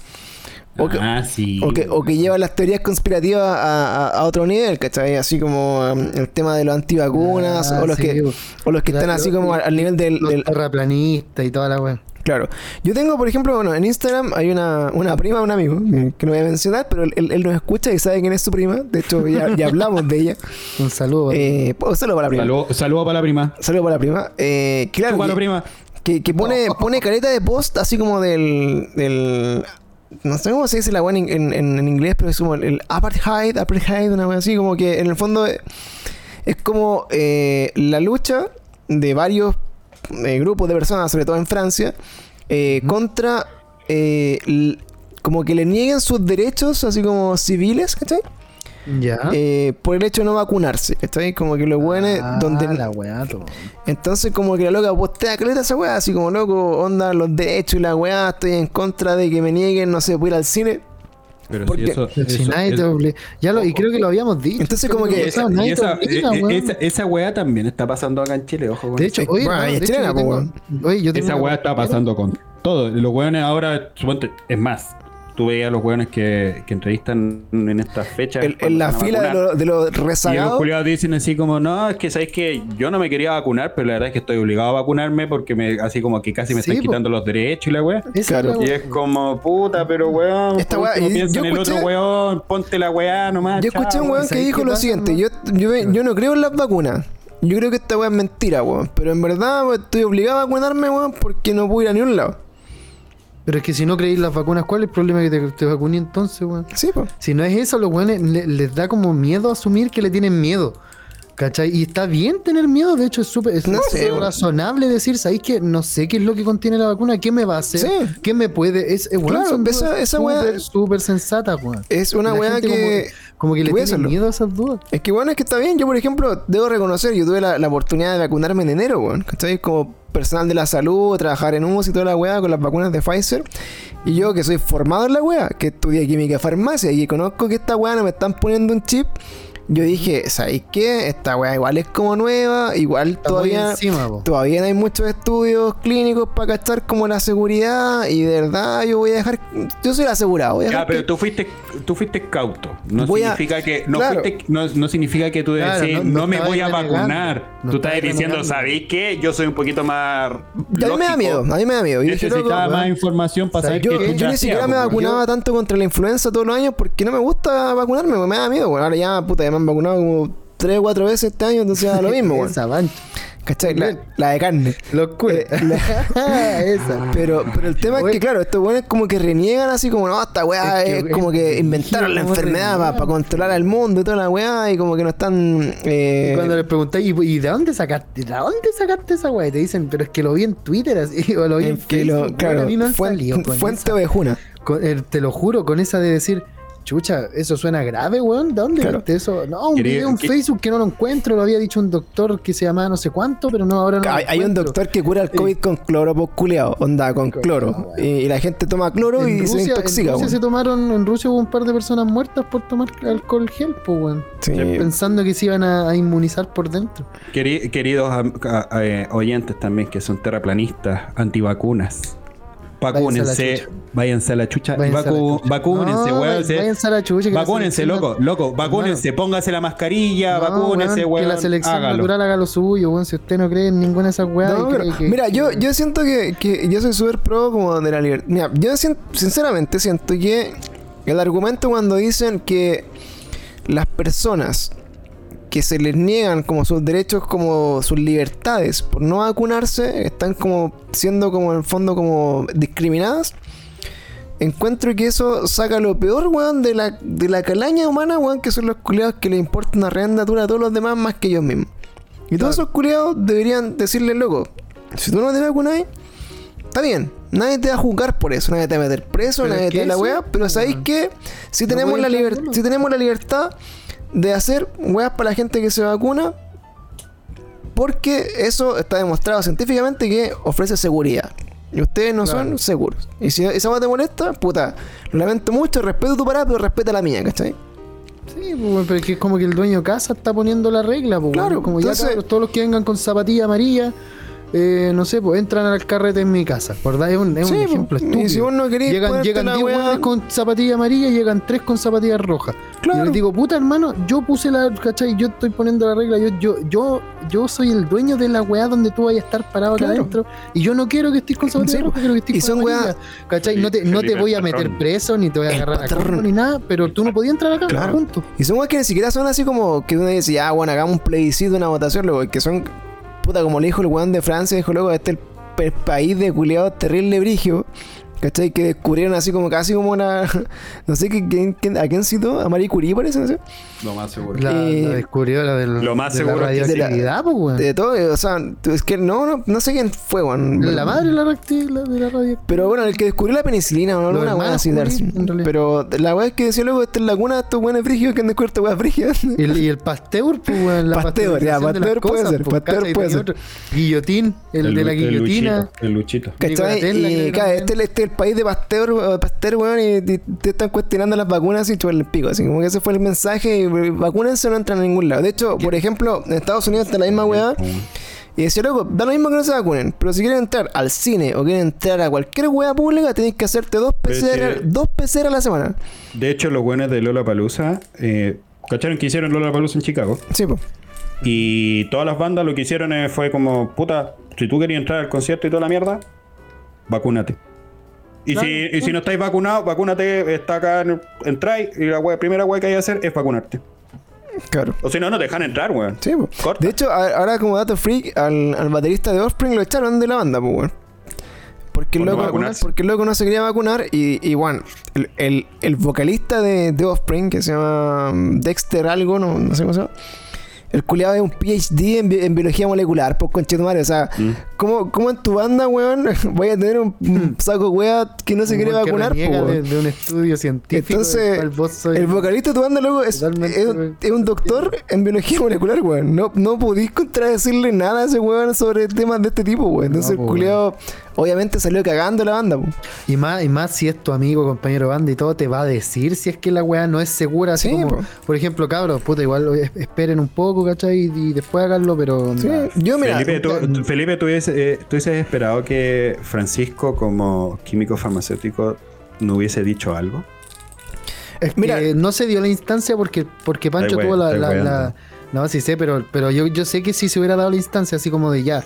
O que, ah, sí. o que, o que llevan las teorías conspirativas a, a- a otro nivel, ¿cachai? Así como um, el tema de los antivacunas, Ah, o los sí, que, weón. o los que La- están así como al, al nivel del, Los del- terraplanistas y toda la weá. Claro. Yo tengo, por ejemplo, bueno, en Instagram hay una, una prima, un amigo, eh, que no voy a mencionar, pero él, él nos escucha y sabe quién es su prima. De hecho, ya, ya hablamos de ella. <laughs> Un saludo. Eh, pues, saludo para la prima. Saludo, saludo para la prima. Saludo para la prima. Eh, claro, Para la prima. que, que pone, <laughs> pone careta de post así como del, del no sé cómo se dice la weá en, en, en inglés, pero es como el, el apartheid, apartheid, una weá así, como que en el fondo es, como eh, la lucha de varios eh, grupos de personas, sobre todo en Francia, eh, contra como que le nieguen sus derechos, así como civiles, ¿cachai? Ya. Eh, por el hecho de no vacunarse, ¿cachai? Como que los buenos, Ah, donde la weá, todo. entonces como que la loca postea caleta esa weá, así como loco, onda los derechos y la weá, estoy en contra de que me nieguen, no sé, puedo ir al cine. Pero Porque- si eso, eso- eso-. Ya lo, y creo que lo habíamos dicho. Entonces, como que esa, obliga, eh, weón. esa, esa weá también está pasando acá en Chile, ojo. con De hecho, oye, Bueno, de hecho, yo tengo- weón. oye, yo tengo Esa weá está pasando con todo. Los weones ahora, suponte, es más, tú veías los weones que, que entrevistan en estas fechas. En, la fila de de los Y los rezagados. culiados dicen así como, no, es que sabéis que yo no me quería vacunar, pero la verdad es que estoy obligado a vacunarme porque me, así como que casi me Sí, están po. quitando los derechos y la weá. Claro. Y es como, puta, pero weón, Esta weá- último y piensa yo en el escuché- otro weón, ponte la weá nomás. Yo escuché a un weón que ¿sabes dijo lo siguiente, yo, yo, yo no creo en las vacunas. Yo creo que esta weá es mentira, weón. Pero en verdad weón, estoy obligado a vacunarme, weón, porque no puedo ir a ningún lado. Pero es que si no creéis las vacunas, ¿cuál es el problema que te, te vacuné entonces, weón? Sí, pues. Si no es eso, los weones le- les da como miedo asumir que le tienen miedo. ¿Cachai? Y está bien tener miedo, de hecho es súper es No sé, razonable decir, ¿sabéis que no sé qué es lo que contiene la vacuna? ¿Qué me va a hacer? Sí. ¿Qué me puede? Es, Claro, esa- esa súper, súper sensata, weón. Es una weá que. Como, como que que le tiene hacerlo. miedo a esas dudas. Es que bueno, es que está bien. Yo, por ejemplo, debo reconocer, yo tuve la, la oportunidad de vacunarme en enero, weón. ¿Cachai? Como personal de la salud, trabajar en UCI y toda la weá con las vacunas de Pfizer. Y yo que soy formado en la weá, que estudié química y farmacia y conozco que esta weá no me están poniendo un chip. Yo dije, ¿sabéis qué? Esta weá igual es como nueva, igual Está todavía... encima. Todavía no hay muchos estudios clínicos para cachar como la seguridad y de verdad yo voy a dejar... Yo soy el asegurado. Voy a Ya, dejar pero que- tú fuiste, tú fuiste cauto. No Voy a- significa que no, claro. fuiste- no, no significa que tú Claro, decís, no- no, no me voy a vacunar. No tú estás diciendo. ¿sabéis qué? Yo soy un poquito más. A mí me da lógico. miedo, a mí me da miedo. Y dije, loco, Necesitaba más información para saber ¿Sabes qué qué? Yo chucha ni siquiera me vacunaba tanto contra la influenza todos los años porque no me gusta vacunarme, me da miedo. Bueno, ahora ya, puta, ya me han vacunado como tres o cuatro veces este año, entonces ya lo mismo, weón. Esa mancha. ¿Cachai? La, la de carne. Locura. Eh, <laughs> Esa. Pero, pero el tema es que, claro, estos weones como que reniegan así como, no, esta weá Es que, es, es como que que inventaron la enfermedad para controlar al mundo y toda la weá y como que no están... eh, Y cuando les preguntáis, ¿y, y de dónde sacaste? ¿De dónde sacaste esa weá? Y te dicen, pero es que lo vi en Twitter así, <laughs> o lo vi en es que lo- Facebook. claro, a mí fuen- salido con fuente ovejuna. Eh, te lo juro, con esa de decir, chucha, eso suena grave, weón. ¿De dónde Claro. viste eso? No, un Quería- video en que- Facebook que no lo encuentro, lo había dicho un doctor que se llamaba no sé cuánto, pero no, ahora no. lo Hay, hay un doctor que cura el COVID con cloro, pues culeado, onda, con cloro. cloro, Y, y la gente toma cloro En y se Rusia, intoxica, en Rusia weón. se tomaron, en Rusia hubo un par de personas muertas por tomar alcohol gel, pues, weón. Sí. Pensando que se iban a, a inmunizar por dentro. Queri- queridos a- eh, oyentes también que son terraplanistas, antivacunas. Vacúnense, váyanse a la chucha. Vacúnense, weón. se- váyanse a la chucha, Vacúnense, loco, loco, vacúnense, póngase la mascarilla, No, vacúnense, weón. Que la selección hágalo. natural haga lo suyo, weón. Si usted no cree en ninguna de esas weas. Mira, yo, yo siento que, que yo soy súper pro como de la libertad. Mira, yo sinceramente siento que el argumento cuando dicen que las personas que se les niegan como sus derechos, como sus libertades por no vacunarse, están como siendo como en el fondo como discriminadas. Encuentro que eso saca lo peor, weón, de la, de la calaña humana, weón, que son los culiados que le importa una reandatura a todos los demás más que ellos mismos. Y todos esos culiados deberían decirle, loco, si tú no te vacunas, está bien. Nadie te va a juzgar por eso, nadie te va a meter preso, nadie te que da la weá, pero ¿sabéis que Si tenemos, la si tenemos la libertad de hacer weas para la gente que se vacuna, porque eso está demostrado científicamente que ofrece seguridad. Y ustedes no Claro. son seguros. Y si esa weá te molesta, puta, lo lamento mucho, respeto tu parada, pero respeta la mía, ¿cachai? Sí, pues, pero es que es como que el dueño de casa está poniendo la regla, pues, Claro, weón. como ya entonces- cabros, todos los que vengan con zapatilla amarilla, eh, no sé, pues entran al carrete en mi casa, ¿verdad? Es un, es un Sí, ejemplo pues, y estúpido. si vos no querés llegan llegan la 10 weá- weones con zapatilla amarilla y llegan 3 con zapatilla roja. Claro. Yo les digo, puta hermano, yo puse la, ¿cachai? Yo estoy poniendo la regla, yo, yo, yo, yo soy el dueño de la weá donde tú vayas a estar parado acá Claro. adentro. Y yo no quiero que estés con zapatilla Sí, roja, quiero que estés y con son amarilla, ¿Cachai? No te, no te voy a meter preso, ni te voy a El agarrar a patrón. combo, ni nada, pero tú no podías entrar acá, Claro. punto. Y son weas que ni siquiera son así como que uno dice, ah, bueno, hagamos un plebiscito, una votación, luego, que son, puta, como le dijo el weón de Francia, dijo luego, este es el, el país de culiados terrible brigio, ¿cachai? Que descubrieron así como casi como una, <laughs> no sé, ¿quién, quién- quién- ¿a quién citó? ¿A Marie Curie parece? No sé. Lo más seguro. La, Eh, la descubridora del, lo más de la seguro que- radioactividad, pues, weón. De todo, o sea, es que no, no, no sé quién fue, weón. La madre de la, la- de la radioactividad. Pero bueno, el que descubrió la penicilina, ¿no? Una hermanos así. Pero la weá es que decía luego, esta es la cuna de estos buenos frigios que han descubierto weas frigias. Y el, y el Pasteur, pues, weón, la Pasteur, ya, Pasteur puede ser, pues, Pasteur puede ser. Guillotín, el, de la guillotina. El luchito. ¿Cachai? Y este, este es el país de Pasteur, eh, Pasteur weón, y, te están cuestionando las vacunas y chupan el pico. Así como que ese fue el mensaje, y vacúnense no entran a ningún lado. De hecho, por ejemplo, en Estados Unidos está la misma weá. Y decía, loco, da lo mismo que no se vacunen, pero si quieren entrar al cine o quieren entrar a cualquier weá pública, tenéis que hacerte dos PCR, dos PCR a la semana. De hecho, los buenos de Lola Palusa, eh, ¿cacharon que hicieron Lola Palusa en Chicago? Sí, pues. Y todas las bandas lo que hicieron eh, fue como, puta, si tú querías entrar al concierto y toda la mierda, vacúnate. Y, Claro, si, y si no estáis vacunados, vacúnate, está acá, en- entráis y la wea- primera wea que hay que hacer es vacunarte. Claro. O si no, no te dejan entrar, weón. Sí. Corta. De hecho, ahora como dato freak, al, al baterista de Offspring lo echaron de la banda, pues, weón. ¿Por porque el no loco, vacunarse. porque el loco no se quería vacunar y, y bueno, el, el, el vocalista de, de Offspring, que se llama Dexter algo, no, no sé cómo se llama. El culiado es un PhD en, bi- en biología molecular, pues conchetumare. O sea, Mm. ¿cómo, ¿cómo en tu banda, weón, <laughs> voy a tener un, un <laughs> saco wea que no se quiere vacunar, po, de, de un estudio científico. Entonces, El vocalista de tu banda, loco, es, un doctor en biología molecular, weón. No, no podís contradecirle nada a ese weón sobre temas de este tipo, weón. Entonces, No, el culiado, obviamente salió cagando la banda, po. Y más, y más si es tu amigo, compañero de banda y todo, te va a decir si es que la weá no es segura. Así Sí, como, po. por ejemplo, cabros, puta, igual es- esperen un poco, ¿cachai? Y, después háganlo, pero. Sí, nah. yo, mira, Felipe, tú, Felipe, ¿tú hubiese- eh, tú hubieses esperado que Francisco, como químico farmacéutico, no hubiese dicho algo? Es que Mira- no se dio la instancia porque, porque Pancho tuvo la. la, la- no, sí sé, pero, pero yo, yo sé que si se hubiera dado la instancia, así como de ya.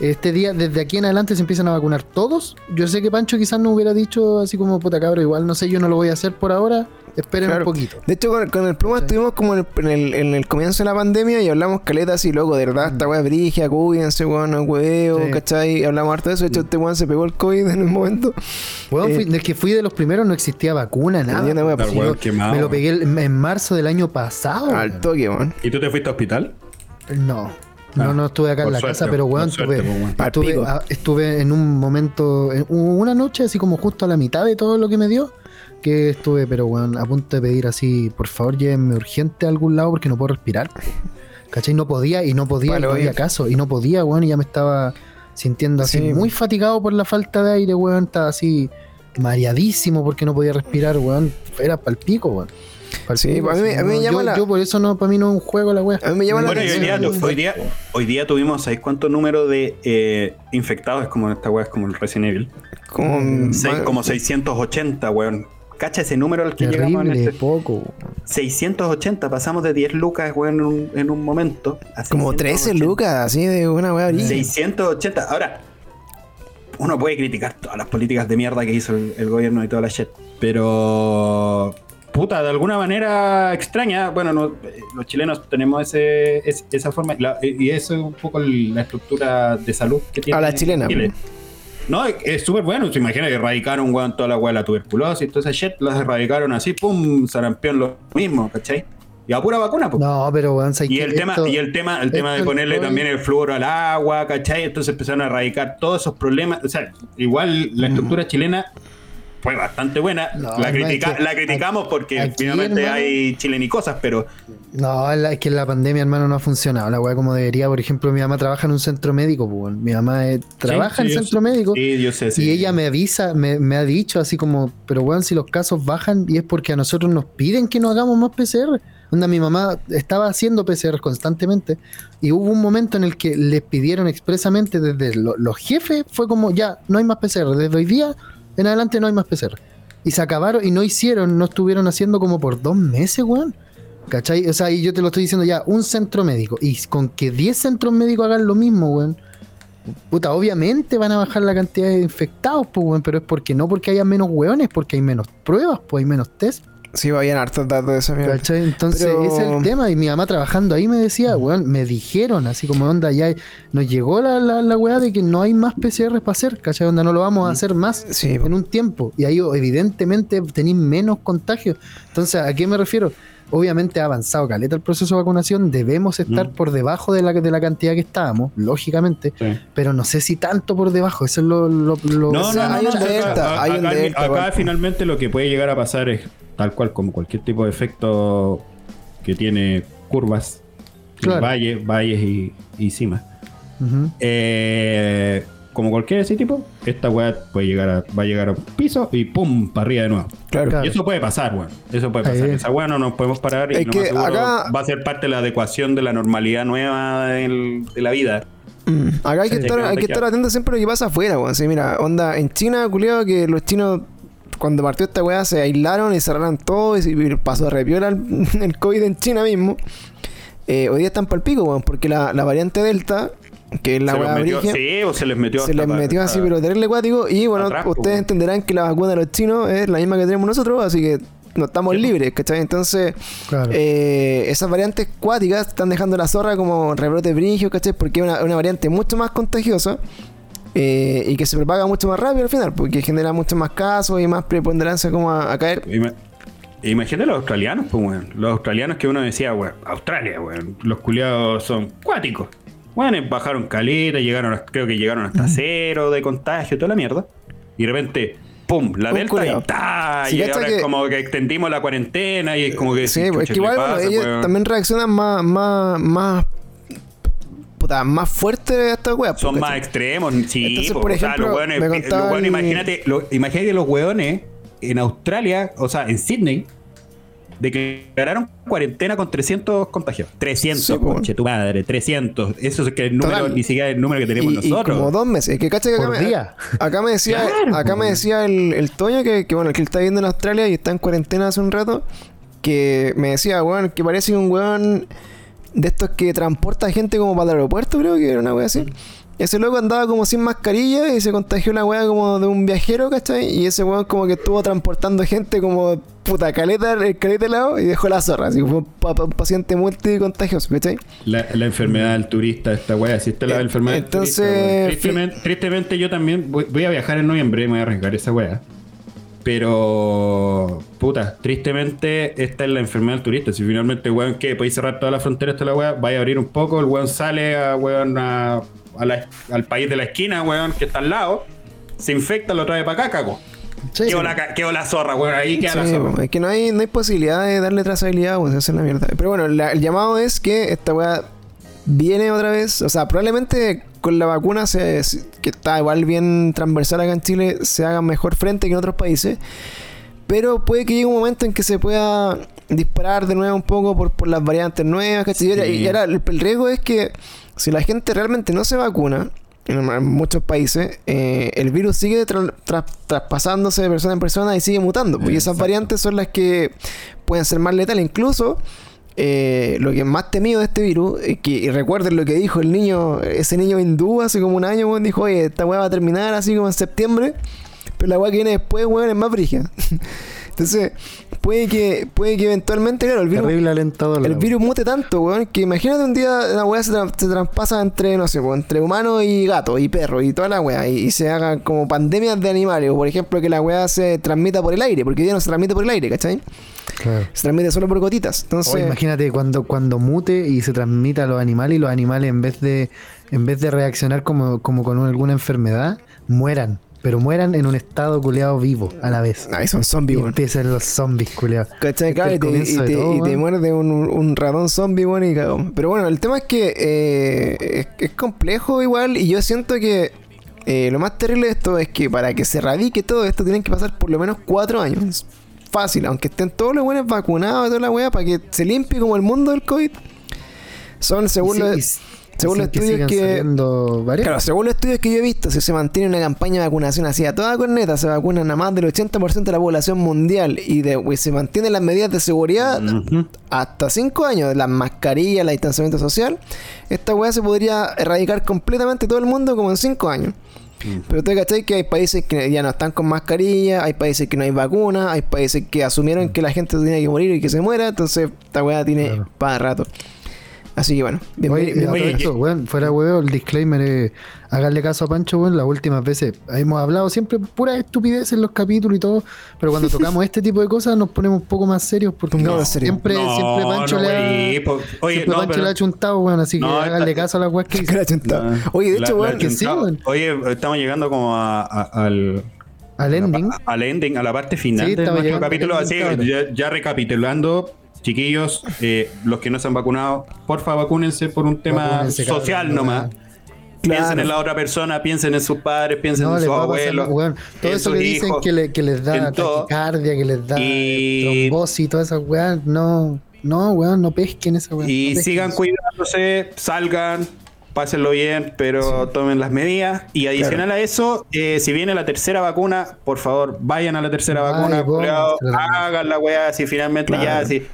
Este día, desde aquí en adelante se empiezan a vacunar todos. Yo sé que Pancho quizás no hubiera dicho así como puta cabro, igual no sé, yo no lo voy a hacer por ahora. Esperen Claro. un poquito. De hecho, con, con el Pluma estuvimos como en el, en, el, en el comienzo de la pandemia y hablamos caleta así, loco, de verdad, esta weá es brigia, cuídense, weón, no hueveo, Sí. ¿cachai? Y hablamos harto de eso. De hecho, este weón se pegó el COVID en un momento. Weón, Eh, fui- que fui de los primeros no existía vacuna, nada. Una wea, pues, weón yo quemado, me lo pegué el- en marzo del año pasado. al toque, weón. ¿Y tú te fuiste a hospital? No. No, no estuve acá en la suerte, casa, pero weón, suerte, estuve, pues, weón. Estuve, estuve en un momento, en- una noche así como justo a la mitad de todo lo que me dio, que estuve, pero weón, a punto de pedir así, por favor llévenme urgente a algún lado porque no puedo respirar. ¿Cachai? No podía y no podía, y Vale, no oye. había caso, y no podía, weón, y ya me estaba sintiendo así Sí. muy fatigado por la falta de aire, weón, estaba así mareadísimo porque no podía respirar, weón, era pal pico, weón. Sí, a mí me- así, a mí me no, llama yo, la- yo por eso no, para mí no es un juego la weá. A mí me llama la Bueno, y hoy día, hoy día, hoy día tuvimos, ¿sabéis cuánto número de eh, infectados? Es como esta weá, es como el Resident Evil. Como, Seis- como 680, weón. Cacha ese número al que llegamos en Terrible, este. poco. weón. 680, pasamos de 10 lucas, weón, en un, en un momento. a como 13 680. lucas, así de una weá brígida. 680. Ahora, uno puede criticar todas las políticas de mierda que hizo el, el gobierno y toda la shit. Pero. Puta, de alguna manera extraña. Bueno, no, los chilenos tenemos ese, es- esa forma. la- y eso es un poco la estructura de salud que tiene. A la chilena, Chile. No, es- súper bueno. Se imagina que erradicaron, weón, toda la weá de la tuberculosis, toda esa shit, las erradicaron así, pum, sarampión lo mismo, ¿cachai? Y a pura vacuna, pues. No, pero weón, ¿sabes Y el tema, Esto- y el tema, el tema de ponerle también el flúor al agua, ¿cachai? Entonces empezaron a erradicar todos esos problemas. O sea, igual la estructura chilena fue bastante buena. No, la, es que la criticamos porque aquí, finalmente hermano- hay chilenicosas, pero No, es que la pandemia, hermano, no ha funcionado. La weá como debería. Por ejemplo, mi mamá trabaja en un centro médico, pues. Mi mamá eh, trabaja Sí, en sí, centro sé. médico. Sí, yo sé. Y ella me avisa, me, me ha dicho así como, pero weón, si los casos bajan y es porque a nosotros nos piden que no hagamos más PCR. Onda, mi mamá estaba haciendo PCR constantemente y hubo un momento en el que les pidieron expresamente desde lo- los jefes, fue como, ya, no hay más PCR. Desde hoy día en adelante no hay más PCR. Y se acabaron y no hicieron, no estuvieron haciendo como por dos meses, weón. ¿Cachai? O sea, y yo te lo estoy diciendo ya, un centro médico. Y con que 10 centros médicos hagan lo mismo, weón. Puta, obviamente van a bajar la cantidad de infectados, pues, weón, pero es porque no porque haya menos weones, porque hay menos pruebas, pues hay menos test. Sí, vayan hartos datos de esa mierda. ¿Cachai? Entonces, Pero- ese es el tema. Y mi mamá trabajando ahí me decía, weón, me dijeron, así como onda, ya nos llegó la, la, la weá de que no hay más PCR para hacer, ¿cachai? Onda, no lo vamos a hacer más Sí, en un tiempo. Y ahí evidentemente tenéis menos contagios. Entonces, ¿a qué me refiero? Obviamente ha avanzado caleta el proceso de vacunación, debemos estar Mm. por debajo de la, de la cantidad que estábamos, lógicamente, Sí. pero no sé si tanto por debajo, eso es lo... lo, lo- No, O sea, no, no, hay no, un acá- delta, acá- hay un acá- delta, acá igual. finalmente lo que puede llegar a pasar es tal cual como cualquier tipo de efecto que tiene curvas, Claro. valles, valles y, y cimas. Eh, como cualquier ese tipo, esta weá puede llegar a, va a llegar a un piso y pum, para arriba de nuevo. Claro. Claro. Y eso puede pasar, weón. Eso puede pasar. Ahí. Esa weá no nos podemos parar y Es lo que más acá- va a ser parte de la adecuación de la normalidad nueva del- de la vida. Mm. Acá hay que, Sí, estar, hay que donde estar atento siempre a lo que pasa afuera, weón. Sí, mira, onda, en China, culiado, que los chinos, cuando partió esta weá, se aislaron y cerraron todo y pasó a repiola el, <laughs> el COVID en China mismo. Eh, hoy día están pal pico, weón, porque la, la variante Delta, que es la se los weá metió, brígida, sí, o se les metió se les metió así, pa- pero terrible cuático. Y bueno, atrás, ustedes entenderán que la vacuna de los chinos es la misma que tenemos nosotros, así que no estamos Sí. libres, ¿cachai? Entonces, Claro. eh, esas variantes cuáticas están dejando la zorra como rebrote brigio, ¿cachai? Porque es una, una variante mucho más contagiosa. eh, y que se propaga mucho más rápido al final, porque genera mucho más casos y más preponderancia como a, a caer. Ima- Imagínate los australianos, pues, weón. Los australianos que uno decía, weón, Australia, weón. Los culiados son cuáticos. Bueno, bajaron caleta, llegaron, creo que llegaron hasta cero de contagio, toda la mierda. Y de repente, pum, la Un delta culiao. y ¡ta! Y cacha ahora que- es como que extendimos la cuarentena y es como que... Sí, pues, es chucha, que igual ¿qué bueno, pasa, ellos weón? también reaccionan más, más, más, puta, más fuerte a esta wea. Son porque- más extremos, sí. Entonces, po, por o sea, ejemplo, los hueones- me los hueones, imagínate, lo- imagínate los hueones en Australia, o sea, en Sydney, declararon cuarentena con 300 contagios. 300, Sí, conche tu madre, 300. Eso es que el número, Total. ni siquiera el número que tenemos y, y nosotros. como dos meses. Que cacha que acá Por me, día. acá me decía, Claro, acá me decía el, el Toño que, que bueno, que él está viviendo en Australia y está en cuarentena hace un rato. Que me decía, weón, que parece un weón de estos que transporta gente como para el aeropuerto, creo que era una wea así. Ese loco andaba como sin mascarilla y se contagió la wea como de un viajero, ¿cachai? Y ese weón como que estuvo transportando gente como puta caleta, el caleta helado y dejó la zorra. Así que fue un, un paciente multicontagioso, ¿cachai? La, la enfermedad del turista, esta weá, si esta es la Eh, enfermedad del entonces, turista, weón. fi- tristemente, tristemente yo también voy, voy a viajar en noviembre, me voy a arriesgar esa weá. Pero, puta, tristemente esta es la enfermedad del turista. Si finalmente, weón, que podéis cerrar toda la frontera esta la weá, vaya a abrir un poco, el weón sale a, weón, a, a la- al país de la esquina, weón, que está al lado, se infecta, lo trae para acá, cago. Sí, quedó, sí. la, ca- quedó la zorra, weón, ahí queda la zorra. es que no hay, no hay posibilidad de darle trazabilidad, pues hacer la mierda. Pero bueno, la- el llamado es que esta weá viene otra vez. O sea, probablemente con la vacuna, se, se- que está igual bien transversal acá en Chile, se haga mejor frente que en otros países. Pero puede que llegue un momento en que se pueda disparar de nuevo un poco por, por las variantes nuevas, ¿cachai? Y ahora- Sí. Y ahora el, el riesgo es que si la gente realmente no se vacuna, en muchos países, eh, el virus sigue tra- tra- traspasándose de persona en persona y sigue mutando. pues, Y esas Exacto. variantes son las que pueden ser más letales. Incluso eh, lo que es más temido de este virus, que, y recuerden lo que dijo el niño, ese niño hindú hace como un año, dijo, oye, esta weá va a terminar así como en septiembre, pero la weá que viene después, weón, es más brígida. <laughs> Entonces, puede que, puede que eventualmente, claro, el virus, Terrible alentador. el virus mute tanto, weón, que imagínate un día la weá se, tra- se traspasa entre, no sé, weón, entre humano y gato y perro y toda la weá, y, y se hagan como pandemias de animales, o por ejemplo que la weá se transmita por el aire, porque hoy día no se transmite por el aire, ¿cachai? Claro. Se transmite solo por gotitas. O Entonces, imagínate cuando, cuando mute y se transmita a los animales y los animales en vez de en vez de reaccionar como, como con alguna enfermedad, mueran. Pero mueran en un estado culeado vivo a la vez. Ay, son zombies, weón. empiezan los zombies culeados. ¿Cachai? Este y te, y te- todo, y te weón. muerde un, un ratón zombie, bueno, y cagó. Pero bueno, el tema es que eh, es, es complejo igual, y yo siento que eh, lo más terrible de esto es que para que se erradique todo esto tienen que pasar por lo menos cuatro años. Fácil, aunque estén todos los buenos vacunados y toda la weá, para que se limpie como el mundo del COVID. Son, según sí- los, según los estudios que... Claro, según los estudios que yo he visto, si se mantiene una campaña de vacunación así a toda corneta, se vacunan a más del 80% de la población mundial y, de, y se mantienen las medidas de seguridad hasta 5 años, las mascarillas, el distanciamiento social, esta weá se podría erradicar completamente todo el mundo como en 5 años. Pero te cachai que hay países que ya no están con mascarilla, hay países que no hay vacuna, hay países que asumieron que la gente tiene que morir y que se muera, entonces esta weá tiene Claro. para rato. Así que bueno, bien, Oye, bien- bien- esto, weón, fuera huevo, el disclaimer es hacerle caso a Pancho, weón, las últimas veces hemos hablado siempre pura estupidez en los capítulos y todo, pero cuando <laughs> tocamos este tipo de cosas nos ponemos un poco más serios porque No, siempre, No, siempre Pancho no, le ha, Oye, siempre no, Pancho pero- le ha chuntado, weón, así que No, háganle está- caso a las weas que <laughs> dice. la chuntado. No. Oye, de La- hecho, la weón, que sí, weón. Oye, estamos llegando como a- a- al, Al ending. al ending, a la parte final Sí, de estaba nuestro capítulo. Así ya, ya recapitulando, chiquillos, eh, los que no se han vacunado, porfa, vacúnense por un tema Vacúnense, cabrón, social no, nomás. Claro. Piensen en la otra persona, piensen en sus padres, piensen No, en sus abuelos. Todo en eso sus que dicen hijos. que, le- que les da taquicardia, que les da Y- trombosis y todas esas weas, no, no, weón, no pesquen esa no Y sigan cuidándose, salgan, pásenlo bien, pero tomen las medidas. Y adicional a eso, eh, si viene la tercera vacuna, por favor, vayan a la tercera vacuna, culiao, hagan la weá, si finalmente ya, si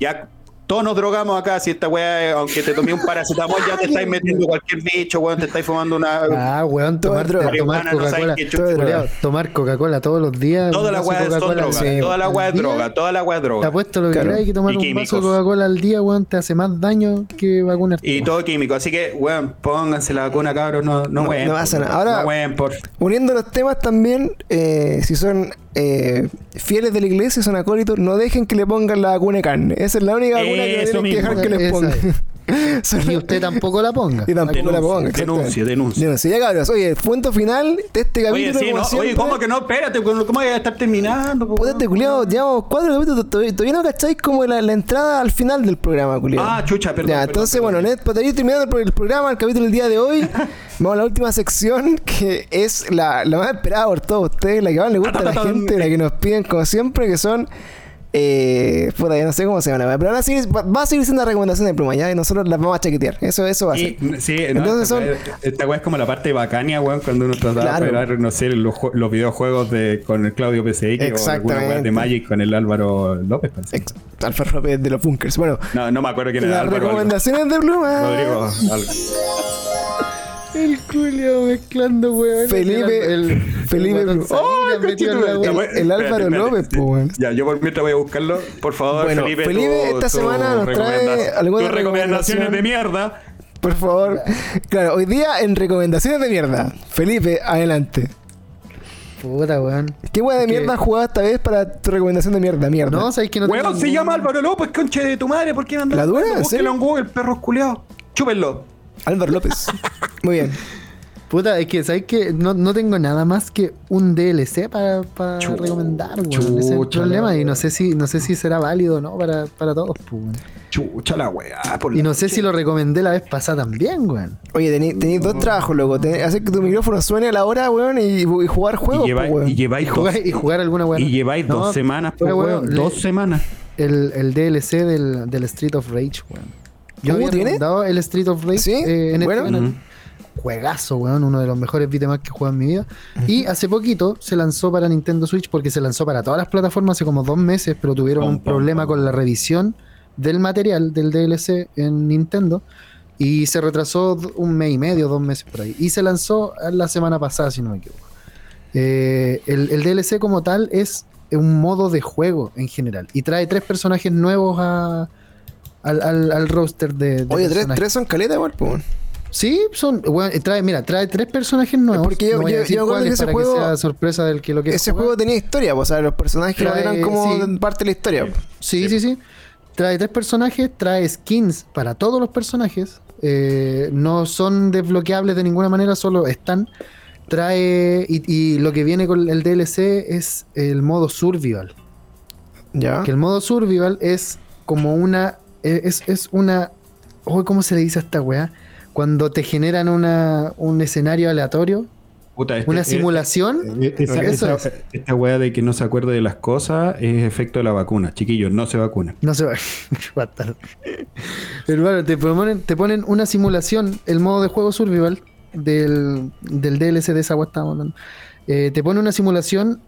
ya Todos nos drogamos acá, si esta weá, aunque te tomé un paracetamol, ya te <laughs> estáis metiendo cualquier bicho, weón, te estáis fumando una. Ah, weón, tomar, droga. tomar no Coca-Cola. weón. Tomar Coca-Cola todos los días. Toda la weá Coca-Cola droga, toda la weá es droga, toda la weá es Te droga. apuesto lo que Claro. queráis que tomar Y un químicos. vaso de Coca-Cola al día, weón, te hace más daño que vacunar. Y todo químico, así que, weón, pónganse la vacuna, cabros, no, no, No, ween, no pasa nada. Ahora- no ween por. Uniendo los temas también, eh, si son eh, fieles de la iglesia, son acólitos, no dejen que le pongan la vacuna de carne. Esa es la única vacuna que tienen que dejar que les pongan. <laughs> Y usted tampoco la ponga. Y tampoco la Denuncie, exactamente. denuncie, denuncie. Denuncie. Ya cabros, oye, punto final de este Oye, capítulo. sí, como no, siempre. oye, ¿cómo que no? Espérate, ¿cómo voy a estar terminando? este culiao, llevamos cuatro capítulos, todavía, todavía no cacháis como la, la entrada al final del programa, culiao. Ah, chucha, perdón, Ya, perdón, entonces, perdón. bueno, Ned, para ir terminando el, pro- el programa, el capítulo del día de hoy, <laughs> vamos a la última sección que es la, la más esperada por todos ustedes, la que más le gusta a la gente, la que nos piden como siempre, que son. Eh, puta, ya no sé cómo se llama, la pero van a seguir, va, va a seguir siendo una recomendación de pluma, ya, y nosotros las vamos a chaquetear. Eso, eso va a ser. Y, sí, Entonces son- esta weá es como la parte bacania, weón, cuando uno trataba Claro. de pegar, no sé, los, los videojuegos de, con el Claudio PCX o alguna weá de Magic con el Álvaro López. Ex- Alfred López de los Bunkers. Bueno, No, no me acuerdo quién era las Álvaro. recomendaciones de pluma. Rodrigo. algo. El Julio mezclando, weón. Felipe- El, Felipe- el ¡Oh. El- el Álvaro López, po, weón. Ya, yo por mientras voy a buscarlo. Por favor, Bueno, Felipe. Felipe tu- esta semana nos trae recomenda- alguna tus recomendaciones de mierda. Por favor. Claro, hoy día en recomendaciones de mierda. Felipe, adelante. Puta, weón. ¿Qué hueá de mierda has jugado esta vez para tu recomendación de mierda? Mierda. No, sabes que no Weón, se ningún- llama Álvaro López, conche de tu madre. ¿Por qué no andas ¿La dura? Búsquelo en Google, perros culeados. Chúpenlo. Álvaro López. <laughs> Muy bien. Puta, es que, ¿sabes que no, no tengo nada más que un DLC para, para recomendar, weón. Ese es el problema. Y no sé si, no sé si será válido o no para, para todos, pues. Chucha la weá. por Y no sé chucha. si lo recomendé la vez pasada también, weón. Oye, tenéis dos trabajos, loco. Tenés- hacer que tu micrófono suene a la hora, weón, y, y jugar juegos, Y po, weón. y lleváis Y dos, jugar, y jugar alguna weón. y lleváis No, dos semanas, pues, weón, Dos semanas. El, el DLC del, del Street of Rage, weón. Yo ¿Cómo había tiene? el Street of Rage ¿Sí? eh, en Bueno. este canal. Ujú. Juegazo, weón, uno de los mejores beat'em up que he jugado en mi vida. Y hace poquito se lanzó para Nintendo Switch porque se lanzó para todas las plataformas hace como dos meses, pero tuvieron Pum, un pum, problema pum. con la revisión del material del DLC en Nintendo y se retrasó un mes y medio, dos meses por ahí. Y se lanzó la semana pasada, si no me equivoco. Eh, el, el DLC como tal es un modo de juego en general y trae tres personajes nuevos a, al, al, al roster de, de Oye, tres, tres son caletas, igual. Sí, son. bueno, trae, mira, trae tres personajes nuevos. Porque yo- No yo- yo acuerdo que ese para juego- que sea sorpresa del que lo que Ese juego tenía historia, pues, o sea, los personajes Trae- eran como sí. parte de la historia. Sí, sí, sí. Trae tres personajes, trae skins para todos los personajes. eh, no son desbloqueables de ninguna manera, solo están. Trae. Y, y lo que viene con el DLC es el modo survival. Ya. Que el modo survival es como una. Es, es una. oh, ¿Cómo se le dice a esta weá? Cuando te generan una, un escenario aleatorio, Puta, este- una eh, simulación. eh, Esa, Eso esa- es. esta weá de que no se acuerde de las cosas es efecto de la vacuna. Chiquillos, no se vacunan. No se va. <laughs> Fatal. Hermano, te ponen, te ponen una simulación, el modo de juego survival del, del DLC de esa agua estábamos hablando. Eh, te pone una simulación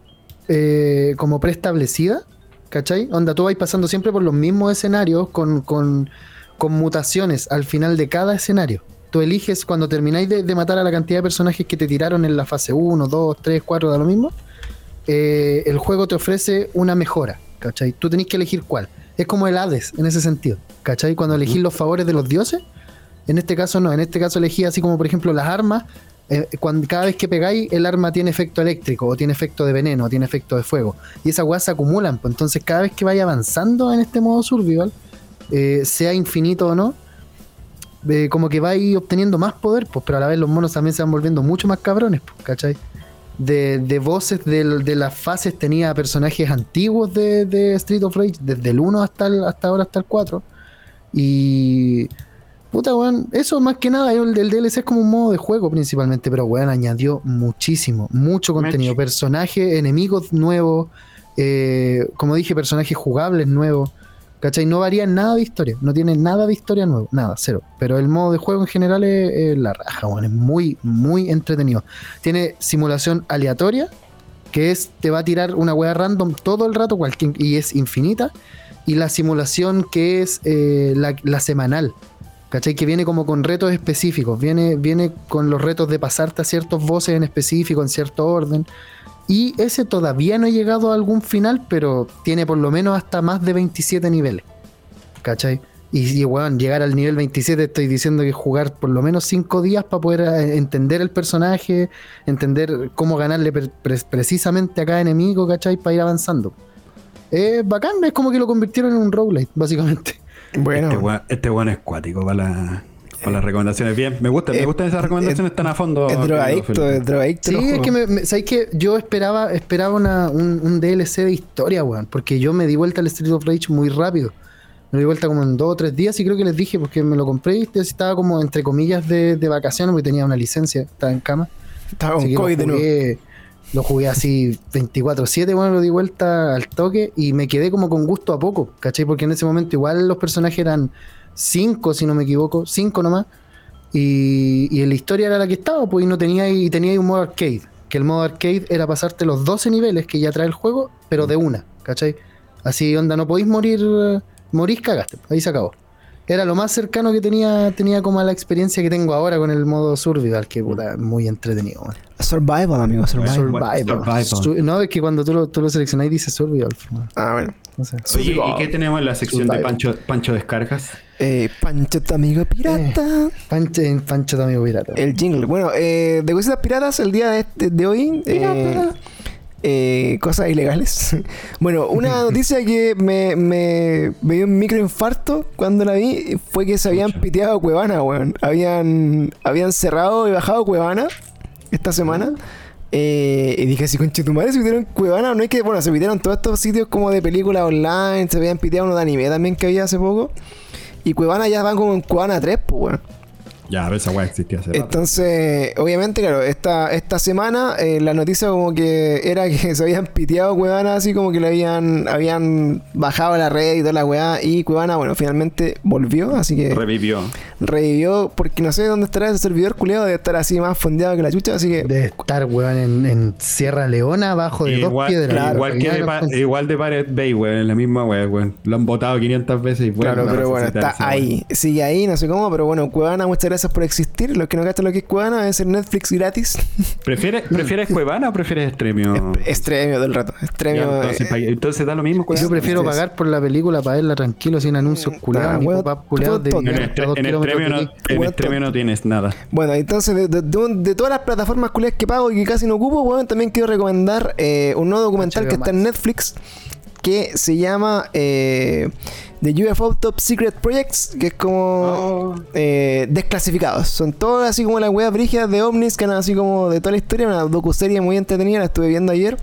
eh, como preestablecida, ¿cachai? Onda, tú vas pasando siempre por los mismos escenarios con, con, con mutaciones al final de cada escenario. Tú eliges cuando termináis de, de matar a la cantidad de personajes que te tiraron en la fase 1, 2, 3, 4, da lo mismo. eh, el juego te ofrece una mejora, ¿cachai? Tú tenés que elegir cuál. Es como el Hades en ese sentido, ¿cachai? Cuando elegís los favores de los dioses, en este caso no, en este caso elegí así como por ejemplo las armas, eh, cuando, cada vez que pegáis el arma tiene efecto eléctrico, o tiene efecto de veneno, o tiene efecto de fuego, y esas weas se acumulan, pues entonces cada vez que vaya avanzando en este modo survival, eh, sea infinito o no, eh, como que vais obteniendo más poder, pues, pero a la vez los monos también se van volviendo mucho más cabrones, pues, ¿cachai? De, voces de, las fases tenía personajes antiguos de, Street of Rage, desde el 1 hasta, hasta ahora hasta el 4. Y. Puta, weón, eso más que nada, el, el DLC es como un modo de juego principalmente, pero weón, añadió muchísimo, mucho contenido, personajes, enemigos nuevos, eh, como dije, personajes jugables nuevos, ¿cachai? No varía nada de historia, no tiene nada de historia nuevo, nada, cero. Pero el modo de juego en general es, es la raja, weón, es muy, muy entretenido. Tiene simulación aleatoria, que es, te va a tirar una wea random todo el rato, cualquier, y es infinita. y la simulación que es eh, la, la semanal. ¿Cachai? Que viene como con retos específicos, viene, viene con los retos de pasarte a ciertos voces en específico, en cierto orden. Y ese todavía no ha llegado a algún final, pero tiene por lo menos hasta más de 27 niveles. ¿Cachai? Y, y weón, llegar al nivel 27 estoy diciendo que jugar por lo menos 5 días para poder eh, entender el personaje, entender cómo ganarle pre- pre- precisamente a cada enemigo, ¿cachai? Para ir avanzando. Es bacán, es como que lo convirtieron en un roguelite, básicamente. Bueno, Este weón, este weón es cuático para, la- para las recomendaciones. Bien, me gusta, me Es- gustan esas recomendaciones tan a fondo. es drogadicto, es drogadicto. Sí, es que me, me- ¿sabes qué? Yo esperaba, esperaba una- un, un DLC de historia, weón. Porque yo me di vuelta al Street of Rage muy rápido. Me di vuelta como en dos o tres días y creo que les dije, porque me lo compré y estaba como entre comillas de, de vacaciones, porque tenía una licencia, estaba en cama. Estaba con que COVID de nuevo. Lo jugué así 24-7, bueno, lo di vuelta al toque y me quedé como con gusto a poco, ¿cachai? Porque en ese momento igual los personajes eran 5, si no me equivoco, 5 nomás. Y, y la historia era la que estaba, pues y no tenía y tenía ahí un modo arcade. Que el modo arcade era pasarte los 12 niveles que ya trae el juego, pero de una, ¿cachai? Así, onda, no podéis morir, eh, morís, cagaste, ahí se acabó. Era lo más cercano que tenía, tenía como a la experiencia que tengo ahora con el modo survival, que puta, muy entretenido. man. Survival, amigo, survival. Survival. Survival. Su- no, es que cuando tú lo, tú lo seleccionás dice survival. man. Ah, bueno. No sé. Oye, ¿y qué tenemos en la sección de. Pancho, Pancho Descargas? Eh, Pancho, tu amigo pirata. Pancho, Pancho tu amigo pirata. El jingle. Bueno, eh, de cositas piratas, el día de, este- de hoy. eh, eh, cosas ilegales. <laughs> bueno, una <laughs> noticia que me, me, me dio un microinfarto cuando la vi fue que se habían piteado a Cuevana, weón. Habían, habían cerrado y bajado Cuevana esta semana. Eh, y dije así, conche tu madre, se pitearon Cuevana. No es que, bueno, se pitearon todos estos sitios como de películas online. Se habían piteado uno de anime también que había hace poco. Y Cuevana ya van como en Cuevana 3, pues, weón. Ya, a ver, esa weá existía hace rato. Entonces, obviamente, claro, esta, esta semana eh, la noticia como que era que <laughs> se habían piteado Cuevana, así como que le habían, habían bajado la red y toda la weá. Y Cuevana, bueno, finalmente volvió, así que Revivió. revivió, porque no sé dónde estará ese servidor culeado, debe estar así más fondeado que la chucha, así que... Debe estar, weón, en, en Sierra Leona, abajo de dos Igual, piedras. claro, igual, que de no Pa- igual de Pirate Bay, weón, en la misma weón, weón. Lo han votado 500 veces y vuelven Claro, pero bueno, está ahí, sigue ahí, no sé cómo, pero bueno, Cuevana, muchas gracias por existir. Los que no gastan lo que es Cuevana, es el Netflix gratis. ¿Prefieres, ¿Prefieres Cuevana o prefieres Extremio? Extremio del rato, Ya, extremio. entonces, eh, entonces da lo mismo, Cuevana. Yo prefiero pagar por la película para verla tranquilo, sin anuncios culeados de En, en Extremio no, en tienes nada. Bueno, entonces de, de- de un- de todas las plataformas culiadas que pago y que casi no ocupo, bueno, también quiero recomendar eh, un nuevo documental HBO que está en. Netflix que se llama eh, The UFO Top Secret Projects, que es como eh, desclasificados. Son todas así como las weas brígidas de ovnis que eran así como de toda la historia, una docuserie muy entretenida, la estuve viendo ayer.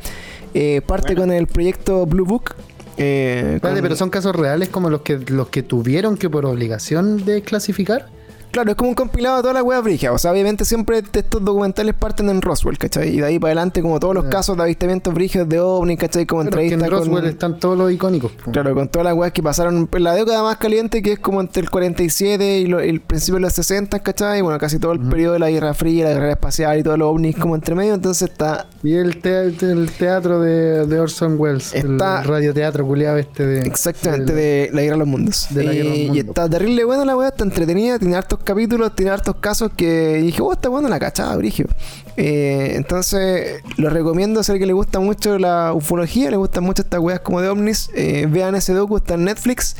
Eh, parte con el proyecto Blue Book. eh, Espérate, con- pero son casos reales como los que los que tuvieron que por obligación de clasificar. Claro, es como un compilado de todas las weas brígidas. O sea, obviamente siempre estos documentales parten en Roswell, ¿cachai? Y de ahí para adelante, como todos los casos de avistamientos brígidos de ovni, ¿cachai? Como Pero es que en entrevistas Roswell con... están todos los icónicos. Claro, con todas las weas que pasaron en la década más caliente, que es como entre el 47 y lo- el principio de los 60, ¿cachai? Bueno, casi todo el periodo de la Guerra Fría, la Guerra Espacial y todos los ovnis como entre medio. Entonces está Y el, te- el teatro de, de Orson Welles, Está- el radioteatro culiado este de... Exactamente, de la Guerra de los Mundos. de la Guerra de los y, está terrible buena la weá, está entretenida, tiene hartos capítulos, tiene hartos casos que dije, oh, está bueno la cachada, Brigio. Eh, entonces, lo recomiendo, si a alguien que le gusta mucho la ufología, le gustan mucho estas weas como de ovnis, eh, vean ese docu, está en Netflix.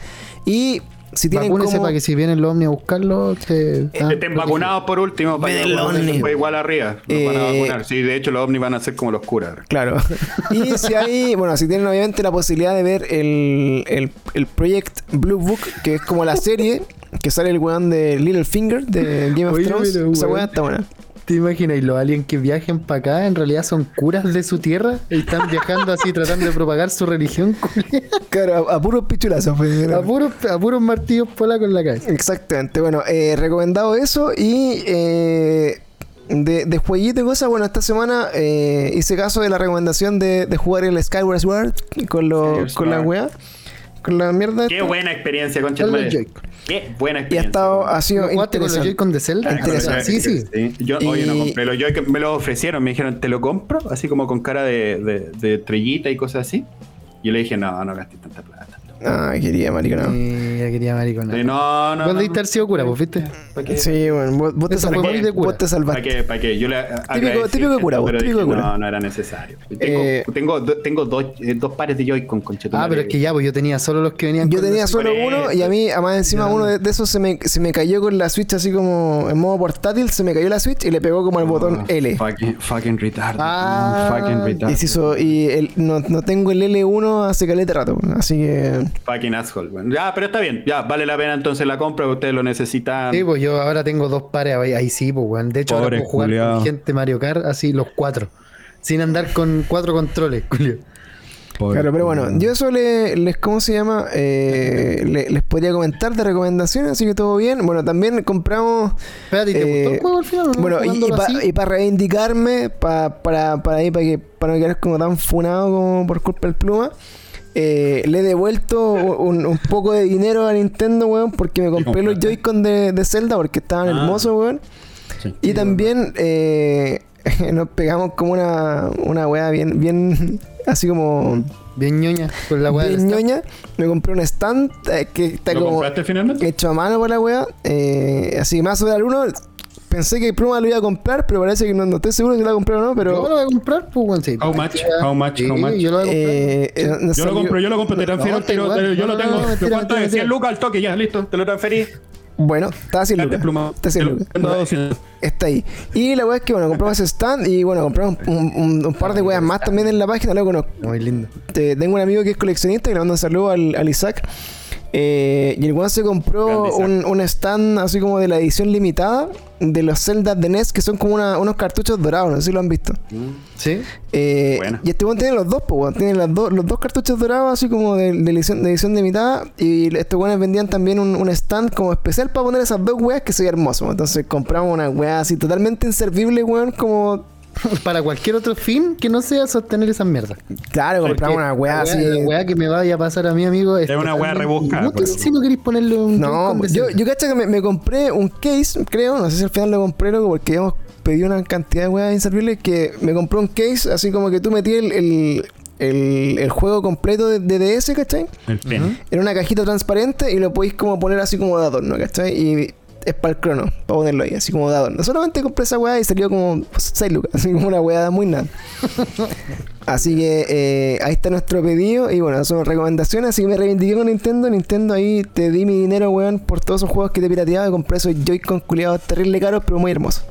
Y si tienen Vacúnese como... para que si vienen los ovnis a buscarlo, te, ah, Estén vacunados por último para que después igual arriba. Nos van a vacunar. Sí, de hecho los ovnis van a ser como los curas. Claro. y si hay, bueno, si tienen obviamente la posibilidad de ver el, el, el Project Blue Book, que es como la serie que sale el weón de Littlefinger de Game of Oye, Thrones, pero, esa weón. weá está buena. ¿Te imaginas? Y los aliens que viajen para acá en realidad son curas de su tierra y están viajando así tratando de propagar su religión. <laughs> Claro, a, a puros pichulazos. pues. A puros, a puros martillos polacos en la cabeza. Exactamente, bueno, eh, recomendado eso y eh, de, de jueguito y cosas, bueno, esta semana eh, hice caso de la recomendación de, de jugar el Skyward Sword con, lo, con la Sword. Con la mierda. Qué esta. buena experiencia, concha Con madre. Qué buena Y ha experiencia. estado, ha sido ¿No jugaste con los interesante. Joy-Con de Zelda? Ah, interesante. Sí, sí. Yo, oye, no Y- compré los me los ofrecieron, me dijeron, ¿te lo compro? Así como con cara de, de, de estrellita y cosas así. Y yo le dije, no, no gasté tanta plata. Ah, quería maricona. Sí, ya quería maricona. Sí, no, no. Vos no, debiste haber sido cura, vos viste. Sí, bueno, vos, vos te salvaste. muy de cura. Vos te ¿Para salvaste. qué? ¿Para qué? Yo le típico de cura, pero vos, típico de dije, cura. No, no era necesario. Tengo, Eh, tengo, tengo dos, eh, dos pares de Joy-Con con Ah, pero es que ya, pues yo tenía solo los que venían Yo con tenía solo uno y a mí, además encima uno de, de esos se me, se me cayó con la Switch así como en modo portátil, se me cayó la Switch y le pegó como al botón L. Fucking, fucking retard. Ah, fucking retard. Y se hizo, y el, no, no tengo el L1 hace caleta rato, así que... Fucking asshole. Bueno, ya, pero está bien. Ya, vale la pena entonces la compra. Ustedes lo necesitan. Sí, pues yo ahora tengo dos pares ahí, ahí sí, pues weón. De hecho, ahora Pobre puedo jugar culiao. con gente Mario Kart así los cuatro. Sin andar con cuatro controles, <laughs> Julio. Pobre Claro, pero bueno, yo eso le- les, ¿cómo se llama? Eh, le- les podría comentar de recomendaciones, así que todo bien. Bueno, también compramos... Espérate, ¿y ¿te Eh, gustó el juego al final? no? Bueno, y, para reivindicarme, pa- para, para ahí, para que para no quedar como tan funado como por culpa del pluma, eh, le he devuelto un, un poco de dinero a Nintendo, weón, porque me compré los? Joy-Con de, de Zelda porque estaban Ah. hermosos, weón. Sí. Y también eh, <laughs> nos pegamos como una, una weá bien, bien, <laughs> así como Bien ñoña, con la weá bien ñoña. Me compré un stand eh, que está ¿Lo como compraste finalmente? hecho a mano por la wea. Eh, así más sobre uno. Pensé que Pluma lo iba a comprar, pero parece que no, no estoy seguro si lo va a comprar o no. Yo lo Pero voy a comprar, pues, weón, sí. How much? How much? Sí, How much? yo lo voy a comprar. eh, eh, no Yo lo compro, yo lo compro, te transfiero te te- yo No, lo tengo. ¿Cuánto mentira, es? 100 mentira. lucas al toque, ya, listo. Te lo transferí. Bueno, está así Date lucas. Está así Te lo lucas. vendo a 200. Está ahí. Y la wea es que, bueno, compramos ese stand y, bueno, compramos un, un- un par de weas más también en la página. Luego nos, Muy lindo. te- tengo un amigo que es coleccionista y le mando un saludo al, al Isaac. Eh, y el weón se compró un, un stand así como de la edición limitada de los Zelda de NES que son como una- unos cartuchos dorados, no sé si lo han visto. ¿Sí? Eh, Buena. y este weón tiene los dos, pues, weón. Tiene las dos, los dos cartuchos dorados, así como de, de edición, de edición limitada. Y estos weones vendían también un, un stand como especial para poner esas dos weas que sería hermoso. Entonces compramos una wea así totalmente inservible, weón. Como, <laughs> Para cualquier otro fin que no sea sostener esas mierdas. claro, compramos una wea La así. weá- La weá que me vaya a pasar a mi amigo es. Es una weá rebuscada. Si no queréis ponerle un. No, yo, yo cacho que me, me compré un case, creo. No sé si al final lo compré, loco, porque habíamos pedido una cantidad de weas inservibles. Que me compré un case, así como que tú metías el, el, el- el juego completo de, de DS, ¿cachai? El pen. en una cajita transparente y lo podéis como poner así como de adorno, ¿cachai? Y es para el crono, para ponerlo ahí, así como de adorno. Solamente compré esa weá y salió como 6 lucas, <laughs> así como una weá muy nada. <laughs> Así que eh, ahí está nuestro pedido y bueno, son recomendaciones, así que me reivindiqué con Nintendo. Nintendo ahí te di mi dinero, weón, por todos esos juegos que te pirateaba y compré esos Joy-Con culiados terrible caros, pero muy hermosos.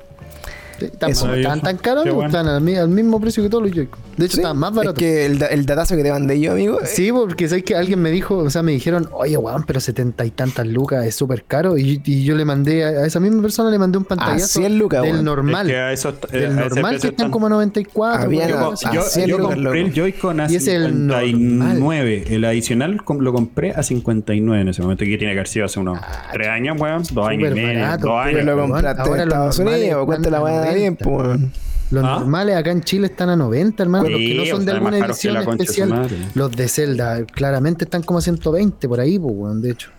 Estaban tan caros, bueno. estaban al, al mismo precio que todos los Joy-Con. De hecho, Sí, estaban más Es baratos. que el, el datazo que te mandé yo, amigo. eh, Sí, porque sabes que alguien me dijo, o sea, me dijeron, oye, weón, pero setenta y tantas lucas es súper caro. Y, y yo le mandé a, a esa misma persona, le mandé un pantallazo 100 lucas, del weón. normal. Es que a eh, a del ese normal que están como a 94. Había weón, ah, Yo, yo lucas, compré el Joy-Con a Y es el 59. El, adicional lo compré a 59 en ese momento. Que tiene que haber sido hace unos 3 años, weón. 2 años y medio. barato, 2 pero años. lo weón, compraste en Estados Unidos, cuenta la a weá bien, 90. pues, weón. Los ¿Ah? normales acá en Chile están a 90, hermano. los que no son de alguna edición especial. Los de Zelda, claramente están como a 120 por ahí, pues, weón, de hecho.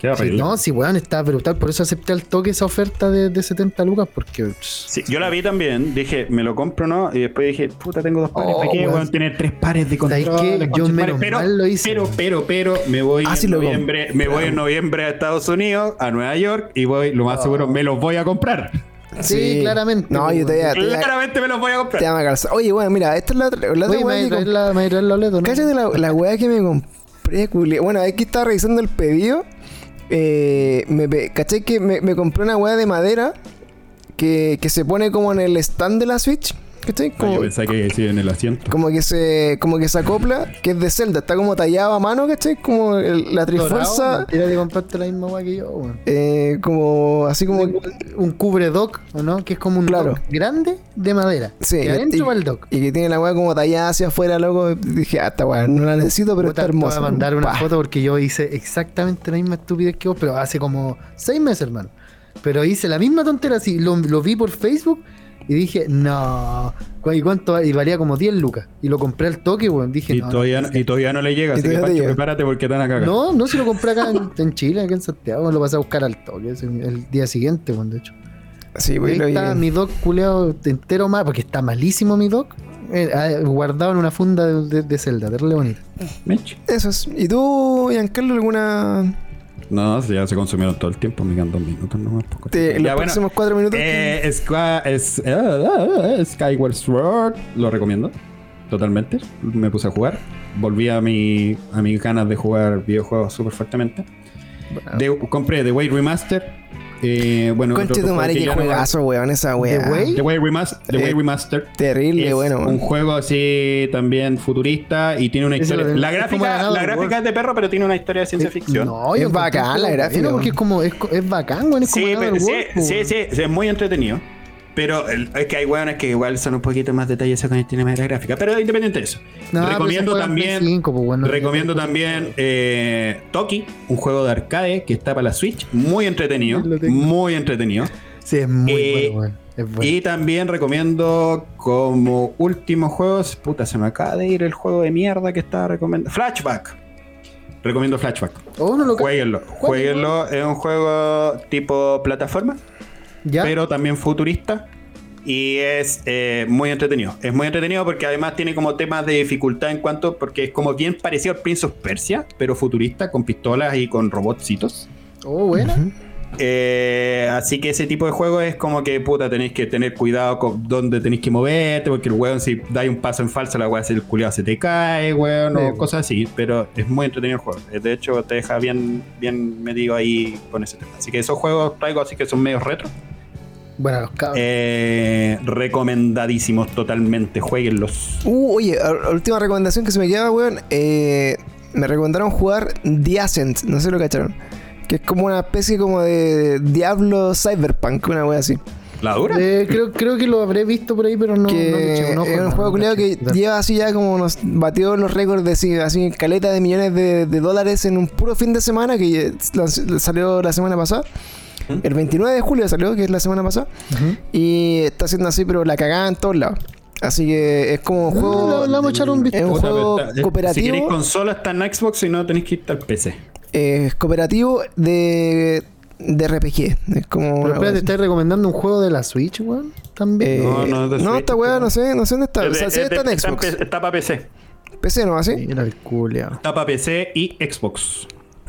Qué Sí, no, sí, weón, está brutal. Por eso acepté al toque esa oferta de, de 70 lucas, porque. Sí, yo la vi también, dije, me lo compro no, y después dije, puta, tengo dos pares, Oh, ¿para qué, weón. weón? Tener tres pares de ¿Sabes control. qué? Yo menos pero, mal lo hice. Pero, pero, pero, me voy Ah, en sí noviembre, me voy en noviembre a Estados Unidos, a Nueva York, y voy, lo más seguro, me los voy a comprar. Sí, claramente, No, yo te voy a- te Claramente me los voy a te comprar. voy a calzar. Oye, bueno, mira, esta es la otra, la otra Oye, ¿me weá vas que a traer compré. la, me OLED no? Cállate la, la weá que me compré, culi. Bueno, aquí estaba revisando el pedido. Eh, me, ¿Cachai que me, me compré una weá de madera que, que se pone como en el stand de la Switch? ¿Cachai? Ah, Como, yo pensaba que sí en el asiento. como que se como que se acopla, que es de Zelda, está como tallado a mano, ¿cachai? Como el- la trifuerza, Tira de comprarte la misma weá que yo, eh, como así como... Un cubre dock, ¿o no? Que es como un Claro. dock grande de madera. Sí, que adentro y, va el dock. y que tiene la weá como tallada hacia afuera, loco. Dije, ah, esta weá, no la necesito, pero Puta, está te voy hermosa. a mandar una Pa. foto porque yo hice exactamente la misma estupidez que vos, pero hace como seis meses, hermano. Pero hice la misma tontera así. Lo, lo vi por Facebook y dije, no. ¿cu- ¿Y cuánto? Y valía como 10 lucas. Y lo compré al toque, weón. Dije, Y no. todavía, no- y todavía no le llega, Y así que Pancho, llega. prepárate porque te van a cagar. No, no, si lo compré acá en, en Chile, acá en Santiago. Lo pasé a buscar al toque el día siguiente, weón, de hecho. Sí, Y pues, ahí está mi dock culeado entero mal, porque está malísimo mi dock. Eh, ah, guardado en una funda de, de, de Zelda, terrible bonita. Eso es. ¿Y tú, Giancarlo, alguna. No, ya se consumieron todo el tiempo, me quedan dos minutos nomás. Te, los Ya, bueno, próximos cuatro minutos? Eh, Squa- es, eh, eh, Skyward Sword, lo recomiendo totalmente. Me puse a jugar. Volví a, mi, a mis ganas de jugar videojuegos súper fuertemente. De- compré The Way Remaster. Eh, bueno, Conche tu madre, qué juegazo, weón, esa weá. The Way? The Way, The Way Eh, Remaster. Terrible, es bueno. un juego así también futurista y tiene una historia. La como gráfica, la gráfica es de perro, pero tiene una historia de ciencia ficción. No, Es bacán la gráfica, porque es como es, bacán, weón, es como Sí, Another pero- sí, World, po, sí, weón. sí, sí, es muy entretenido. Pero el- es que hay hueones que igual son un poquito más detallosos con el tema de la gráfica. Pero independiente de eso. No, pero recomiendo también. Play 5, pues, bueno, recomiendo no- también eh, Toki, un juego de arcade que está para la Switch. Muy entretenido. Muy entretenido. Sí, es muy Eh, bueno. Es bueno. Y también recomiendo como últimos juegos. Puta, se me acaba de ir el juego de mierda que estaba recomendando. Flashback. Recomiendo Flashback. Oh, no lo ca- Jueguenlo. Jueguenlo. Es un juego tipo plataforma ¿Ya? pero también futurista. Y es eh, muy entretenido. Es muy entretenido porque además tiene como temas de dificultad en cuanto. Porque es como bien parecido al Prince of Persia, pero futurista, con pistolas y con robotcitos. Oh, bueno. Eh, así que ese tipo de juego es como que puta, tenéis que tener cuidado con dónde tenéis que moverte, porque el weón, si dais un paso en falso, la weá, el culiado se te cae, weón, o Sí. cosas así. Pero es muy entretenido el juego. Eh, De hecho, te deja bien, bien metido ahí con ese tema. Así que esos juegos traigo así que son medio retro. Bueno, los cabros. Eh, recomendadísimos totalmente, jueguenlos. Uh, oye, última recomendación que se me queda, weón. Eh, me recomendaron jugar The Ascent, no sé si lo cacharon. Que es como una especie como de Diablo Cyberpunk, una wea así. ¿La dura? Eh, creo, creo que lo habré visto por ahí, pero no. que no le eché un ojo, es un no, juego no culiado que lleva así ya como nos batió los récords de así, así caleta de millones de, de dólares en un puro fin de semana que salió la semana pasada. El 29 de julio salió, que es la semana pasada. Y está haciendo así, pero la cagada en todos lados. Así que es como un juego. le- le vamos a echar un vistazo. Es un Puta, juego está- cooperativo. Si queréis consola, está en Xbox, si no tenéis que irte al PC. eh, cooperativo de, de RPG. Es como. Pero wea ¿te estás recomendando un juego de la Switch, weón? También. No, Eh, no es de no, Switch, esta weá, no sé, no sé dónde está. O sea, sí está en Xbox. está para PC. PC no, así. Mira el. Está para PC y Xbox.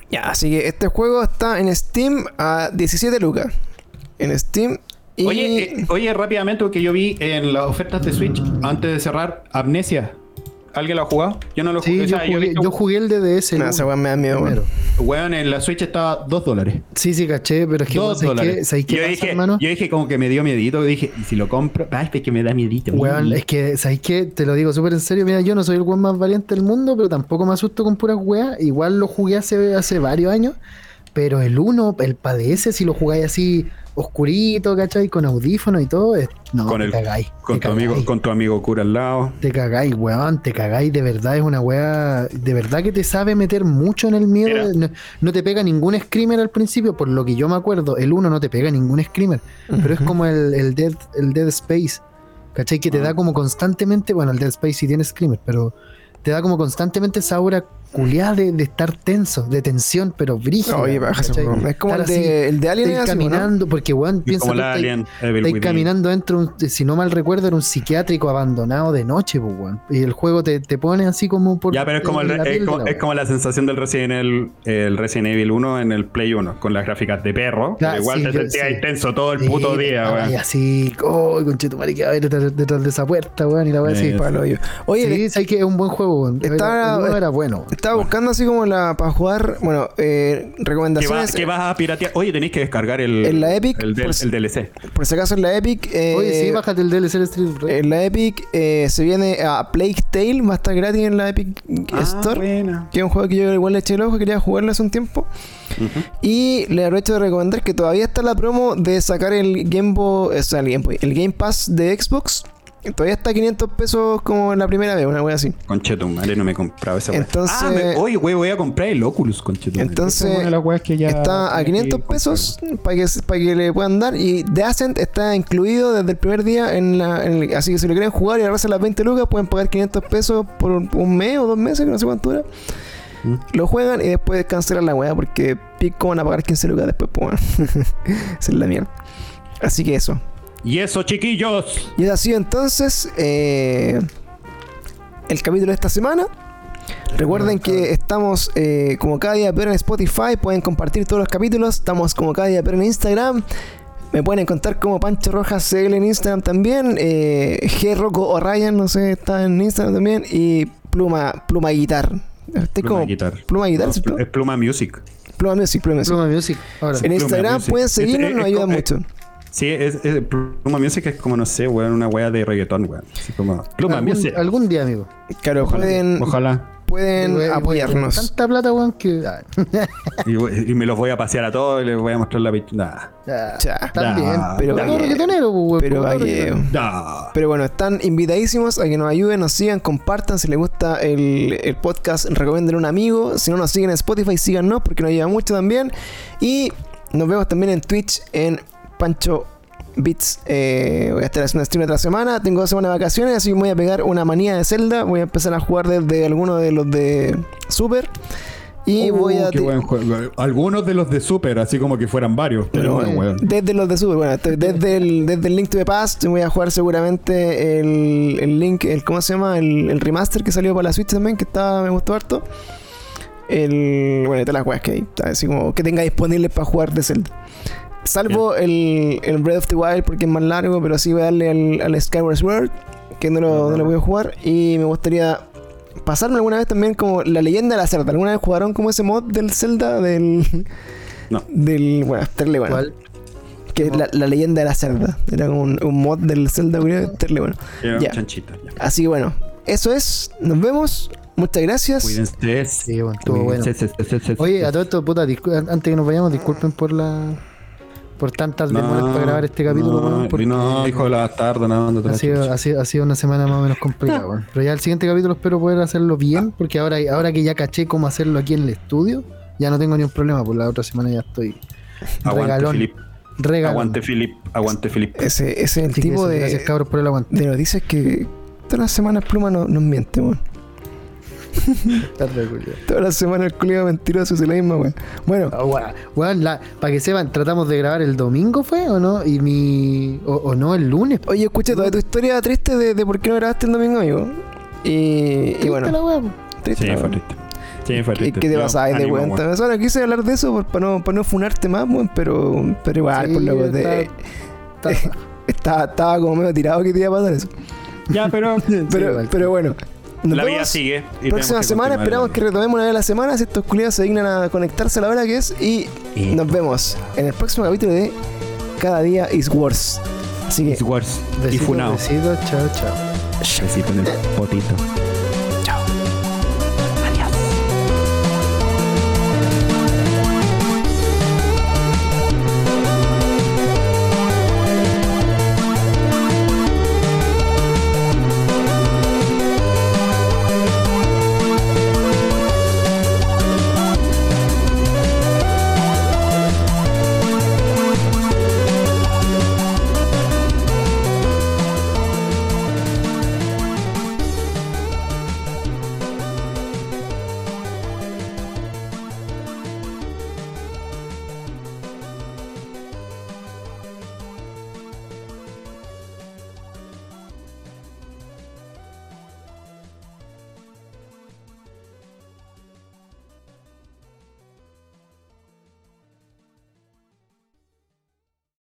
Ya, así que este juego está en Steam a 17 lucas. En Steam. Y... Oye, eh, oye, rápidamente, porque yo vi en las ofertas de Switch, antes de cerrar, Amnesia. ¿Alguien lo ha jugado? Yo no lo Sí, jugué. o yo sea, yo jugué, visto- yo jugué el DDS. No, esa weá me da miedo, primero. Weón, en la Switch estaba 2 dólares. Sí, sí, caché, pero es que Dos ¿sabes dólares. qué, ¿sabes qué yo, pasa, dije, hermano? yo dije como que me dio miedito. Dije, ¿y si lo compro? Ay, es que me da miedito. Weón, es que, ¿sabes qué? Te lo digo súper en serio. Mira, yo no soy el weón más valiente del mundo, pero tampoco me asusto con puras weas. Igual lo jugué hace, hace varios años. Pero el 1, el PDS, si lo jugáis así oscurito, ¿cachai? Con audífono y todo, es- no, con, te el, cagáis. con, te tu amigo, con tu amigo cura al lado. Te cagáis, weón, te cagáis, de verdad es una wea, de verdad que te sabe meter mucho en el miedo, no, no te pega ningún screamer al principio, por lo que yo me acuerdo, el 1 no te pega ningún screamer, pero es como el, el, Dead, el Dead Space, ¿cachai? Que te Ah. da como constantemente, bueno, el Dead Space sí tiene screamer, pero te da como constantemente esa aura culiada de, de estar tenso, de tensión, pero brígida. Oye. Es como el de, el de Alien. estáis es así, ¿no? caminando, porque weón, piensa como tú, la Alien Within. caminando dentro, de un- si no mal recuerdo, era un psiquiátrico abandonado de noche, pues, weón. Y el juego te, te pone así como por. Ya, pero es como, el- es, como, la es como la sensación del Resident Evil, el Resident Evil 1 en el Play 1, con las gráficas de perro. Igual sí, te sentías sí. ahí tenso todo el Sí, puto día, weón. así, oh, conchetumare, que va a haber detrás, detrás de esa puerta, weón. Y la weá así. Eh, Palo yo. Oye, sí, sabes que es un buen juego, weón. Está- era bueno. Estaba buscando así como la para jugar. Bueno, eh, ¿Qué, recomendaciones. qué vas a piratear? Oye, tenéis que descargar el, En la Epic, el, del- el DLC. Por si acaso en la Epic. eh, Oye, sí, bájate el DLC de Street. En la Epic eh, se viene a Plague Tale, va a estar gratis en la Epic Ah, Store. buena. Que es un juego que yo igual le eché el ojo, quería jugarlo hace un tiempo. Y le aprovecho de recomendar que todavía está la promo de sacar el Game Boy, o sea, el Game Boy, el Game Pass de Xbox. Todavía está a 500 pesos como la primera vez, una wea así. Conchetumare, no me he comprado esa weá. Entonces- Ah, me- oye, güey, voy a comprar el Oculus, conchetumare. Entonces, es una de que ya está a tenía que 500 comprar. pesos para que, para que le puedan dar. Y The Ascent está incluido desde el primer día. En la, en el- así que si lo quieren jugar y ahorrarse las 20 lucas, pueden pagar 500 pesos por un, un mes o dos meses, que no sé cuánto dura. Mm. Lo juegan y después cancelan la weá porque pico van a pagar 15 lucas después. Pues, bueno. <laughs> Esa es la mierda. Así que eso. Y eso, chiquillos. Y es así entonces. Eh, el capítulo de esta semana. Recuerden que estamos eh, como cada día pero en Spotify, pueden compartir todos los capítulos, estamos como cada día pero en Instagram. Me pueden encontrar como Pancho Rojas CL en Instagram también. Eh, G Rocco o Ryan, no sé, está en Instagram también. Y Pluma, Pluma Guitar. Estoy Pluma como Guitar. Pluma Guitar, No, ¿sí? es Pluma Music. Pluma Music, Pluma Music. Pluma Music. Ahora. En Pluma Instagram Music. pueden seguirnos, es nos ayuda mucho. Sí, es, es- Pluma Music es como, no sé, weón, una wea de reggaetón, weón. Así como, Pluma algún, Music. algún día, amigo. Claro, Ojalá. pueden, Ojalá. apoyarnos. Tanta plata, weón, que. Y, y me los voy a pasear a todos y les voy a mostrar la pichula. ah, Ya. También. Pero reggaetonero, pues, weón, Pero. Pero bueno, están invitadísimos a que nos ayuden, nos sigan, compartan. Si les gusta el, el podcast, recomienden a un amigo. Si no nos siguen en Spotify, síganos porque nos ayuda mucho también. Y nos vemos también en Twitch en Pancho Beats. Eh, voy a estar haciendo stream otra semana. Tengo dos semanas de vacaciones, así que me voy a pegar una manía de Zelda. Voy a empezar a jugar desde alguno de los de Super. Y Uh, voy a. qué buen juego. Algunos de los de Super, así como que fueran varios. Pero bueno, bueno, weón. desde los de Super, bueno, estoy- desde el, desde el Link to the Past voy a jugar seguramente el, el Link, el ¿cómo se llama? El, el remaster que salió para la Switch también, que está, me gustó harto. El, bueno, todas las weas que hay, está así como que tenga disponible para jugar de Zelda. Salvo el, el Breath of the Wild porque es más largo, pero sí voy a darle al, al Skyward Sword, que no lo, no lo voy a jugar. Y me gustaría pasarme alguna vez también como la leyenda de la Zelda. ¿Alguna vez jugaron como ese mod del Zelda? Del. <laughs> No. Del. Bueno, estarle bueno. ¿Cuál? Que es la, la leyenda de la cerda. Era como un, un mod del Zelda, estarle bueno. Así que bueno, eso es. Nos vemos. Muchas gracias. Cuídense. Sí, bueno, estuvo bueno. Oye, a todo esto, puta, antes que nos vayamos, disculpen por la. Por tantas demoras para grabar este capítulo, no, porque no, hijo de la bastardo, no, no te ha sido, ha, sido, ha sido una semana más o menos complicada, <laughs> weón. Pero ya el siguiente capítulo espero poder hacerlo bien, porque ahora, ahora que ya caché cómo hacerlo aquí en el estudio, ya no tengo ni un problema, por la otra semana ya estoy Aguante, regalón. Regalón. Aguante, Filip. Aguante, Filip. Ese, ese es el Así tipo eso, de, Gracias, cabros, por el aguante. de noticias que todas las semanas Pluma no- nos miente, weón. <laughs> Tarde. Todas las semanas el culiado mentiroso es la misma, weón. Bueno, Ah, weón, weón, la- para que sepan, tratamos de grabar el domingo, ¿fue? ¿O no? Y mi. O, o no, el lunes. oye, escuché toda tu historia triste de, de por qué no grabaste el domingo, amigo. Y, y bueno, la po. triste. Sí, la fue weón. triste. Sí, fue ¿Qué, triste. qué te pasa de weón? weón. Ahora quise hablar de eso para no, para no funarte más, weón, pero, pero igual, Sí, por lo <laughs> estaba, estaba como medio tirado que te iba a pasar eso. Ya, pero. <laughs> Pero, igual. pero bueno. Nos La vida sigue. y Próxima semana esperamos que retomemos una vez a la semana si estos culiados se dignan a conectarse a la hora que es y Y- nos vemos en el próximo capítulo de Cada día is worse. Así que It's worse. Y Besitos, funao. besitos, chao, chao. Besito en el potito.